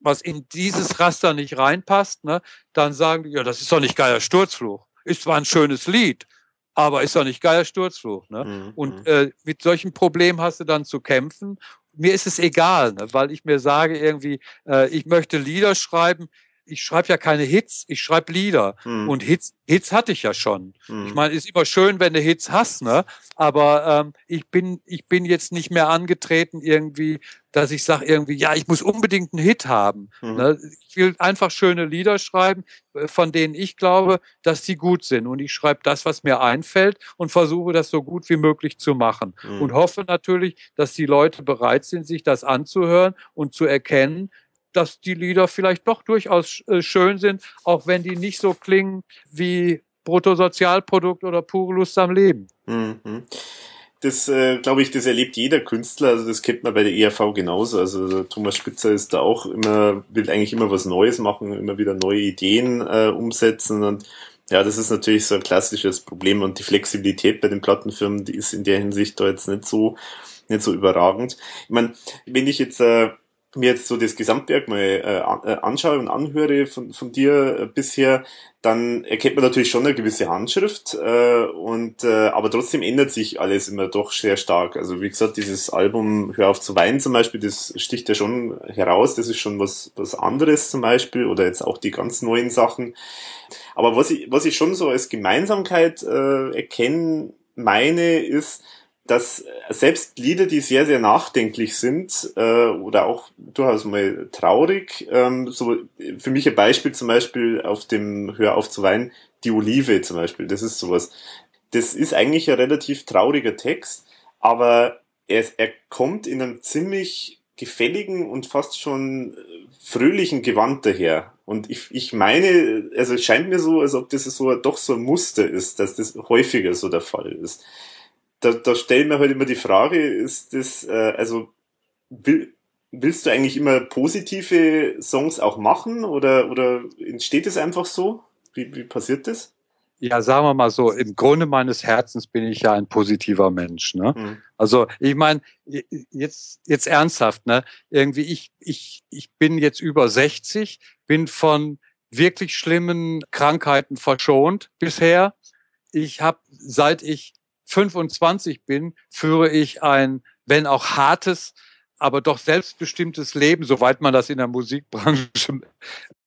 was in dieses Raster nicht reinpasst, ne, dann sagen die, ja, das ist doch nicht geiler Sturzfluch. Ist zwar ein schönes Lied, aber ist doch nicht geiler Sturzfluch. Ne? Mhm. Und mhm. äh, mit solchen Problemen hast du dann zu kämpfen mir ist es egal, ne, weil ich mir sage irgendwie, äh, ich möchte Lieder schreiben. Ich schreibe ja keine Hits, ich schreibe Lieder. Hm. Und Hits, Hits hatte ich ja schon. Hm. Ich meine, ist immer schön, wenn du Hits hast, ne? Aber ähm, ich bin, ich bin jetzt nicht mehr angetreten irgendwie dass ich sage irgendwie, ja, ich muss unbedingt einen Hit haben. Mhm. Ne? Ich will einfach schöne Lieder schreiben, äh, von denen ich glaube, dass die gut sind. Und ich schreibe das, was mir einfällt und versuche das so gut wie möglich zu machen. Mhm. Und hoffe natürlich, dass die Leute bereit sind, sich das anzuhören und zu erkennen, dass die Lieder vielleicht doch durchaus äh, schön sind, auch wenn die nicht so klingen wie Bruttosozialprodukt oder pure Lust am Leben. Mhm das äh, glaube ich, das erlebt jeder Künstler. Also das kennt man bei der ERV genauso. Also Thomas Spitzer ist da auch immer, will eigentlich immer was Neues machen, immer wieder neue Ideen äh, umsetzen und ja, das ist natürlich so ein klassisches Problem und die Flexibilität bei den Plattenfirmen, die ist in der Hinsicht da jetzt nicht so nicht so überragend. Ich meine, wenn ich jetzt äh, mir jetzt so das Gesamtwerk mal äh, äh, anschaue und anhöre von, von dir äh, bisher, dann erkennt man natürlich schon eine gewisse Handschrift äh, und äh, aber trotzdem ändert sich alles immer doch sehr stark. Also wie gesagt, dieses Album Hör auf zu weinen zum Beispiel, das sticht ja schon heraus, das ist schon was, was anderes zum Beispiel oder jetzt auch die ganz neuen Sachen. Aber was ich, was ich schon so als Gemeinsamkeit äh, erkennen meine, ist, dass selbst Lieder, die sehr, sehr nachdenklich sind äh, oder auch durchaus mal traurig, ähm, so für mich ein Beispiel zum Beispiel auf dem Hör auf zu weinen, die Olive zum Beispiel, das ist sowas. Das ist eigentlich ein relativ trauriger Text, aber er, er kommt in einem ziemlich gefälligen und fast schon fröhlichen Gewand daher. Und ich, ich meine, also es scheint mir so, als ob das so doch so ein Muster ist, dass das häufiger so der Fall ist da, da stellen wir halt immer die Frage, ist das, äh, also will, willst du eigentlich immer positive Songs auch machen oder, oder entsteht es einfach so? Wie, wie passiert das? Ja, sagen wir mal so, im Grunde meines Herzens bin ich ja ein positiver Mensch. Ne? Mhm. Also ich meine, jetzt, jetzt ernsthaft, ne? Irgendwie, ich, ich, ich bin jetzt über 60, bin von wirklich schlimmen Krankheiten verschont bisher. Ich habe, seit ich 25 bin, führe ich ein, wenn auch hartes, aber doch selbstbestimmtes Leben, soweit man das in der Musikbranche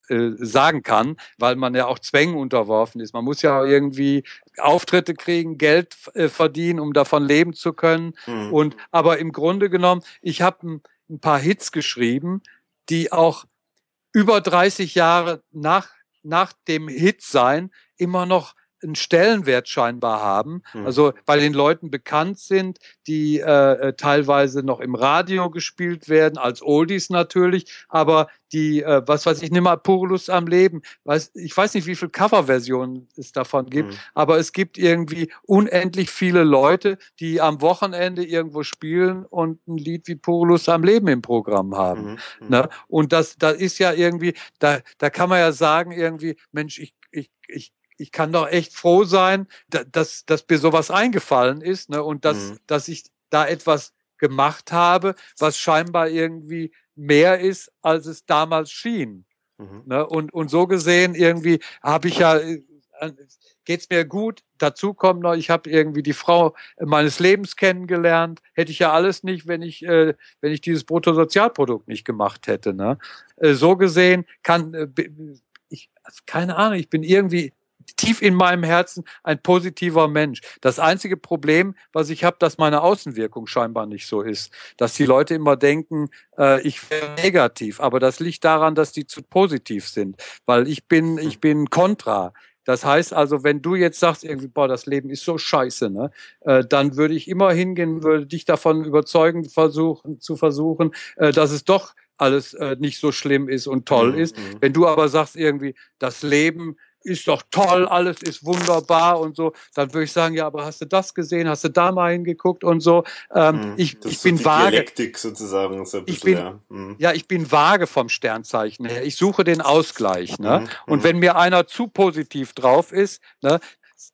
äh, sagen kann, weil man ja auch Zwängen unterworfen ist. Man muss ja irgendwie Auftritte kriegen, Geld äh, verdienen, um davon leben zu können. Mhm. Und aber im Grunde genommen, ich habe ein, ein paar Hits geschrieben, die auch über 30 Jahre nach nach dem Hit sein immer noch einen Stellenwert scheinbar haben. Mhm. Also weil den Leuten bekannt sind, die äh, äh, teilweise noch im Radio gespielt werden, als Oldies natürlich, aber die, äh, was weiß ich, nimm mal pure Lust am Leben. Weiß, ich weiß nicht, wie viele Coverversionen es davon gibt, mhm. aber es gibt irgendwie unendlich viele Leute, die am Wochenende irgendwo spielen und ein Lied wie pure Lust am Leben im Programm haben. Mhm. mhm. Ne? Und das, da ist ja irgendwie, da, da kann man ja sagen, irgendwie, Mensch, ich, ich, ich ich kann doch echt froh sein, dass, dass mir sowas eingefallen ist ne, und dass, mhm. dass ich da etwas gemacht habe, was scheinbar irgendwie mehr ist, als es damals schien. Mhm. Ne, und, und so gesehen irgendwie habe ich ja, äh, geht's mir gut. Dazu kommt noch, ich habe irgendwie die Frau meines Lebens kennengelernt. Hätte ich ja alles nicht, wenn ich, äh, wenn ich dieses Bruttosozialprodukt nicht gemacht hätte. Ne? Äh, so gesehen kann äh, ich, keine Ahnung, ich bin irgendwie tief in meinem Herzen ein positiver Mensch. Das einzige Problem, was ich habe, dass meine Außenwirkung scheinbar nicht so ist. Dass die Leute immer denken, äh, ich wäre negativ. Aber das liegt daran, dass die zu positiv sind. Weil ich bin, ich bin kontra. Das heißt also, wenn du jetzt sagst, irgendwie, boah, das Leben ist so scheiße, ne, äh, dann würde ich immer hingehen, würde dich davon überzeugen, versuchen, zu versuchen, äh, dass es doch alles äh, nicht so schlimm ist und toll mhm. ist. Mhm. Wenn du aber sagst irgendwie, das Leben ist doch toll, alles ist wunderbar und so, dann würde ich sagen, ja, aber hast du das gesehen, hast du da mal hingeguckt und so. Ähm, mhm. ich, ich bin so vage. Dialektik sozusagen. So bisschen, ich bin, ja. Mhm. ja. ich bin vage vom Sternzeichen her. Ich suche den Ausgleich. Ne? Mhm. Und mhm. wenn mir einer zu positiv drauf ist, ne,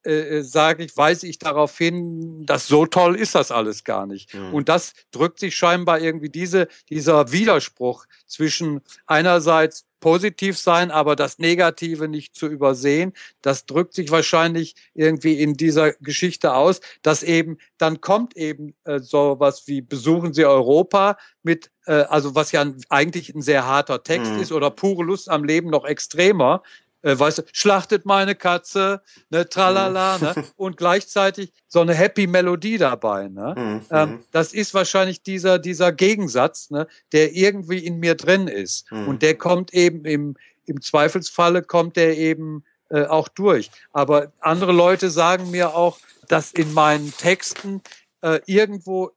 äh, äh, sage ich, weise ich darauf hin, dass so toll ist das alles gar nicht. Mhm. Und das drückt sich scheinbar irgendwie diese, dieser Widerspruch zwischen einerseits positiv sein, aber das Negative nicht zu übersehen. Das drückt sich wahrscheinlich irgendwie in dieser Geschichte aus, dass eben dann kommt eben äh, so was wie besuchen Sie Europa mit äh, also was ja eigentlich ein sehr harter Text mhm. ist oder pure Lust am Leben noch extremer, äh, weißt du, schlachtet meine Katze, ne, tralala, ne, und gleichzeitig so eine happy Melodie dabei, ne. Mhm. Ähm, das ist wahrscheinlich dieser, dieser Gegensatz, ne, der irgendwie in mir drin ist. Mhm. Und der kommt eben im, im Zweifelsfalle kommt der eben äh, auch durch. Aber andere Leute sagen mir auch, dass in meinen Texten äh, irgendwo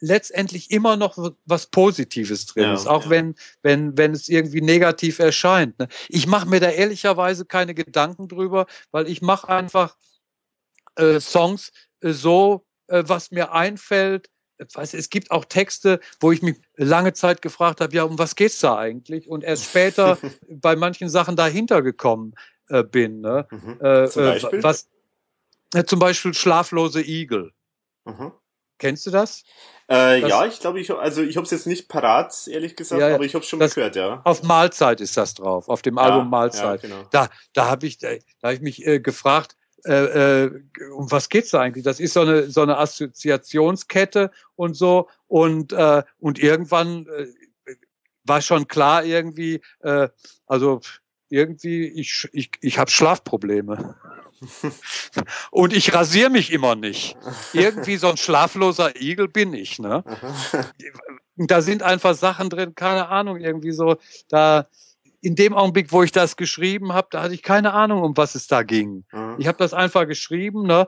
letztendlich immer noch was Positives drin ja, ist, auch ja. wenn, wenn, wenn es irgendwie negativ erscheint. Ne? Ich mache mir da ehrlicherweise keine Gedanken drüber, weil ich mache einfach äh, Songs äh, so, äh, was mir einfällt. Weiß, es gibt auch Texte, wo ich mich lange Zeit gefragt habe, ja, um was geht's da eigentlich? Und erst später bei manchen Sachen dahinter gekommen äh, bin. Ne? Mhm. Äh, zum äh, Beispiel? Was, zum Beispiel Schlaflose Igel. Mhm. Kennst du das? Äh, ja, ich glaube, ich also ich habe es jetzt nicht parat, ehrlich gesagt, ja, aber ich habe schon das, gehört, ja. Auf Mahlzeit ist das drauf, auf dem ja, Album Mahlzeit. Ja, genau. Da, da habe ich, da, da habe ich mich äh, gefragt, äh, äh, um was geht's da eigentlich? Das ist so eine so eine Assoziationskette und so und äh, und irgendwann äh, war schon klar irgendwie, äh, also irgendwie ich ich ich habe Schlafprobleme. Und ich rasiere mich immer nicht. Irgendwie so ein schlafloser Igel bin ich, ne? Da sind einfach Sachen drin, keine Ahnung, irgendwie so, da, in dem Augenblick, wo ich das geschrieben habe, da hatte ich keine Ahnung, um was es da ging. Ich habe das einfach geschrieben, ne?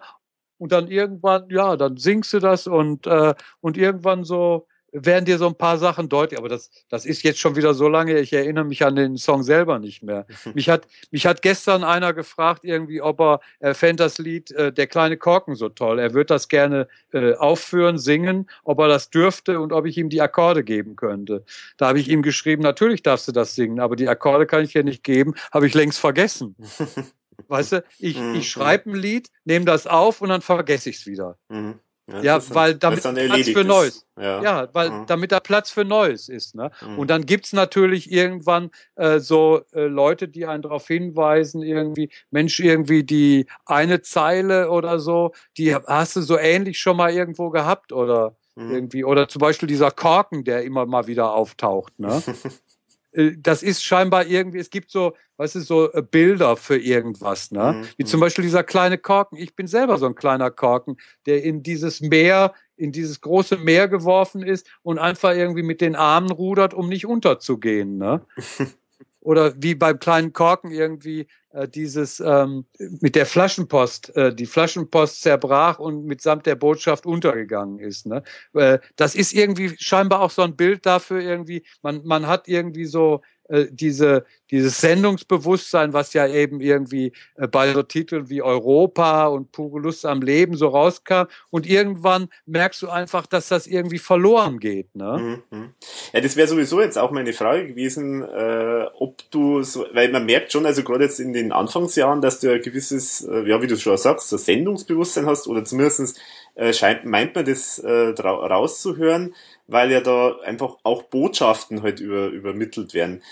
Und dann irgendwann, ja, dann singst du das und, äh, und irgendwann so, werden dir so ein paar Sachen deutlich, aber das, das ist jetzt schon wieder so lange, ich erinnere mich an den Song selber nicht mehr. Mich hat, mich hat gestern einer gefragt, irgendwie, ob er, er fände das Lied äh, Der kleine Korken so toll. Er würde das gerne äh, aufführen, singen, ob er das dürfte und ob ich ihm die Akkorde geben könnte. Da habe ich ihm geschrieben, natürlich darfst du das singen, aber die Akkorde kann ich dir nicht geben, habe ich längst vergessen. weißt du, ich, ich mhm. schreibe ein Lied, nehme das auf und dann vergesse ich es wieder. Ja, ja weil damit Platz für Neues. Ja, ja weil mhm. damit da Platz für Neues ist. Ne? Mhm. Und dann gibt's natürlich irgendwann äh, so äh, Leute, die einen darauf hinweisen, irgendwie, Mensch, irgendwie die eine Zeile oder so, die hast du so ähnlich schon mal irgendwo gehabt oder mhm. irgendwie, oder zum Beispiel dieser Korken, der immer mal wieder auftaucht. Ne? Äh, das ist scheinbar irgendwie, es gibt so, weißt du, so äh, Bilder für irgendwas, ne? Mhm. Wie zum mhm. Beispiel dieser kleine Korken. Ich bin selber so ein kleiner Korken, der in dieses Meer, in dieses große Meer geworfen ist und einfach irgendwie mit den Armen rudert, um nicht unterzugehen, ne? Oder wie beim kleinen Korken irgendwie äh, dieses ähm, mit der Flaschenpost, äh, die Flaschenpost zerbrach und mitsamt der Botschaft untergegangen ist. Ne? Äh, das ist irgendwie scheinbar auch so ein Bild dafür irgendwie, man, man hat irgendwie so äh, diese, dieses Sendungsbewusstsein, was ja eben irgendwie äh, bei so Titeln wie Europa und pure Lust am Leben so rauskam. Und irgendwann merkst du einfach, dass das irgendwie verloren geht. Ne? Mhm. Ja, das wäre sowieso jetzt auch meine Frage gewesen, äh, ob du so, weil man merkt schon, also gerade jetzt in den Anfangsjahren, dass du ein gewisses, äh, ja, wie du schon sagst, so Sendungsbewusstsein hast oder zumindestens äh, scheint, meint man das äh, rauszuhören weil ja da einfach auch Botschaften halt über, übermittelt werden.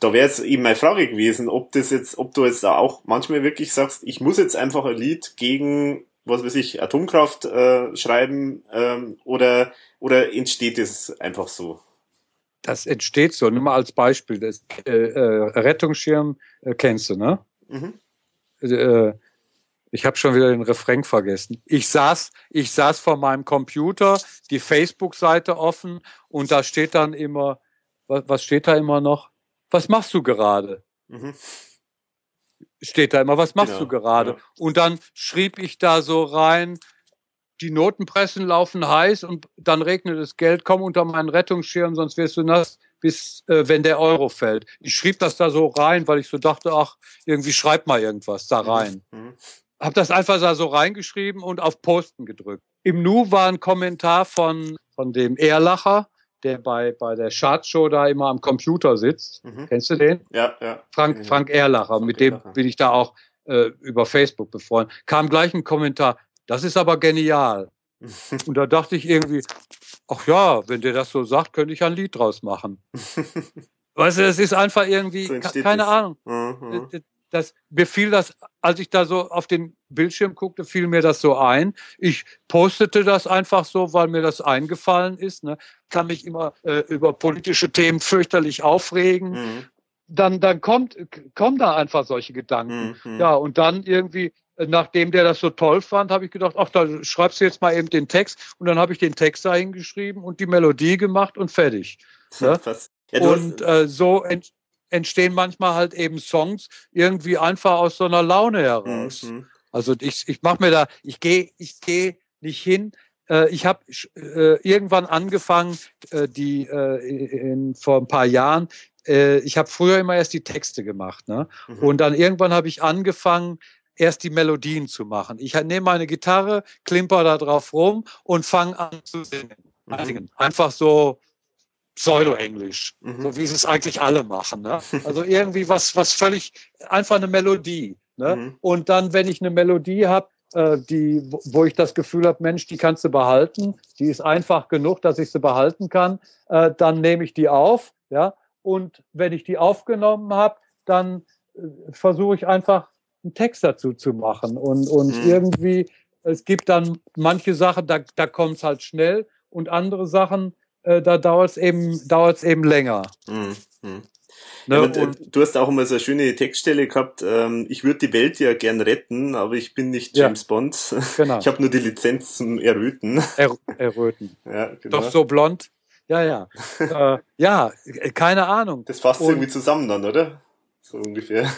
Da wäre jetzt eben meine Frage gewesen, ob das jetzt, ob du jetzt da auch manchmal wirklich sagst, ich muss jetzt einfach ein Lied gegen, was weiß ich, Atomkraft äh, schreiben ähm, oder, oder entsteht das einfach so? Das entsteht so. Nur mal als Beispiel. Das, äh, äh, Rettungsschirm äh, kennst du, ne? Mhm. Äh, ich habe schon wieder den Refrain vergessen. Ich saß, ich saß vor meinem Computer, die Facebook-Seite offen und da steht dann immer, was, was steht da immer noch? Was machst du gerade? Mhm. steht da immer, was machst genau, du gerade? Ja. Und dann schrieb ich da so rein, die Notenpressen laufen heiß und dann regnet es Geld, komm unter meinen Rettungsschirm, sonst wirst du nass, bis äh, wenn der Euro fällt. Ich schrieb das da so rein, weil ich so dachte, ach, irgendwie schreib mal irgendwas da mhm. rein. Mhm. Hab das einfach da so reingeschrieben und auf Posten gedrückt. Im Nu war ein Kommentar von, von dem Erlacher, der bei, bei der Chartshow da immer am Computer sitzt. Mhm. Kennst du den? Ja, ja. Frank, Frank Erlacher, Frank mit dem Erlacher. bin ich da auch äh, über Facebook befreundet. Kam gleich ein Kommentar, das ist aber genial. Und da dachte ich irgendwie, ach ja, wenn der das so sagt, könnte ich ein Lied draus machen. weißt du, es ist einfach irgendwie, keine das. Ahnung. Mhm. Das, mir fiel das, als ich da so auf den Bildschirm guckte, fiel mir das so ein. Ich postete das einfach so, weil mir das eingefallen ist. Ne? Kann mich immer äh, über politische Themen fürchterlich aufregen. Mhm. Dann, dann kommt, kommen da einfach solche Gedanken. Mhm. Ja, und dann irgendwie nachdem der das so toll fand, habe ich gedacht, ach, da schreibst du jetzt mal eben den Text. Und dann habe ich den Text da hingeschrieben und die Melodie gemacht und fertig. Ne? Ja, und äh, so ent entstehen manchmal halt eben Songs irgendwie einfach aus so einer Laune heraus. Mhm. Also ich, ich mache mir da, ich gehe ich geh nicht hin. Äh, ich habe äh, irgendwann angefangen, äh, die äh, in, vor ein paar Jahren, äh, ich habe früher immer erst die Texte gemacht. Ne? Mhm. Und dann irgendwann habe ich angefangen, erst die Melodien zu machen. Ich nehme meine Gitarre, klimper da drauf rum und fange an zu singen. Mhm. Einfach so Pseudo-Englisch, mhm. so wie sie es eigentlich alle machen. Ne? Also irgendwie was, was völlig, einfach eine Melodie. Ne? Mhm. Und dann, wenn ich eine Melodie habe, äh, die, wo ich das Gefühl habe, Mensch, die kannst du behalten, die ist einfach genug, dass ich sie behalten kann, äh, dann nehme ich die auf, ja. Und wenn ich die aufgenommen habe, dann äh, versuche ich einfach einen Text dazu zu machen. Und, und mhm. irgendwie, es gibt dann manche Sachen, da, da kommt es halt schnell und andere Sachen, äh, da dauert es eben, dauert's eben länger. Mhm. Mhm. Ne, ja, du hast auch immer so eine schöne Textstelle gehabt, ähm, ich würde die Welt ja gern retten, aber ich bin nicht James ja, Bond. Genau. Ich habe nur die Lizenz zum Erröten. Er, erröten. ja, genau. Doch so blond. Ja, ja. äh, ja, keine Ahnung. Das fasst Und, irgendwie zusammen dann, oder? So ungefähr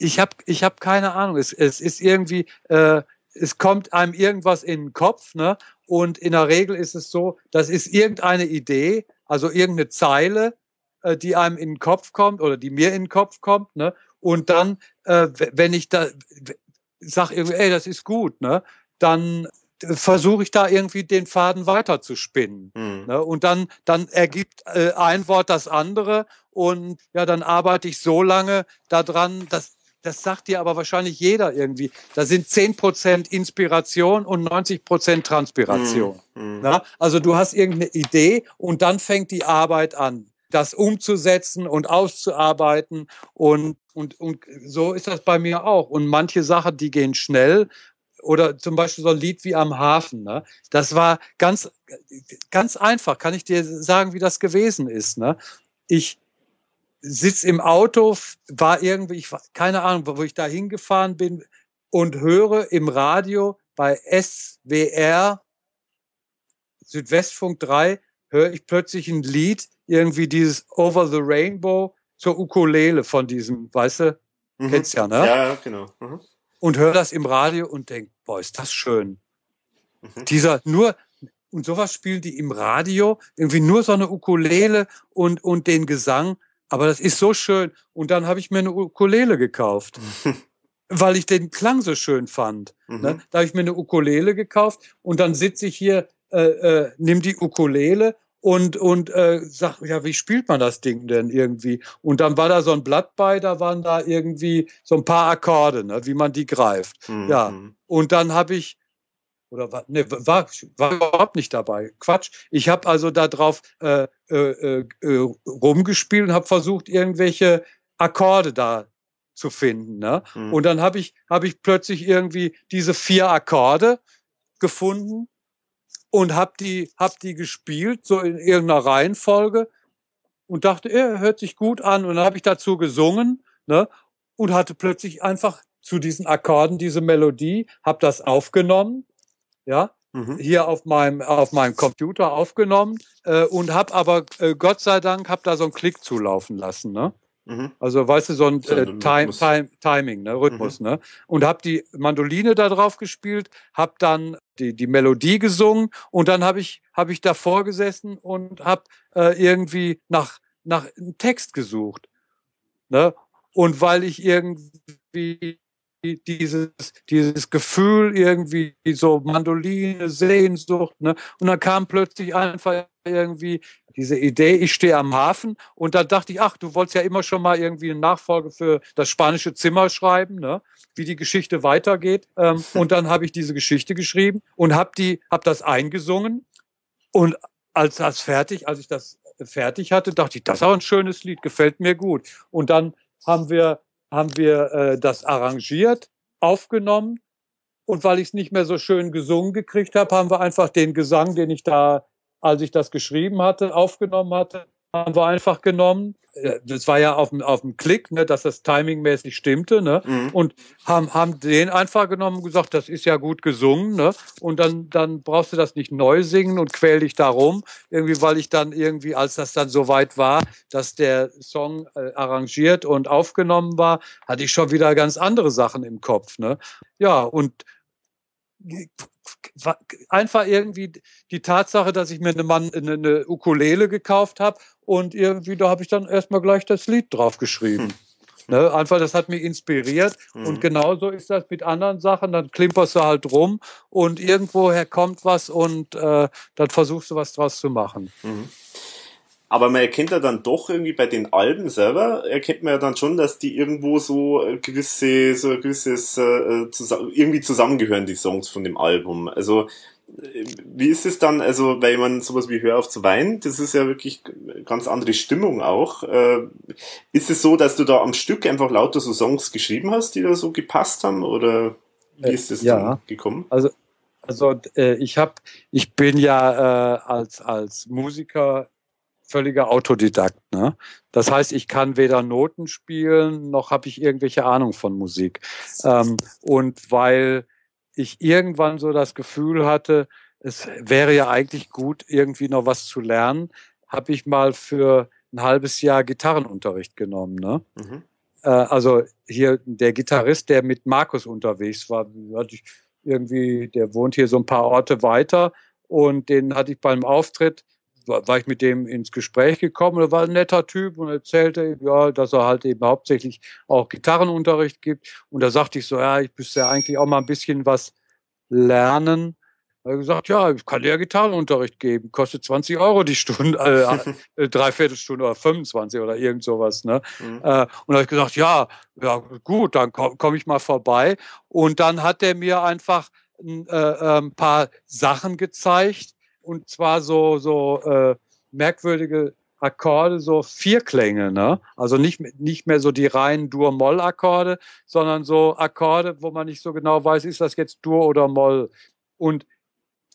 ich habe ich hab keine Ahnung. Es, es ist irgendwie, äh, es kommt einem irgendwas in den Kopf, ne? Und in der Regel ist es so, das ist irgendeine Idee, also irgendeine Zeile, äh, die einem in den Kopf kommt oder die mir in den Kopf kommt, ne? Und dann, äh, wenn ich da sag irgendwie, ey, das ist gut, ne? Dann versuche ich da irgendwie den Faden weiter zu spinnen. Mhm. Ne? Und dann, dann ergibt äh, ein Wort das andere und ja, dann arbeite ich so lange daran, dass das sagt dir aber wahrscheinlich jeder irgendwie. Da sind zehn Prozent Inspiration und 90 Prozent Transpiration. Mhm. Ja? Also du hast irgendeine Idee und dann fängt die Arbeit an, das umzusetzen und auszuarbeiten. Und, und, und so ist das bei mir auch. Und manche Sachen, die gehen schnell. Oder zum Beispiel so ein Lied wie am Hafen. Ne? Das war ganz, ganz einfach. Kann ich dir sagen, wie das gewesen ist. Ne? Ich, sitz im Auto, war irgendwie, ich keine Ahnung, wo ich da hingefahren bin und höre im Radio bei SWR Südwestfunk 3 höre ich plötzlich ein Lied, irgendwie dieses Over the Rainbow zur Ukulele von diesem, weißt du, mhm. kennst ja, ne? Ja, genau. Mhm. Und höre das im Radio und denk, boah, ist das schön. Mhm. Dieser nur, und sowas spielen die im Radio, irgendwie nur so eine Ukulele und, und den Gesang. Aber das ist so schön. Und dann habe ich mir eine Ukulele gekauft, weil ich den Klang so schön fand. Mhm. Ne? Da habe ich mir eine Ukulele gekauft und dann sitze ich hier, äh, äh, nimm die Ukulele und und äh, sag ja wie spielt man das Ding denn irgendwie und dann war da so ein Blatt bei da waren da irgendwie so ein paar Akkorde ne, wie man die greift mhm. ja und dann habe ich oder war, ne, war, war überhaupt nicht dabei. Quatsch. Ich habe also da drauf äh, äh, äh, rumgespielt und habe versucht, irgendwelche Akkorde da zu finden. Ne? Mhm. Und dann habe ich, hab ich plötzlich irgendwie diese vier Akkorde gefunden und habe die, hab die gespielt, so in irgendeiner Reihenfolge und dachte, er hört sich gut an. Und dann habe ich dazu gesungen ne? und hatte plötzlich einfach zu diesen Akkorden diese Melodie, habe das aufgenommen ja, mhm. hier auf meinem auf meinem Computer aufgenommen äh, und habe aber äh, Gott sei Dank habe da so einen Klick zulaufen lassen, ne? Mhm. Also weißt du, so ein, äh, Time, Time, Timing, ne, Rhythmus, mhm. ne? Und hab die Mandoline da drauf gespielt, hab dann die, die Melodie gesungen und dann habe ich, hab ich davor gesessen und hab äh, irgendwie nach, nach einem Text gesucht. Ne? Und weil ich irgendwie dieses, dieses Gefühl irgendwie, so Mandoline, Sehnsucht, ne? Und dann kam plötzlich einfach irgendwie diese Idee, ich stehe am Hafen und da dachte ich, ach, du wolltest ja immer schon mal irgendwie eine Nachfolge für das spanische Zimmer schreiben, ne? wie die Geschichte weitergeht. Ähm, und dann habe ich diese Geschichte geschrieben und habe die, habe das eingesungen und als das fertig, als ich das fertig hatte, dachte ich, das ist auch ein schönes Lied, gefällt mir gut. Und dann haben wir, haben wir äh, das arrangiert, aufgenommen. Und weil ich es nicht mehr so schön gesungen gekriegt habe, haben wir einfach den Gesang, den ich da als ich das geschrieben hatte, aufgenommen hatte, haben wir einfach genommen. Das war ja auf dem, auf dem Klick, ne, dass das timingmäßig stimmte, ne? Mhm. Und haben, haben den einfach genommen und gesagt, das ist ja gut gesungen, ne? Und dann, dann brauchst du das nicht neu singen und quäl dich darum. Irgendwie, weil ich dann irgendwie, als das dann so weit war, dass der Song äh, arrangiert und aufgenommen war, hatte ich schon wieder ganz andere Sachen im Kopf, ne? Ja, und einfach irgendwie die Tatsache, dass ich mir eine, Mann, eine, eine Ukulele gekauft habe und irgendwie da habe ich dann erstmal gleich das Lied drauf geschrieben. Hm. Ne, einfach, das hat mich inspiriert. Mhm. Und genauso ist das mit anderen Sachen. Dann klimperst du halt rum und irgendwoher kommt was und äh, dann versuchst du was draus zu machen. Mhm. Aber man erkennt ja dann doch irgendwie bei den Alben selber, erkennt man ja dann schon, dass die irgendwo so gewisse, so gewisses, äh, zusammen, irgendwie zusammengehören, die Songs von dem Album. Also, äh, wie ist es dann, also, weil man sowas wie Hör auf zu weinen, das ist ja wirklich ganz andere Stimmung auch. Äh, ist es so, dass du da am Stück einfach lauter so Songs geschrieben hast, die da so gepasst haben, oder wie äh, ist es ja. dann gekommen? Also, also äh, ich habe, ich bin ja äh, als als Musiker völliger Autodidakt. Ne? Das heißt, ich kann weder Noten spielen, noch habe ich irgendwelche Ahnung von Musik. Ähm, und weil ich irgendwann so das Gefühl hatte, es wäre ja eigentlich gut, irgendwie noch was zu lernen, habe ich mal für ein halbes Jahr Gitarrenunterricht genommen. Ne? Mhm. Äh, also hier der Gitarrist, der mit Markus unterwegs war, hatte ich irgendwie, der wohnt hier so ein paar Orte weiter und den hatte ich beim Auftritt war ich mit dem ins Gespräch gekommen. Er war ein netter Typ und erzählte, ja, dass er halt eben hauptsächlich auch Gitarrenunterricht gibt. Und da sagte ich so, ja, ich müsste ja eigentlich auch mal ein bisschen was lernen. Er hat gesagt, ja, ich kann dir ja Gitarrenunterricht geben, kostet 20 Euro die Stunde, äh, äh Dreiviertelstunde oder 25 oder irgend sowas. Ne? Mhm. Äh, und da habe ich gesagt, ja, ja gut, dann komme komm ich mal vorbei. Und dann hat er mir einfach ein äh, ein paar Sachen gezeigt, und zwar so, so äh, merkwürdige Akkorde, so Vierklänge, ne? Also nicht, nicht mehr so die reinen Dur-Moll-Akkorde, sondern so Akkorde, wo man nicht so genau weiß, ist das jetzt Dur oder Moll. Und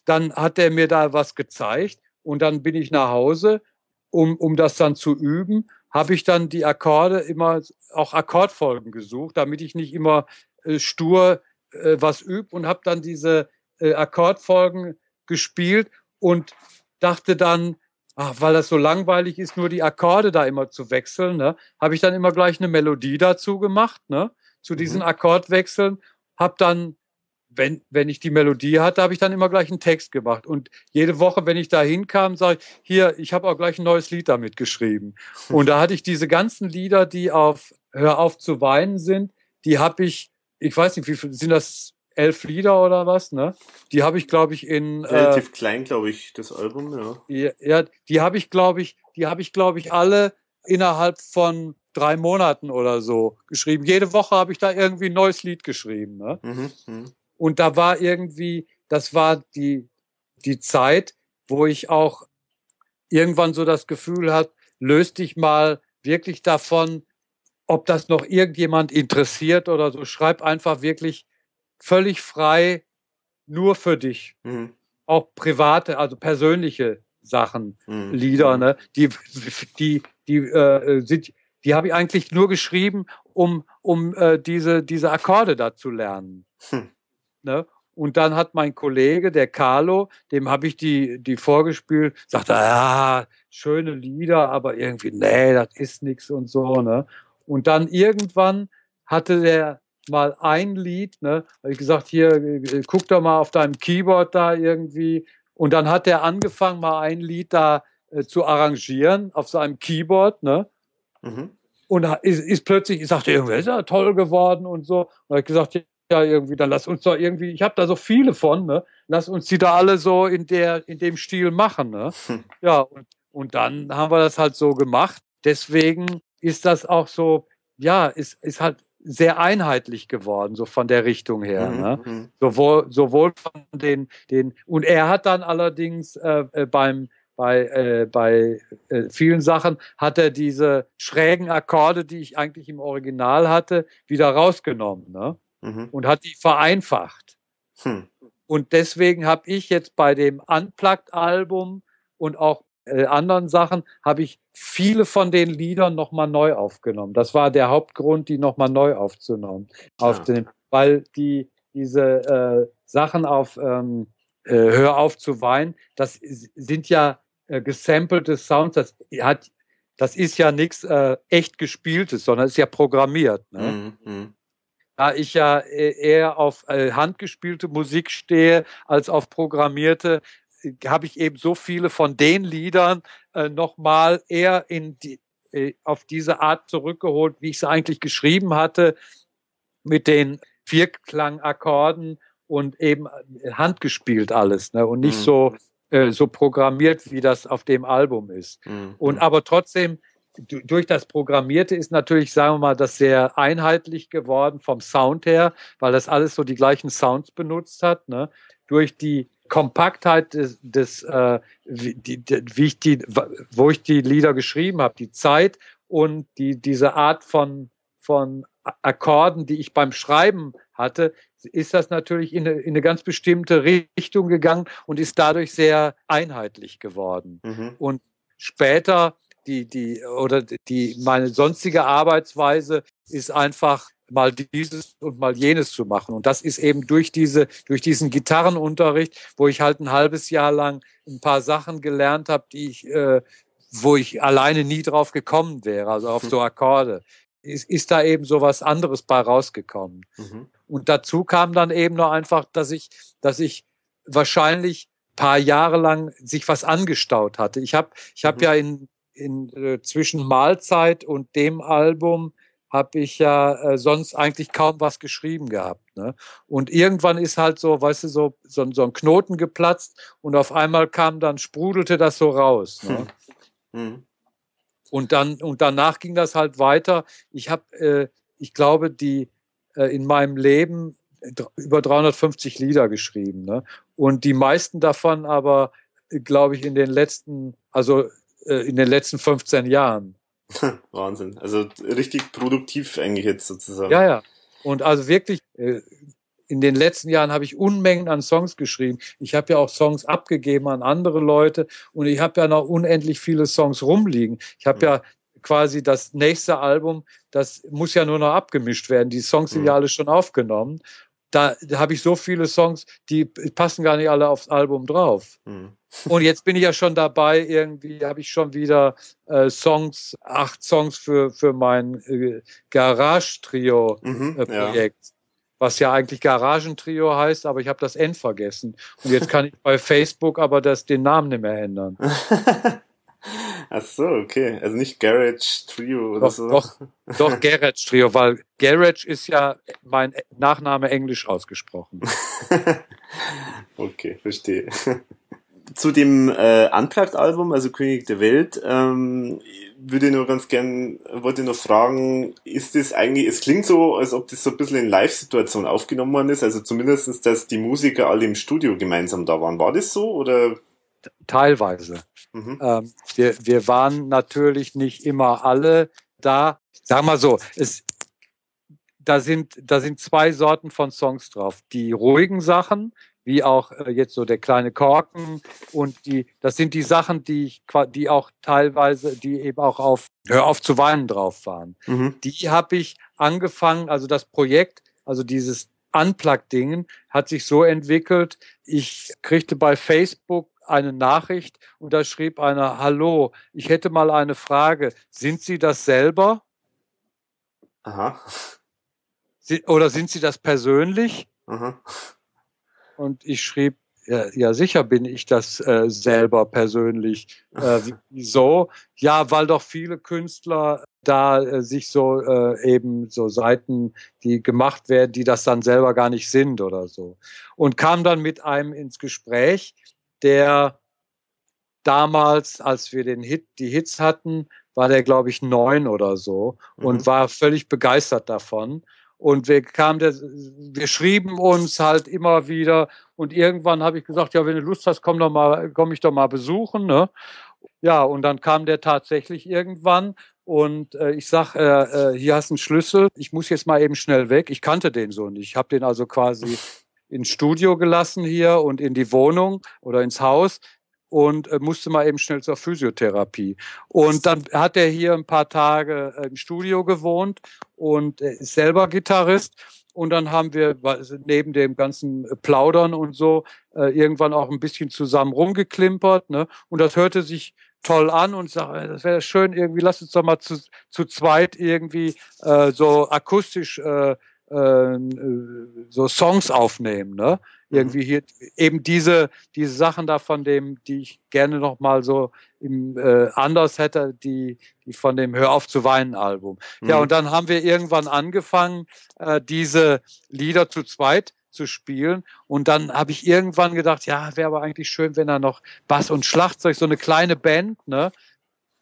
dann hat er mir da was gezeigt und dann bin ich nach Hause, um, um das dann zu üben, habe ich dann die Akkorde immer auch Akkordfolgen gesucht, damit ich nicht immer äh, stur äh, was übe und habe dann diese äh, Akkordfolgen gespielt und dachte dann, ach, weil das so langweilig ist, nur die Akkorde da immer zu wechseln, ne, habe ich dann immer gleich eine Melodie dazu gemacht, ne, zu mhm. diesen mhm. Akkordwechseln, habe dann wenn, wenn ich die Melodie hatte, habe ich dann immer gleich einen Text gemacht. Und jede Woche, wenn ich da hinkam, sage ich, hier, ich habe auch gleich ein neues Lied damit geschrieben. Und da hatte ich diese ganzen Lieder, die auf Hör auf zu weinen sind, die habe ich, ich weiß nicht, wie viel, sind das elf Lieder oder was, ne? Die habe ich, glaube ich, in äh, relativ äh, klein, glaube ich, das Album, ja. Ja, die habe ich, glaube ich, die habe ich, glaube ich, alle innerhalb von drei Monaten oder so geschrieben. Jede Woche habe ich da irgendwie ein neues Lied geschrieben, ne? Mhm, mh. Und da war irgendwie, das war die die Zeit, wo ich auch irgendwann so das Gefühl hat, löst dich mal wirklich davon, ob das noch irgendjemand interessiert oder so. Schreib einfach wirklich völlig frei nur für dich. Mhm. Auch private, also persönliche Sachen, mhm. Lieder, mhm. ne? Die, die, die äh, sind, die habe ich eigentlich nur geschrieben, um, um äh, diese, diese Akkorde da zu lernen. Hm. Ne? Und dann hat mein Kollege, der Carlo, dem habe ich die, die vorgespielt, sagte, ja, schöne Lieder, aber irgendwie, nee, das ist nix und so, ne? Und dann irgendwann hatte der mal ein Lied, ne, habe ich gesagt, hier, guck doch mal auf deinem Keyboard da irgendwie. Und dann hat er angefangen, mal ein Lied da äh, zu arrangieren auf seinem Keyboard, ne? Mhm. Und ist, ist plötzlich, ich sagte, irgendwie ist er toll geworden und so. Und ich gesagt, ja, irgendwie, dann lass uns doch irgendwie, ich habe da so viele von, ne? Lass uns die da alle so in der, in dem Stil machen, ne? Hm. Ja, und, und dann haben wir das halt so gemacht. Deswegen ist das auch so, ja, ist, ist halt sehr einheitlich geworden, so von der Richtung her. Mhm, ne? Mhm. Sowohl, sowohl von den, den, und er hat dann allerdings äh, äh, beim, bei, äh, bei äh, vielen Sachen hat er diese schrägen Akkorde, die ich eigentlich im Original hatte, wieder rausgenommen ne? Mhm. und hat die vereinfacht. Hm. Und deswegen habe ich jetzt bei dem Unplugged-Album und auch äh, anderen Sachen habe ich viele von den Liedern nochmal neu aufgenommen. Das war der Hauptgrund, die nochmal neu aufzunehmen. Ah. Auf den, weil die, diese äh, Sachen auf ähm, äh, Hör auf zu weinen, das sind ja äh, gesampelte Sounds, das hat das ist ja nichts äh, echt gespieltes, sondern ist ja programmiert. Ne? Mhm. mhm. Da ich ja äh, eher auf äh, handgespielte Musik stehe als auf programmierte, habe ich eben so viele von den Liedern äh, nochmal eher in die, äh, auf diese Art zurückgeholt, wie ich sie eigentlich geschrieben hatte, mit den Vierklangakkorden und eben äh, handgespielt alles, ne? Und nicht mhm. so äh, so programmiert, wie das auf dem Album ist. Mhm. Und aber trotzdem durch das Programmierte ist natürlich, sagen wir mal, das sehr einheitlich geworden vom Sound her, weil das alles so die gleichen Sounds benutzt hat. Ne? Durch die Kompaktheit des, des äh, wie, die, wie ich die, wo ich die Lieder geschrieben habe, die Zeit und die, diese Art von, von Akkorden, die ich beim Schreiben hatte, ist das natürlich in eine, in eine ganz bestimmte Richtung gegangen und ist dadurch sehr einheitlich geworden. Mhm. Und später die, die, oder die, meine sonstige Arbeitsweise ist einfach mal dieses und mal jenes zu machen. Und das ist eben durch diese, durch diesen Gitarrenunterricht, wo ich halt ein halbes Jahr lang ein paar Sachen gelernt habe, die ich, äh, wo ich alleine nie drauf gekommen wäre, also auf so Akkorde, ist, ist da eben so was anderes bei rausgekommen. Mhm. Und dazu kam dann eben nur einfach, dass ich, dass ich wahrscheinlich paar Jahre lang sich was angestaut hatte. Ich habe ich hab mhm. ja in, in äh, zwischen Mahlzeit und dem Album habe ich ja äh, sonst eigentlich kaum was geschrieben gehabt. Ne? Und irgendwann ist halt so, weißt du, so, so, so ein Knoten geplatzt und auf einmal kam dann, sprudelte das so raus. Ne? Hm. Und dann, und danach ging das halt weiter. Ich habe, äh, ich glaube, die äh, in meinem Leben über 350 Lieder geschrieben. Ne? Und die meisten davon aber, glaube ich, in den letzten, also äh, in den letzten 15 Jahren. Wahnsinn. Also richtig produktiv eigentlich jetzt sozusagen. Ja, ja. Und also wirklich, äh, in den letzten Jahren habe ich Unmengen an Songs geschrieben. Ich habe ja auch Songs abgegeben an andere Leute und ich habe ja noch unendlich viele Songs rumliegen. Ich habe mhm. ja quasi das nächste Album, das muss ja nur noch abgemischt werden. Die Songs sind mhm. ja alle schon aufgenommen. Da, da habe ich so viele Songs, die passen gar nicht alle aufs Album drauf. Mhm. Und jetzt bin ich ja schon dabei, irgendwie habe ich schon wieder äh, Songs, acht Songs für, für mein äh, Garage-Trio-Projekt. Mhm, ja. Was ja eigentlich Garagentrio heißt, aber ich habe das N vergessen. Und jetzt kann ich bei Facebook aber das, den Namen nicht mehr ändern. Ach so, okay. Also nicht Garage Trio oder doch, so. Doch, doch Garage Trio, weil Garage ist ja mein Nachname englisch ausgesprochen. okay, verstehe zu dem äh, Unplugged-Album, also König der Welt, ähm, würde ich nur ganz gern, wollte nur fragen, ist das eigentlich, es klingt so, als ob das so ein bisschen in Live-Situation aufgenommen worden ist, also zumindestens, dass die Musiker alle im Studio gemeinsam da waren. War das so oder? Teilweise. Mhm. Ähm, wir, wir waren natürlich nicht immer alle da. Sag mal so, es, da sind, da sind zwei Sorten von Songs drauf. Die ruhigen Sachen, wie auch äh, jetzt so der kleine Korken und die, das sind die Sachen, die ich, die auch teilweise, die eben auch auf Hör auf zu weinen drauf waren. Mhm. Die habe ich angefangen, also das Projekt, also dieses Unplugged-Dingen hat sich so entwickelt, ich kriegte bei Facebook eine Nachricht und da schrieb einer, hallo, ich hätte mal eine Frage. Sind Sie das selber? Aha. Sie, oder sind Sie das persönlich? Aha. Und ich schrieb, ja, ja sicher bin ich das äh, selber persönlich. Äh, wieso? Ja, weil doch viele Künstler da äh, sich so äh, eben so Seiten, die gemacht werden, die das dann selber gar nicht sind oder so. Und kam dann mit einem ins Gespräch, der damals, als wir den Hit, die Hits hatten, war der, glaube ich, neun oder so und mhm. war völlig begeistert davon. Und wir kamen, der, wir schrieben uns halt immer wieder und irgendwann habe ich gesagt, ja, wenn du Lust hast, komm doch mal, komm ich doch mal besuchen, ne? Ja, und dann kam der tatsächlich irgendwann und äh, ich sag, äh, äh, hier hast einen Schlüssel, ich muss jetzt mal eben schnell weg. Ich kannte den so nicht. Ich habe den also quasi ins Studio gelassen hier und in die Wohnung oder ins Haus und äh, musste mal eben schnell zur Physiotherapie. Und dann hat er hier ein paar Tage äh, im Studio gewohnt und er ist selber Gitarrist. Und dann haben wir neben dem ganzen Plaudern und so äh, irgendwann auch ein bisschen zusammen rumgeklimpert. Ne? Und das hörte sich toll an und sage, das wäre schön, irgendwie, lass uns doch mal zu, zu zweit irgendwie äh, so akustisch äh, äh, so Songs aufnehmen, ne? Mhm. Irgendwie hier eben diese diese Sachen da von dem, die ich gerne noch mal so im äh, anders hätte, die die von dem Hör auf zu weinen Album. Mhm. Ja und dann haben wir irgendwann angefangen, äh, diese Lieder zu zweit zu spielen. Und dann habe ich irgendwann gedacht, ja, wäre aber eigentlich schön, wenn er noch Bass und Schlagzeug, so eine kleine Band, ne?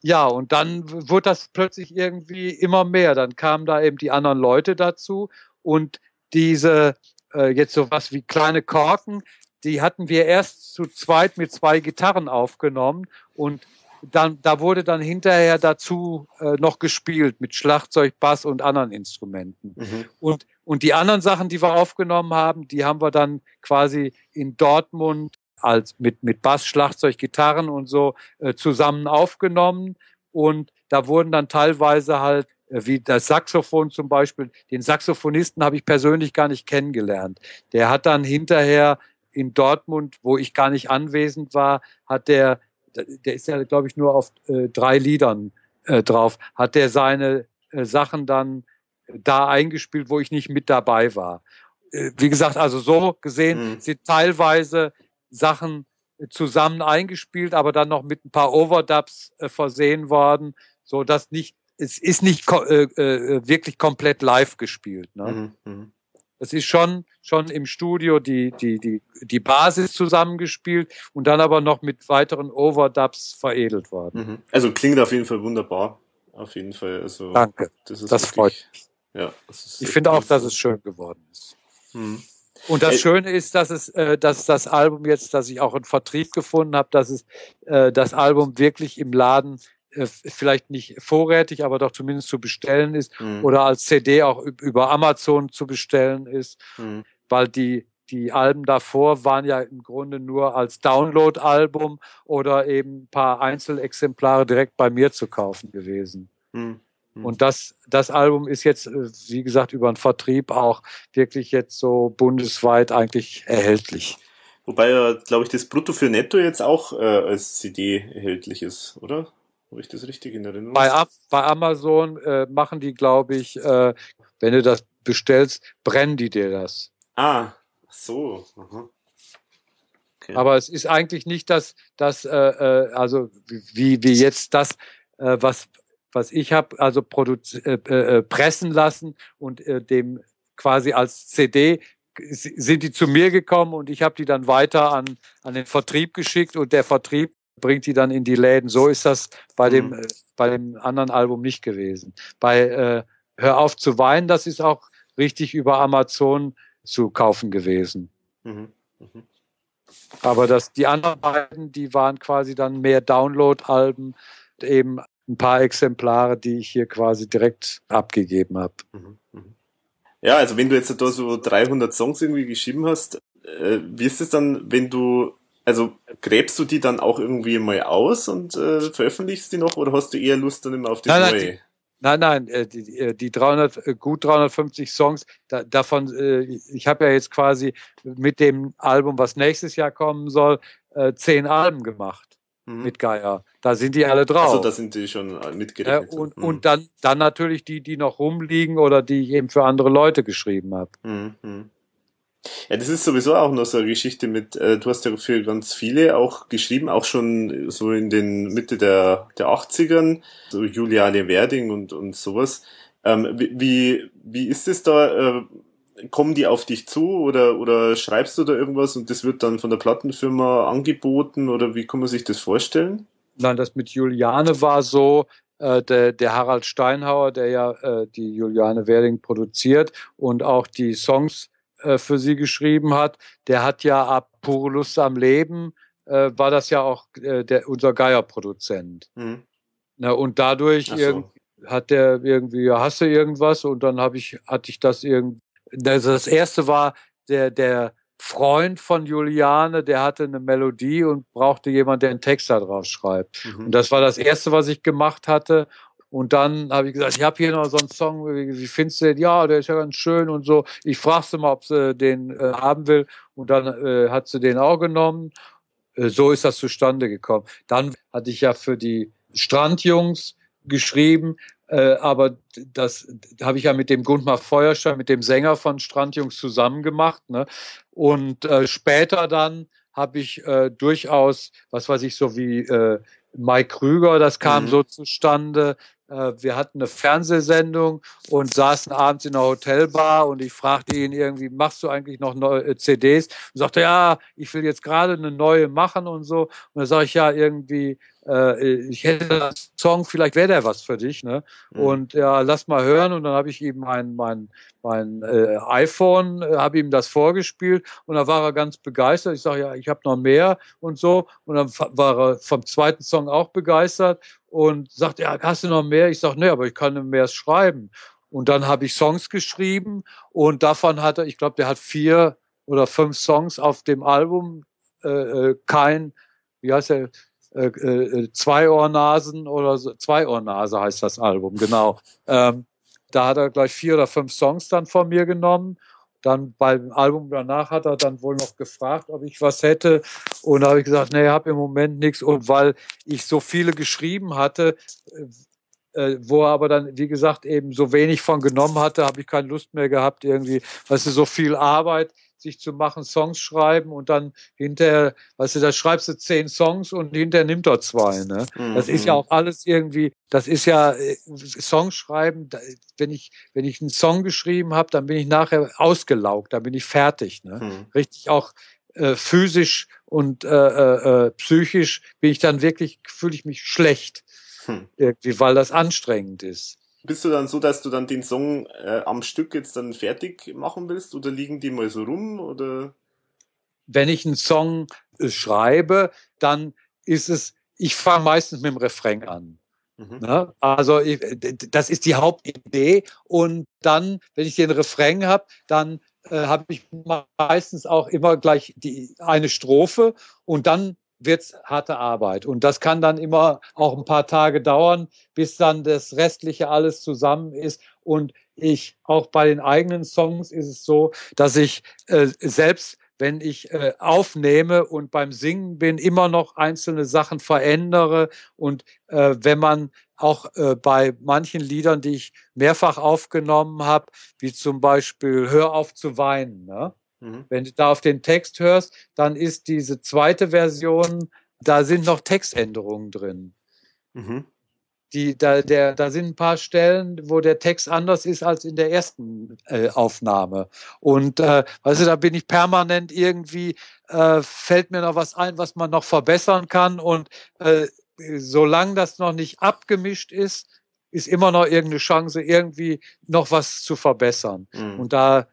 Ja, und dann wurde das plötzlich irgendwie immer mehr. Dann kamen da eben die anderen Leute dazu und diese, äh, jetzt sowas wie kleine Korken, die hatten wir erst zu zweit mit zwei Gitarren aufgenommen und dann, da wurde dann hinterher dazu äh, noch gespielt mit Schlagzeug, Bass und anderen Instrumenten. Mhm. Und, und die anderen Sachen, die wir aufgenommen haben, die haben wir dann quasi in Dortmund als mit, mit Bass, Schlagzeug, Gitarren und so äh, zusammen aufgenommen. Und da wurden dann teilweise halt wie das Saxophon zum Beispiel. Den Saxophonisten habe ich persönlich gar nicht kennengelernt. Der hat dann hinterher in Dortmund, wo ich gar nicht anwesend war, hat der, der ist ja, glaube ich, nur auf äh, drei Liedern äh, drauf, hat der seine äh, Sachen dann da eingespielt, wo ich nicht mit dabei war. Äh, wie gesagt, also so gesehen mhm. sind teilweise Sachen zusammen eingespielt, aber dann noch mit ein paar Overdubs äh, versehen worden, so dass nicht es ist nicht äh, äh, wirklich komplett live gespielt. Ne? Mhm, mh. Es ist schon, schon im Studio die, die, die, die Basis zusammengespielt und dann aber noch mit weiteren Overdubs veredelt worden. Mhm. Also klingt auf jeden Fall wunderbar. Auf jeden Fall. Also, Danke. Das, das wirklich, freut mich. Ja, ich finde auch, dass es schön geworden ist. Mhm. Und das Schöne ist, dass es, äh, dass das Album jetzt, dass ich auch einen Vertrieb gefunden habe, dass es äh, das Album wirklich im Laden vielleicht nicht vorrätig, aber doch zumindest zu bestellen ist mhm. oder als CD auch über Amazon zu bestellen ist, mhm. weil die die Alben davor waren ja im Grunde nur als Download-Album oder eben ein paar Einzelexemplare direkt bei mir zu kaufen gewesen. Mhm. mhm. Und das, das Album ist jetzt, äh, wie gesagt, über einen Vertrieb auch wirklich jetzt so bundesweit eigentlich erhältlich. Wobei glaube ich, das Brutto für Netto jetzt auch äh, als CD erhältlich ist, oder? Habe ich das richtig in Erinnerung? Bei, bei Amazon äh, machen die, glaube ich, äh, wenn du das bestellst, brennen die dir das. Ah, so. Okay. Aber es ist eigentlich nicht das, das äh, äh also wie, wie jetzt das, äh, was, was ich habe, also äh, äh, pressen lassen und äh, dem quasi als CD sind die zu mir gekommen und ich habe die dann weiter an, an den Vertrieb geschickt und der Vertrieb bringt die dann in die Läden. So ist das bei dem, mhm. äh, bei dem anderen Album nicht gewesen. Bei äh, Hör auf zu weinen, das ist auch richtig über Amazon zu kaufen gewesen. Mhm. Mhm. Aber das, die anderen beiden, die waren quasi dann mehr Download-Alben, eben ein paar Exemplare, die ich hier quasi direkt abgegeben habe. Mhm. mhm. Ja, also wenn du jetzt da so 300 Songs irgendwie geschrieben hast, äh, wie ist es dann, wenn du also gräbst du die dann auch irgendwie mal aus und äh, veröffentlichst die noch oder hast du eher Lust dann immer auf das nein, nein, Neue? Die, Nein, nein, äh, die, äh, die 300, äh, gut 350 Songs, da, davon, ich habe ja jetzt quasi mit dem Album, was nächstes Jahr kommen soll, zehn Alben gemacht mhm. mit Geier. Da sind die alle drauf. Also da sind die schon mitgerechnet. Ja, und, mhm. und dann, dann natürlich die, die noch rumliegen oder die ich eben für andere Leute geschrieben habe. Mhm. Ja, das ist sowieso auch noch so eine Geschichte mit, äh, du hast ja für ganz viele auch geschrieben, auch schon so in den Mitte der, der 80ern, so Juliane Werding und, und sowas. Ähm, wie, wie ist es da? Äh, kommen die auf dich zu oder, oder schreibst du da irgendwas und das wird dann von der Plattenfirma angeboten oder wie kann man sich das vorstellen? Nein, das mit Juliane war so, äh, der, der Harald Steinhauer, der ja äh, die Juliane Werding produziert und auch die Songs äh, für sie geschrieben hat, der hat ja ab Pure Lust am Leben, äh, war das ja auch äh, der, unser Geierproduzent. Mhm. Na, und dadurch so. hat der irgendwie, ja, hast du irgendwas? Und dann habe ich, hatte ich das irgendwie, also das erste war der, der Freund von Juliane, der hatte eine Melodie und brauchte jemand, der einen Text da drauf schreibt. Mhm. Und das war das erste, was ich gemacht hatte. Und dann habe ich gesagt, ich habe hier noch so einen Song, wie, findest du den? Ja, der ist ja ganz schön und so. Ich frage sie mal, ob sie den äh, haben will. Und dann äh, hat sie den auch genommen. Äh, so ist das zustande gekommen. Dann hatte ich ja für die Strandjungs geschrieben, äh, aber das habe ich ja mit dem Gundmar Feuerstein, mit dem Sänger von Strandjungs zusammen gemacht. Ne? Und äh, später dann habe ich äh, durchaus, was weiß ich, so wie Mike Krüger, das kam mhm. so zustande. Äh, wir hatten eine Fernsehsendung und saßen abends in der Hotelbar und ich fragte ihn irgendwie, machst du eigentlich noch neue äh, CDs? Und sagte, ja, ich will jetzt gerade eine neue machen und so. Und dann sage ich, ja, irgendwie, äh, ich hätte einen Song, vielleicht wäre der was für dich, ne? Mhm. Und ja, lass mal hören. Und dann habe ich ihm mein, mein, mein äh, iPhone, äh, habe ihm das vorgespielt und da war er ganz begeistert. Ich sage, ja, ich habe noch mehr und so. Und dann war er vom zweiten Song auch begeistert und sagt, ja, hast du noch mehr? Ich sage, nee, aber ich kann mehr schreiben. Und dann habe ich Songs geschrieben und davon hat er, ich glaube, der hat vier oder fünf Songs auf dem Album, äh, äh kein, wie heißt er, äh, äh, zwei Ohrnasen oder so, zwei Ohrnase heißt das Album, genau. Ähm, da hat er gleich vier oder fünf Songs dann von mir genommen. Dann beim Album danach hat er dann wohl noch gefragt, ob ich was hätte. Und da habe ich gesagt, nee, ich habe im Moment nichts. Und weil ich so viele geschrieben hatte, äh, wo er aber dann, wie gesagt, eben so wenig von genommen hatte, habe ich keine Lust mehr gehabt, irgendwie, weißt du, so viel Arbeit sich zu machen, Songs schreiben und dann hinterher, weißt du, da schreibst du zehn Songs und hinterher nimmt er zwei. Ne? Mhm. Das ist ja mhm. auch alles irgendwie, das ist ja äh, Songs schreiben, wenn ich, wenn ich einen Song geschrieben habe, dann bin ich nachher ausgelaugt, dann bin ich fertig. Ne? Mhm. Richtig auch äh, physisch und äh, äh, äh psychisch bin ich dann wirklich, fühle ich mich schlecht. Hm. Irgendwie, weil das anstrengend ist. Bist du dann so, dass du dann den Song äh, am Stück jetzt dann fertig machen willst oder liegen die mal so rum oder? Wenn ich einen Song äh, schreibe, dann ist es, ich fange meistens mit dem Refrain an. Mhm. Ne? Also ich, das ist die Hauptidee und dann, wenn ich den Refrain habe, dann äh, habe ich meistens auch immer gleich die eine Strophe und dann wird's harte Arbeit. Und das kann dann immer auch ein paar Tage dauern, bis dann das Restliche alles zusammen ist. Und ich, auch bei den eigenen Songs ist es so, dass ich äh, selbst wenn ich äh, aufnehme und beim Singen bin, immer noch einzelne Sachen verändere. Und äh, wenn man auch äh, bei manchen Liedern, die ich mehrfach aufgenommen habe, wie zum Beispiel Hör auf zu weinen, ne? Mhm. Wenn du da auf den Text hörst, dann ist diese zweite Version, da sind noch Textänderungen drin. Mhm. Die, da, der, da sind ein paar Stellen, wo der Text anders ist als in der ersten äh, Aufnahme. Und äh, weißt du, da bin ich permanent irgendwie, äh, fällt mir noch was ein, was man noch verbessern kann. Und äh, solange das noch nicht abgemischt ist, ist immer noch irgendeine Chance, irgendwie noch was zu verbessern. Mhm. Und da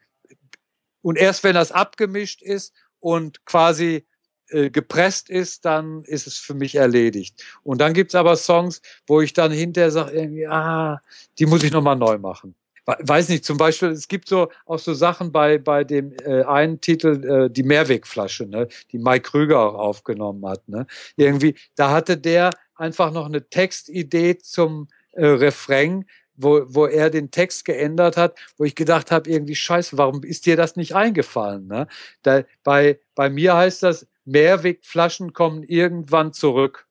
und erst wenn das abgemischt ist und quasi äh, gepresst ist, dann ist es für mich erledigt. Und dann gibt's aber Songs, wo ich dann hinterher sage, irgendwie, ah, die muss ich nochmal neu machen. Weiß nicht, zum Beispiel, es gibt so auch so Sachen bei, bei dem äh, einen Titel, äh, die Mehrwegflasche, ne, die Mike Krüger auch aufgenommen hat. Ne. Irgendwie, da hatte der einfach noch eine Textidee zum äh, Refrain, wo, wo er den Text geändert hat, wo ich gedacht habe, irgendwie scheiße, warum ist dir das nicht eingefallen? Ne? Da, bei, bei mir heißt das, Mehrwegflaschen kommen irgendwann zurück.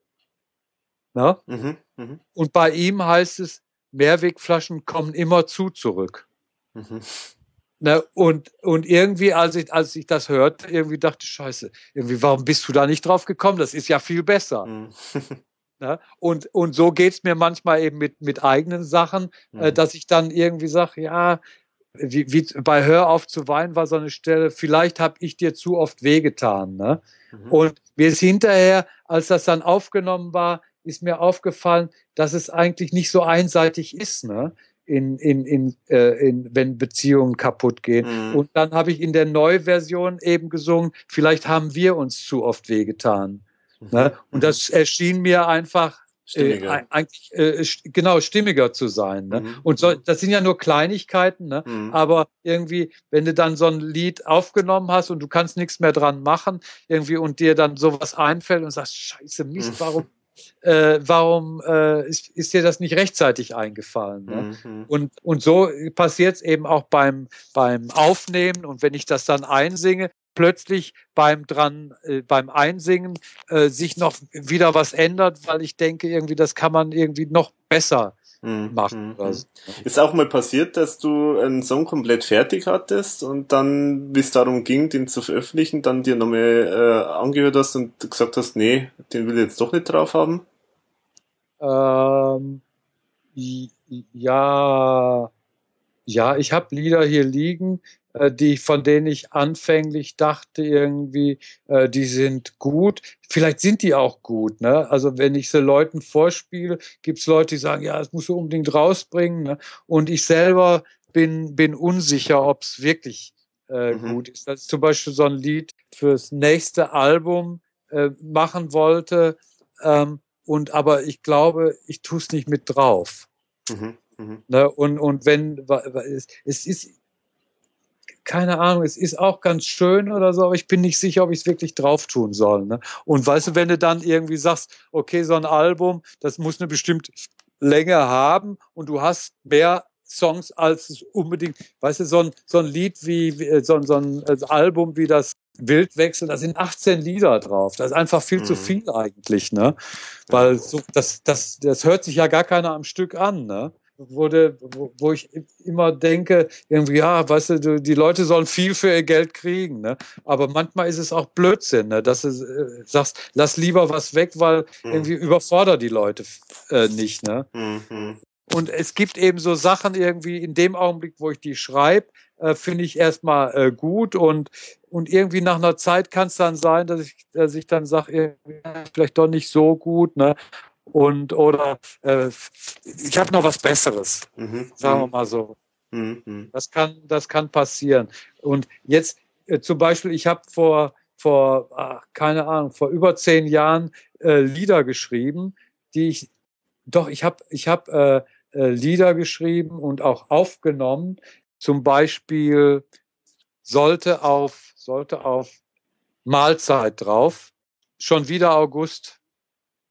Ne? Mhm, mh. Und bei ihm heißt es, Mehrwegflaschen kommen immer zu zurück. Mhm. Ne, und, und irgendwie, als ich, als ich das hörte, irgendwie dachte ich, scheiße, irgendwie, warum bist du da nicht drauf gekommen? Das ist ja viel besser. Mhm. ne? und, und so geht's mir manchmal eben mit, mit eigenen Sachen, äh, mhm. äh, dass ich dann irgendwie sage, ja, wie, wie bei Hör auf zu weinen war so eine Stelle, vielleicht habe ich dir zu oft wehgetan. Ne? Mhm. Und mir ist hinterher, als das dann aufgenommen war, ist mir aufgefallen, dass es eigentlich nicht so einseitig ist. Ne? in, in, in, äh, in, wenn Beziehungen kaputt gehen. Mhm. Und dann habe ich in der Neuversion eben gesungen, vielleicht haben wir uns zu oft wehgetan. Mhm. Ne? Und das erschien mir einfach äh, eigentlich äh, genau stimmiger zu sein. Ne? Mhm. Und so, das sind ja nur Kleinigkeiten, ne? Mhm. aber irgendwie, wenn du dann so ein Lied aufgenommen hast und du kannst nichts mehr dran machen, irgendwie und dir dann sowas einfällt und sagst, Scheiße, Mist, mhm. warum äh, warum äh, ist, ist dir das nicht rechtzeitig eingefallen? Ne? Mhm. Und, und so passiert es eben auch beim, beim Aufnehmen und wenn ich das dann einsinge, plötzlich beim dran, äh, beim Einsingen äh, sich noch wieder was ändert, weil ich denke, irgendwie, das kann man irgendwie noch besser mhm. machen. Mhm. So. Ist auch mal passiert, dass du einen Song komplett fertig hattest und dann, wie es darum ging, den zu veröffentlichen, dann dir nochmal äh, angehört hast und gesagt hast, nee, den will ich jetzt doch nicht drauf haben? Ähm, ja, ja, ich habe Lieder hier liegen, die, von denen ich anfänglich dachte irgendwie, äh, die sind gut. Vielleicht sind die auch gut. Ne? Also wenn ich sie Leuten vorspiele, gibt's Leute, die sagen, ja, das musst du unbedingt rausbringen. Ne? Und ich selber bin, bin unsicher, ob's wirklich äh, mhm. gut ist. Das ist zum Beispiel so ein Lied fürs nächste Album äh, machen wollte. Ähm, und aber ich glaube, ich tue es nicht mit drauf. Mhm. Mhm. Ne? Und, und wenn es, es ist, keine Ahnung, es ist auch ganz schön oder so, aber ich bin nicht sicher, ob ich es wirklich drauf tun soll. Ne? Und weißt du, wenn du dann irgendwie sagst, okay, so ein Album, das muss eine bestimmte Länge haben und du hast mehr Songs als es unbedingt, weißt du, so ein, so ein Lied wie, wie so, so ein Album wie das Wildwechsel, da sind 18 Lieder drauf. Das ist einfach viel mhm. zu viel eigentlich, ne? Weil so, das, das, das hört sich ja gar keiner am Stück an, ne? Wurde, wo, wo ich immer denke, irgendwie, ja, weißt du, die Leute sollen viel für ihr Geld kriegen, ne? Aber manchmal ist es auch Blödsinn, ne? Dass du äh, sagst, lass lieber was weg, weil mhm. irgendwie überforder die Leute äh, nicht, ne? Mhm. Und es gibt eben so Sachen irgendwie in dem Augenblick, wo ich die schreibe, äh, finde ich erstmal äh, gut und und irgendwie nach einer Zeit kann es dann sein, dass ich, dass ich dann sage, vielleicht doch nicht so gut, ne? Und oder äh, ich habe noch was Besseres, mhm. sagen wir mhm. mal so. Mhm. Das kann, das kann passieren. Und jetzt äh, zum Beispiel, ich habe vor vor ach, keine Ahnung vor über zehn Jahren äh, Lieder geschrieben, die ich doch ich habe ich habe äh, äh, Lieder geschrieben und auch aufgenommen. Zum Beispiel sollte auf sollte auf Mahlzeit drauf. Schon wieder August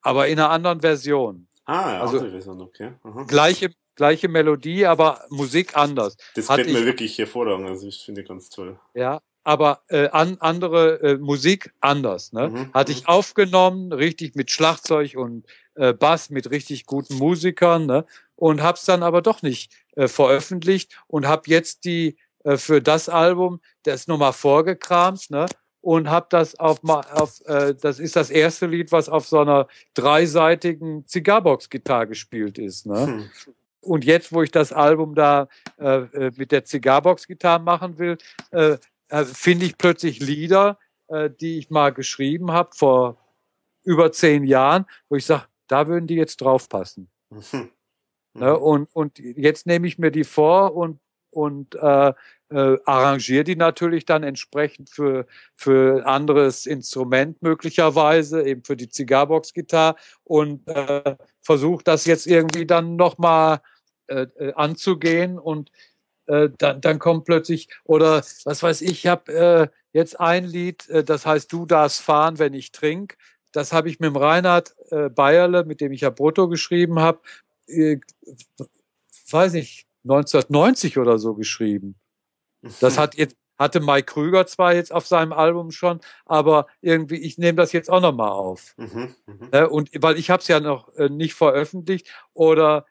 aber in einer anderen Version. Ah, ja, also, andere Version, okay. Aha. Gleiche, gleiche Melodie, aber Musik anders. Das gefällt mir wirklich hervorragend, also ich finde ganz toll. Ja, aber äh, an, andere äh, Musik anders. Ne? Mhm, Hatte ich mhm. aufgenommen, richtig mit Schlagzeug und äh, Bass, mit richtig guten Musikern ne? und hab's dann aber doch nicht äh, veröffentlicht und hab jetzt die äh, für das Album das nochmal vorgekramt ne? Und habe das auf, auf äh, das ist das erste Lied, was auf so einer dreiseitigen Zigarbox-Gitarre gespielt ist. Ne? Hm. Und jetzt, wo ich das Album da äh, äh mit der Zigarbox-Gitarre machen will, äh, äh, finde ich plötzlich Lieder, äh, die ich mal geschrieben habe vor über zehn Jahren, wo ich sage, da würden die jetzt draufpassen. Mhm. Ne? Und, und jetzt nehme ich mir die vor und, und äh, äh, arrangiere die natürlich dann entsprechend für, für anderes Instrument möglicherweise, eben für die Zigarbox-Gitarre und äh, versuche das jetzt irgendwie dann nochmal äh, äh, anzugehen und äh, dann, dann kommt plötzlich, oder was weiß ich, ich habe äh, jetzt ein Lied, äh, das heißt Du darfst fahren, wenn ich trink. Das habe ich mit dem Reinhard äh, Bayerle, mit dem ich ja Brutto geschrieben habe, äh, weiß ich, 1990 oder so geschrieben. Das hat jetzt, hatte Mike Krüger zwar jetzt auf seinem Album schon, aber irgendwie, ich nehme das jetzt auch nochmal auf. Mhm, mh. Und weil ich habe es ja noch äh, nicht veröffentlicht oder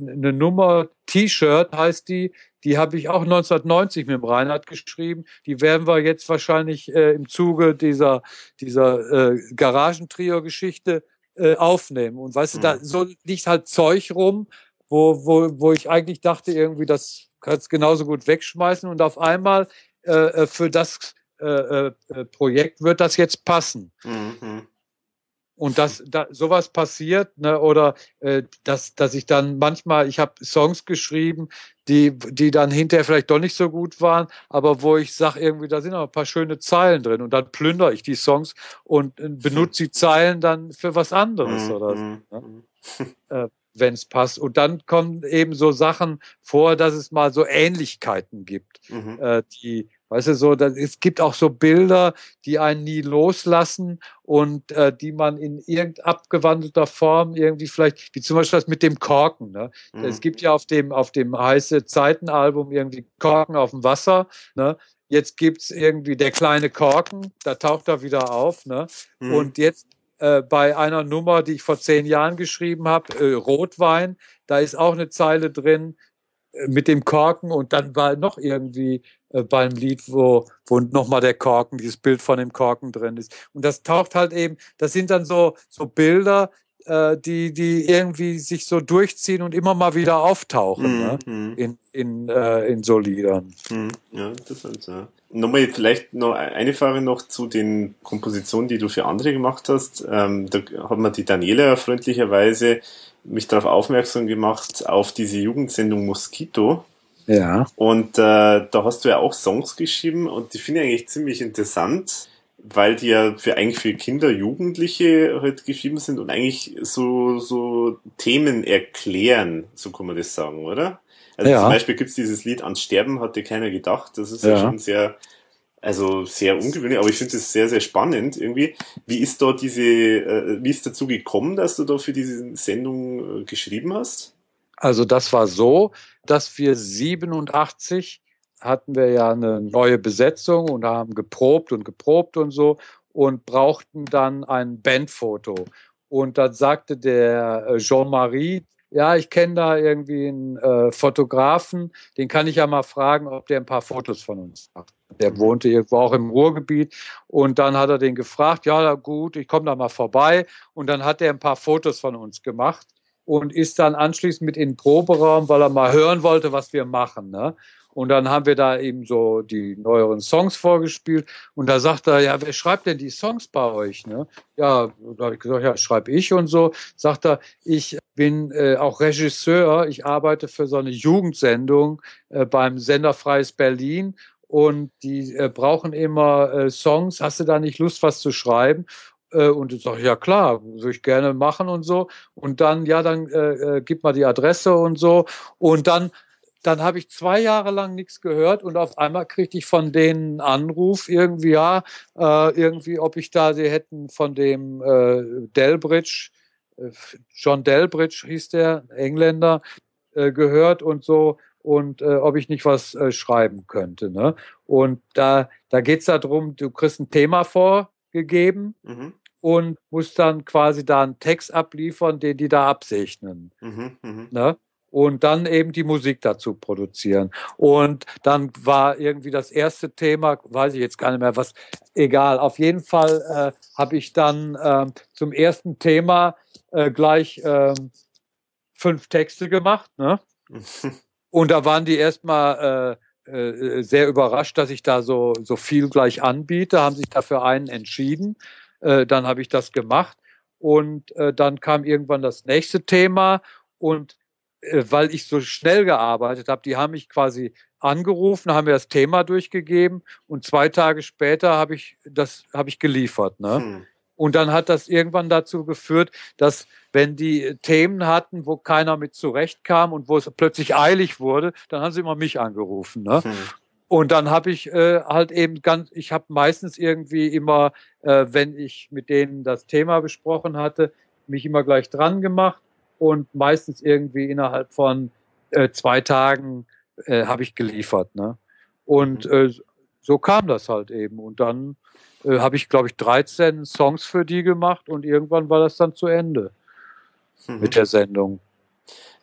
eine Nummer T-Shirt heißt die, die habe ich auch 1990 mit dem Reinhard geschrieben. Die werden wir jetzt wahrscheinlich äh, im Zuge dieser, dieser äh, Garagentrio-Geschichte äh, aufnehmen. Und weißt mhm. du, da mhm. so liegt halt Zeug rum, wo, wo, wo ich eigentlich dachte, irgendwie, das kannst genauso gut wegschmeißen. Und auf einmal äh, äh für das äh, äh, äh, Projekt wird das jetzt passen. Mhm. Und dass da sowas passiert, ne, oder äh, dass, dass ich dann manchmal, ich habe Songs geschrieben, die, die dann hinterher vielleicht doch nicht so gut waren, aber wo ich sage, irgendwie, da sind auch ein paar schöne Zeilen drin und dann plündere ich die Songs und äh, benutze die Zeilen dann für was anderes mhm. oder so. Ne? Mhm. äh, wenn es passt. Und dann kommen eben so Sachen vor, dass es mal so Ähnlichkeiten gibt, mhm. äh, die, Weißt du, so, das, es gibt auch so Bilder, die einen nie loslassen und äh, die man in irgend abgewandelter Form irgendwie vielleicht, wie zum Beispiel das mit dem Korken. Ne? Mhm. Es gibt ja auf dem, auf dem heiße Zeitenalbum irgendwie Korken auf dem Wasser. Ne? Jetzt gibt's irgendwie der kleine Korken, da taucht er wieder auf. Ne? Mhm. Und jetzt äh, bei einer Nummer, die ich vor zehn Jahren geschrieben habe, äh, Rotwein, da ist auch eine Zeile drin, äh, mit dem Korken und dann war noch irgendwie äh, beim Lied, wo, wo nochmal der Korken, dieses Bild von dem Korken drin ist. Und das taucht halt eben, das sind dann so, so Bilder, äh, die, die irgendwie sich so durchziehen und immer mal wieder auftauchen ne? mhm. ne? in, in, äh, in so Liedern. Mhm. Ja, interessant, ja. Nochmal vielleicht noch eine Frage noch zu den Kompositionen, die du für andere gemacht hast. Ähm, da hat man die Daniela freundlicherweise mich darauf aufmerksam gemacht, auf diese Jugendsendung Mosquito. Ja. Und äh, da hast du ja auch Songs geschrieben und die finde ich eigentlich ziemlich interessant, weil die ja für eigentlich für Kinder, Jugendliche halt geschrieben sind und eigentlich so, so Themen erklären, so kann man das sagen, oder? Also ja. zum Beispiel gibt's dieses Lied Ans Sterben hatte keiner gedacht. Das ist ja, ja schon sehr, also sehr ungewöhnlich, aber ich finde es sehr, sehr spannend irgendwie. Wie ist da diese, äh, wie ist dazu gekommen, dass du da für diese Sendung äh, geschrieben hast? Also das war so, dass wir 87 hatten wir ja eine neue Besetzung und haben geprobt und geprobt und so und brauchten dann ein Bandfoto. Und dann sagte der äh, Jean-Marie, ja, ich kenne da irgendwie einen äh, Fotografen, den kann ich ja mal fragen, ob der ein paar Fotos von uns macht. Der mhm. wohnte irgendwo auch im Ruhrgebiet und dann hat er den gefragt, ja gut, ich komme da mal vorbei und dann hat er ein paar Fotos von uns gemacht und ist dann anschließend mit in den Proberaum, weil er mal hören wollte, was wir machen. Ne? Und dann haben wir da eben so die neueren Songs vorgespielt. Und da sagt er, ja, wer schreibt denn die Songs bei euch? Ne? Ja, da habe ich gesagt, ja, schreibe ich und so. Sagt er, ich bin äh, auch Regisseur. Ich arbeite für so eine Jugendsendung äh, beim Sender Freies Berlin. Und die äh, brauchen immer äh, Songs. Hast du da nicht Lust, was zu schreiben? Äh, und ich sage, ja klar, würde ich gerne machen und so. Und dann, ja, dann äh, äh, gib mal die Adresse und so. Und dann dann habe ich zwei Jahre lang nichts gehört und auf einmal kriegte ich von denen einen Anruf irgendwie, ja, äh, irgendwie, ob ich da, sie hätten von dem äh, Delbridge, äh, John Delbridge hieß der, Engländer, äh, gehört und so und äh, ob ich nicht was äh, schreiben könnte. Ne? Und da, da geht's darum, du kriegst ein Thema vorgegeben mhm. und musst dann quasi da einen Text abliefern, den die da absegnen. Mhm, mh. ne? Und dann eben die Musik dazu produzieren. Und dann war irgendwie das erste Thema, weiß ich jetzt gar nicht mehr, was, egal. Auf jeden Fall äh, habe ich dann äh, zum ersten Thema äh, gleich äh, fünf Texte gemacht. Ne? und da waren die erstmal äh, äh, sehr überrascht, dass ich da so, so viel gleich anbiete, haben sich dafür einen entschieden. Äh, dann habe ich das gemacht. Und äh, dann kam irgendwann das nächste Thema und weil ich so schnell gearbeitet habe, die haben mich quasi angerufen, haben mir das Thema durchgegeben und zwei Tage später habe ich das habe ich geliefert. Ne? Hm. Und dann hat das irgendwann dazu geführt, dass wenn die Themen hatten, wo keiner mit zurechtkam und wo es plötzlich eilig wurde, dann haben sie immer mich angerufen. Ne? Hm. Und dann habe ich äh, halt eben ganz, ich habe meistens irgendwie immer, äh, wenn ich mit denen das Thema besprochen hatte, mich immer gleich dran gemacht und meistens irgendwie innerhalb von äh, zwei Tagen äh, habe ich geliefert. Ne? Und mhm. äh, so kam das halt eben. Und dann äh, habe ich, glaube ich, 13 Songs für die gemacht und irgendwann war das dann zu Ende mhm. mit der Sendung.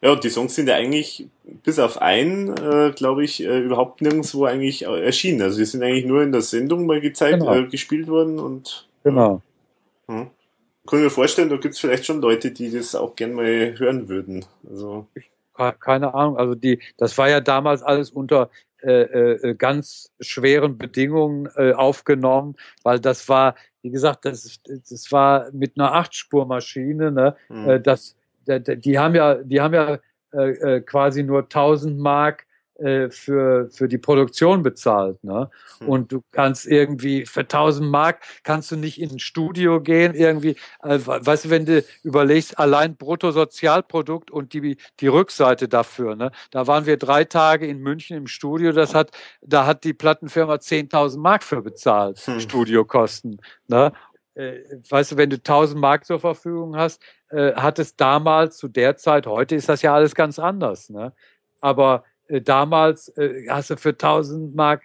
Ja, und die Songs sind ja eigentlich bis auf einen, äh, glaube ich, äh, überhaupt nirgendwo eigentlich erschienen. Also die sind eigentlich nur in der Sendung mal gezeigt, genau. äh, gespielt worden und. Genau. Hm. Kann mir vorstellen, da gibt es vielleicht schon Leute, die das auch gern mal hören würden. Also. Keine Ahnung. Also die, das war ja damals alles unter äh, äh, ganz schweren Bedingungen äh, aufgenommen, weil das war, wie gesagt, das, das war mit einer Achtspurmaschine, ne? Mhm. Äh, das die haben ja, die haben ja äh, äh quasi nur 1000 Mark äh, für, für die Produktion bezahlt. Ne? Hm. Und du kannst irgendwie für 1000 Mark kannst du nicht in ein Studio gehen, irgendwie, äh, weißt du, wenn du überlegst, allein Bruttosozialprodukt und die, die Rückseite dafür, ne? da waren wir drei Tage in München im Studio, das hat, da hat die Plattenfirma 10.000 Mark für bezahlt, hm. Studiokosten. Ne? Äh, weißt du, wenn du 1000 Mark zur Verfügung hast, äh, hat es damals zu der Zeit, heute ist das ja alles ganz anders, ne? aber damals äh, hast du für 1000 Mark,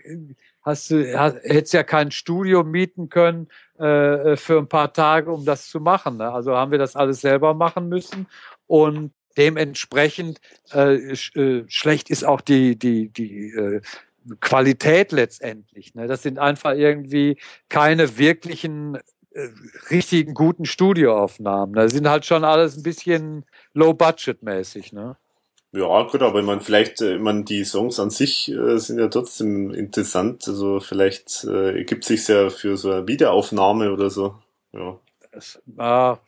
hast du, hast, hättest ja kein Studio mieten können äh, äh, für ein paar Tage, um das zu machen. Ne? Also haben wir das alles selber machen müssen und dementsprechend äh, sch, äh, schlecht ist auch die, die, die äh, Qualität letztendlich. Ne? Das sind einfach irgendwie keine wirklichen äh, richtigen guten Studioaufnahmen. Da sind halt schon alles ein bisschen low-budget-mäßig, ne? Ja, gut, aber ich meine, vielleicht, äh, ich meine, die Songs an sich äh, sind ja trotzdem interessant. Also vielleicht äh, ergibt sich ja für so eine Wiederaufnahme oder so. Ja. Das, ah,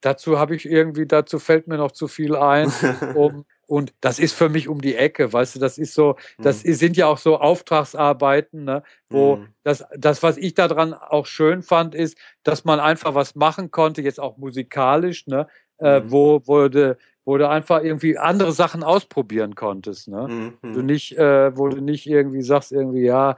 dazu habe ich irgendwie, dazu fällt mir noch zu viel ein, um und das ist für mich um die Ecke, weißt du, das ist so, das mhm. sind ja auch so Auftragsarbeiten, ne, wo mhm. das, das, was ich daran auch schön fand, ist, dass man einfach was machen konnte, jetzt auch musikalisch, ne, äh, mhm. äh, wo wurde, wo du einfach irgendwie andere Sachen ausprobieren konntest, ne? Mhm. Du nicht, äh, wo du nicht irgendwie sagst, irgendwie, ja,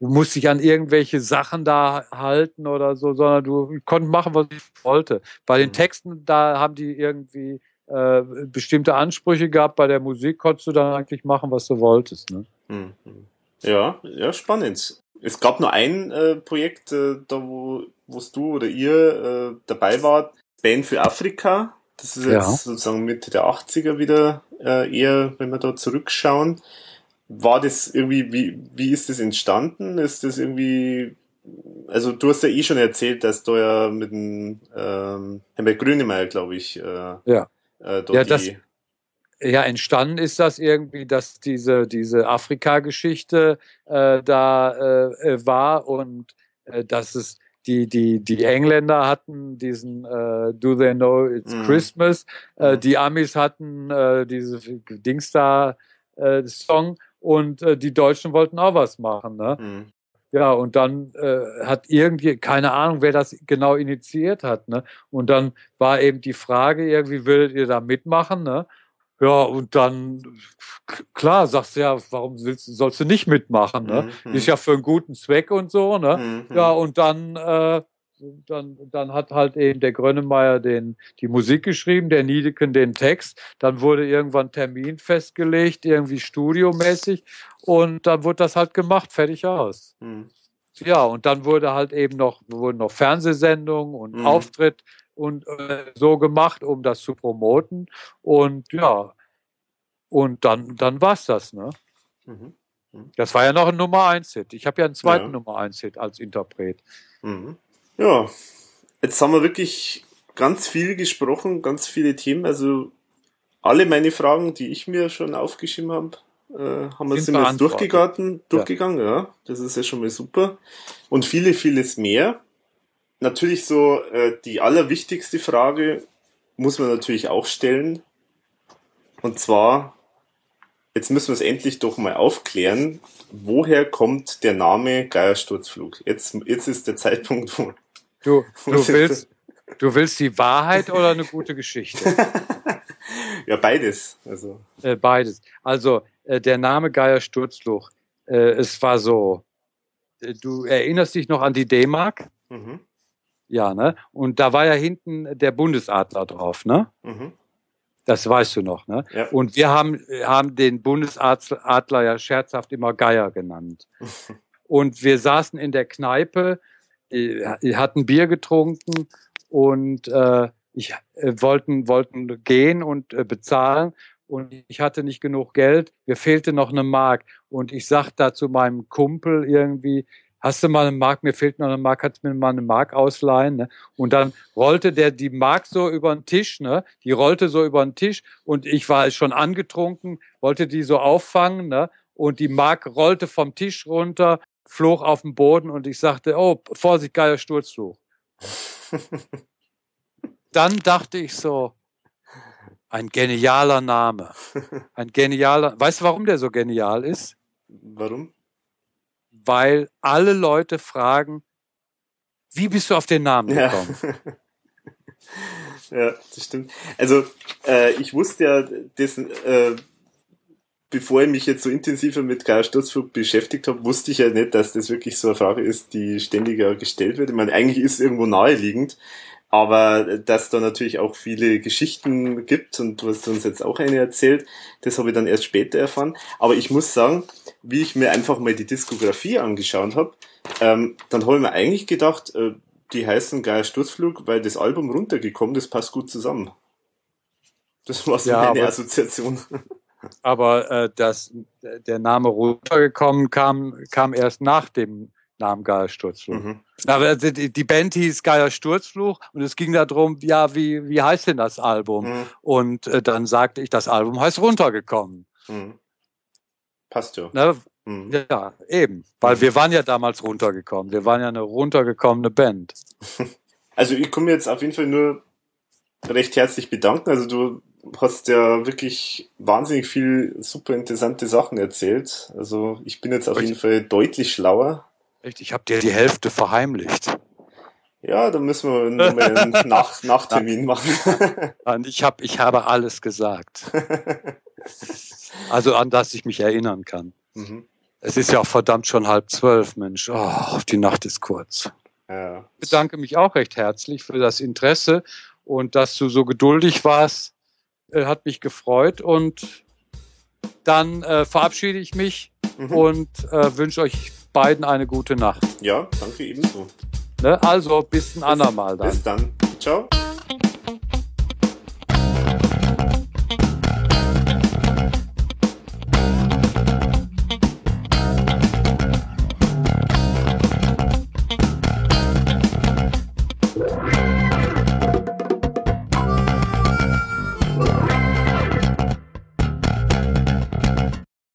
du musst dich an irgendwelche Sachen da halten oder so, sondern du konntest machen, was ich wollte. Bei den mhm. Texten, da haben die irgendwie äh, bestimmte Ansprüche gehabt. Bei der Musik konntest du dann eigentlich machen, was du wolltest. Ne? Mhm. Ja, ja, spannend. Es gab nur ein äh, Projekt, äh, da wo wo's du oder ihr äh, dabei wart, Band für Afrika. Das ist jetzt ja. sozusagen Mitte der 80er wieder äh, eher, wenn wir da zurückschauen. War das irgendwie, wie, wie ist das entstanden? Ist das irgendwie also du hast ja eh schon erzählt, dass du ja mit dem ähm, Herbert Grünemeyer, glaube ich, äh, ja. Äh, ja, das, ja, entstanden ist das irgendwie, dass diese, diese Afrika-Geschichte äh, da äh, äh, war und äh, dass es die, die, die Engländer hatten diesen äh, Do They Know It's mm. Christmas, äh, mm. die Amis hatten äh, diese Dings da äh, Song und äh, die Deutschen wollten auch was machen. Ne? Mm. Ja, und dann äh, hat irgendwie, keine Ahnung, wer das genau initiiert hat, ne? Und dann war eben die Frage, irgendwie, würdet ihr da mitmachen, ne? Ja, und dann, klar, sagst du ja, warum willst, sollst du nicht mitmachen, ne? Mhm. Ist ja für einen guten Zweck und so, ne? Mhm. Ja, und dann, äh, dann, dann hat halt eben der Grönemeyer den, die Musik geschrieben, der Niedeken den Text. Dann wurde irgendwann Termin festgelegt, irgendwie studiomäßig. Und dann wurde das halt gemacht, fertig aus. Mhm. Ja, und dann wurde halt eben noch, wurden noch Fernsehsendungen und mhm. Auftritt und äh, so gemacht, um das zu promoten. Und ja, und dann, dann war's das, ne? Mhm. mhm. Das war ja noch ein Nummer 1 Hit. Ich habe ja einen zweiten ja. Nummer 1 Hit als Interpret. Mhm. Ja, jetzt haben wir wirklich ganz viel gesprochen, ganz viele Themen. Also alle meine Fragen, die ich mir schon aufgeschrieben habe, äh, haben wir sind wir jetzt durchgegangen, durchgegangen, ja. ja. Das ist ja schon mal super. Und viele, vieles mehr. Natürlich so äh, die allerwichtigste Frage muss man natürlich auch stellen. Und zwar, jetzt müssen wir es endlich doch mal aufklären. Woher kommt der Name Geiersturzflug? Jetzt, jetzt ist der Zeitpunkt, wo Du, du, willst, du willst die Wahrheit oder eine gute Geschichte? ja, beides. Also. Äh, beides. Also äh, der Name Geier Sturzluch, äh, es war so, äh, du erinnerst dich noch an die D-Mark? Mhm. Ja, ne? Und da war ja hinten der Bundesadler drauf, ne? Mhm. Das weißt du noch, ne? Ja. Und wir haben, haben den Bundesadler ja scherzhaft immer Geier genannt. und wir saßen in der Kneipe, hatten Bier getrunken und äh, ich äh, wollten wollten gehen und äh, bezahlen und ich hatte nicht genug Geld, mir fehlte noch eine Mark und ich sagte da zu meinem Kumpel irgendwie, hast du mal eine Mark, mir fehlt noch eine Mark, kannst du mir mal eine Mark ausleihen? Ne? Und dann rollte der die Mark so über den Tisch, ne? die rollte so über den Tisch und ich war schon angetrunken, wollte die so auffangen ne? und die Mark rollte vom Tisch runter, flog auf den Boden und ich sagte, oh, Vorsicht, geiler Sturzfluch. dann dachte ich so, ein genialer Name. Ein genialer. Weißt du, warum der so genial ist? Warum? Weil alle Leute fragen, wie bist du auf den Namen gekommen? Ja, ja das stimmt. Also, äh, ich wusste ja dessen, äh, bevor ich mich jetzt so intensiver mit Karl Sturzflug beschäftigt habe, wusste ich ja nicht, dass das wirklich so eine Frage ist, die ständiger gestellt wird. Ich meine, eigentlich ist es irgendwo naheliegend, aber dass da natürlich auch viele Geschichten gibt und du hast uns jetzt auch eine erzählt, das habe ich dann erst später erfahren. Aber ich muss sagen, wie ich mir einfach mal die Diskografie angeschaut habe, ähm, dann habe ich mir eigentlich gedacht, äh, die heißen Geier Sturzflug, weil das Album runtergekommen, das passt gut zusammen. Das war so ja, meine aber, Assoziation. Aber äh, das, der Name runtergekommen kam, kam erst nach dem Namen Geier Sturzfluch. Mhm. Aber die, die, Band hieß Geier Sturzfluch und es ging darum, ja, wie, wie heißt denn das Album? Mhm. Und äh, dann sagte ich, das Album heißt Runtergekommen. Mhm. Passt ja. Ne? Mhm. Ja, eben. Weil mhm. wir waren ja damals runtergekommen. Wir waren ja eine runtergekommene Band. Also ich komme jetzt auf jeden Fall nur recht herzlich bedanken. Also du hast ja wirklich wahnsinnig viel super interessante Sachen erzählt. Also ich bin jetzt auf jeden Fall deutlich schlauer Echt? Ich habe dir die Hälfte verheimlicht. Ja, dann müssen wir nochmal einen Nach Nachtermin machen. ich, hab, ich habe alles gesagt. Also an das ich mich erinnern kann. Mhm. Es ist ja auch verdammt schon halb zwölf, Mensch. Oh, die Nacht ist kurz. Ja. Ich bedanke mich auch recht herzlich für das Interesse und dass du so geduldig warst. Äh, hat mich gefreut und dann äh, verabschiede ich mich mhm. und äh, wünsche euch beiden eine gute Nacht. Ja, danke ebenso. Ne? Also bis ein andermal dann. Bis dann. Ciao.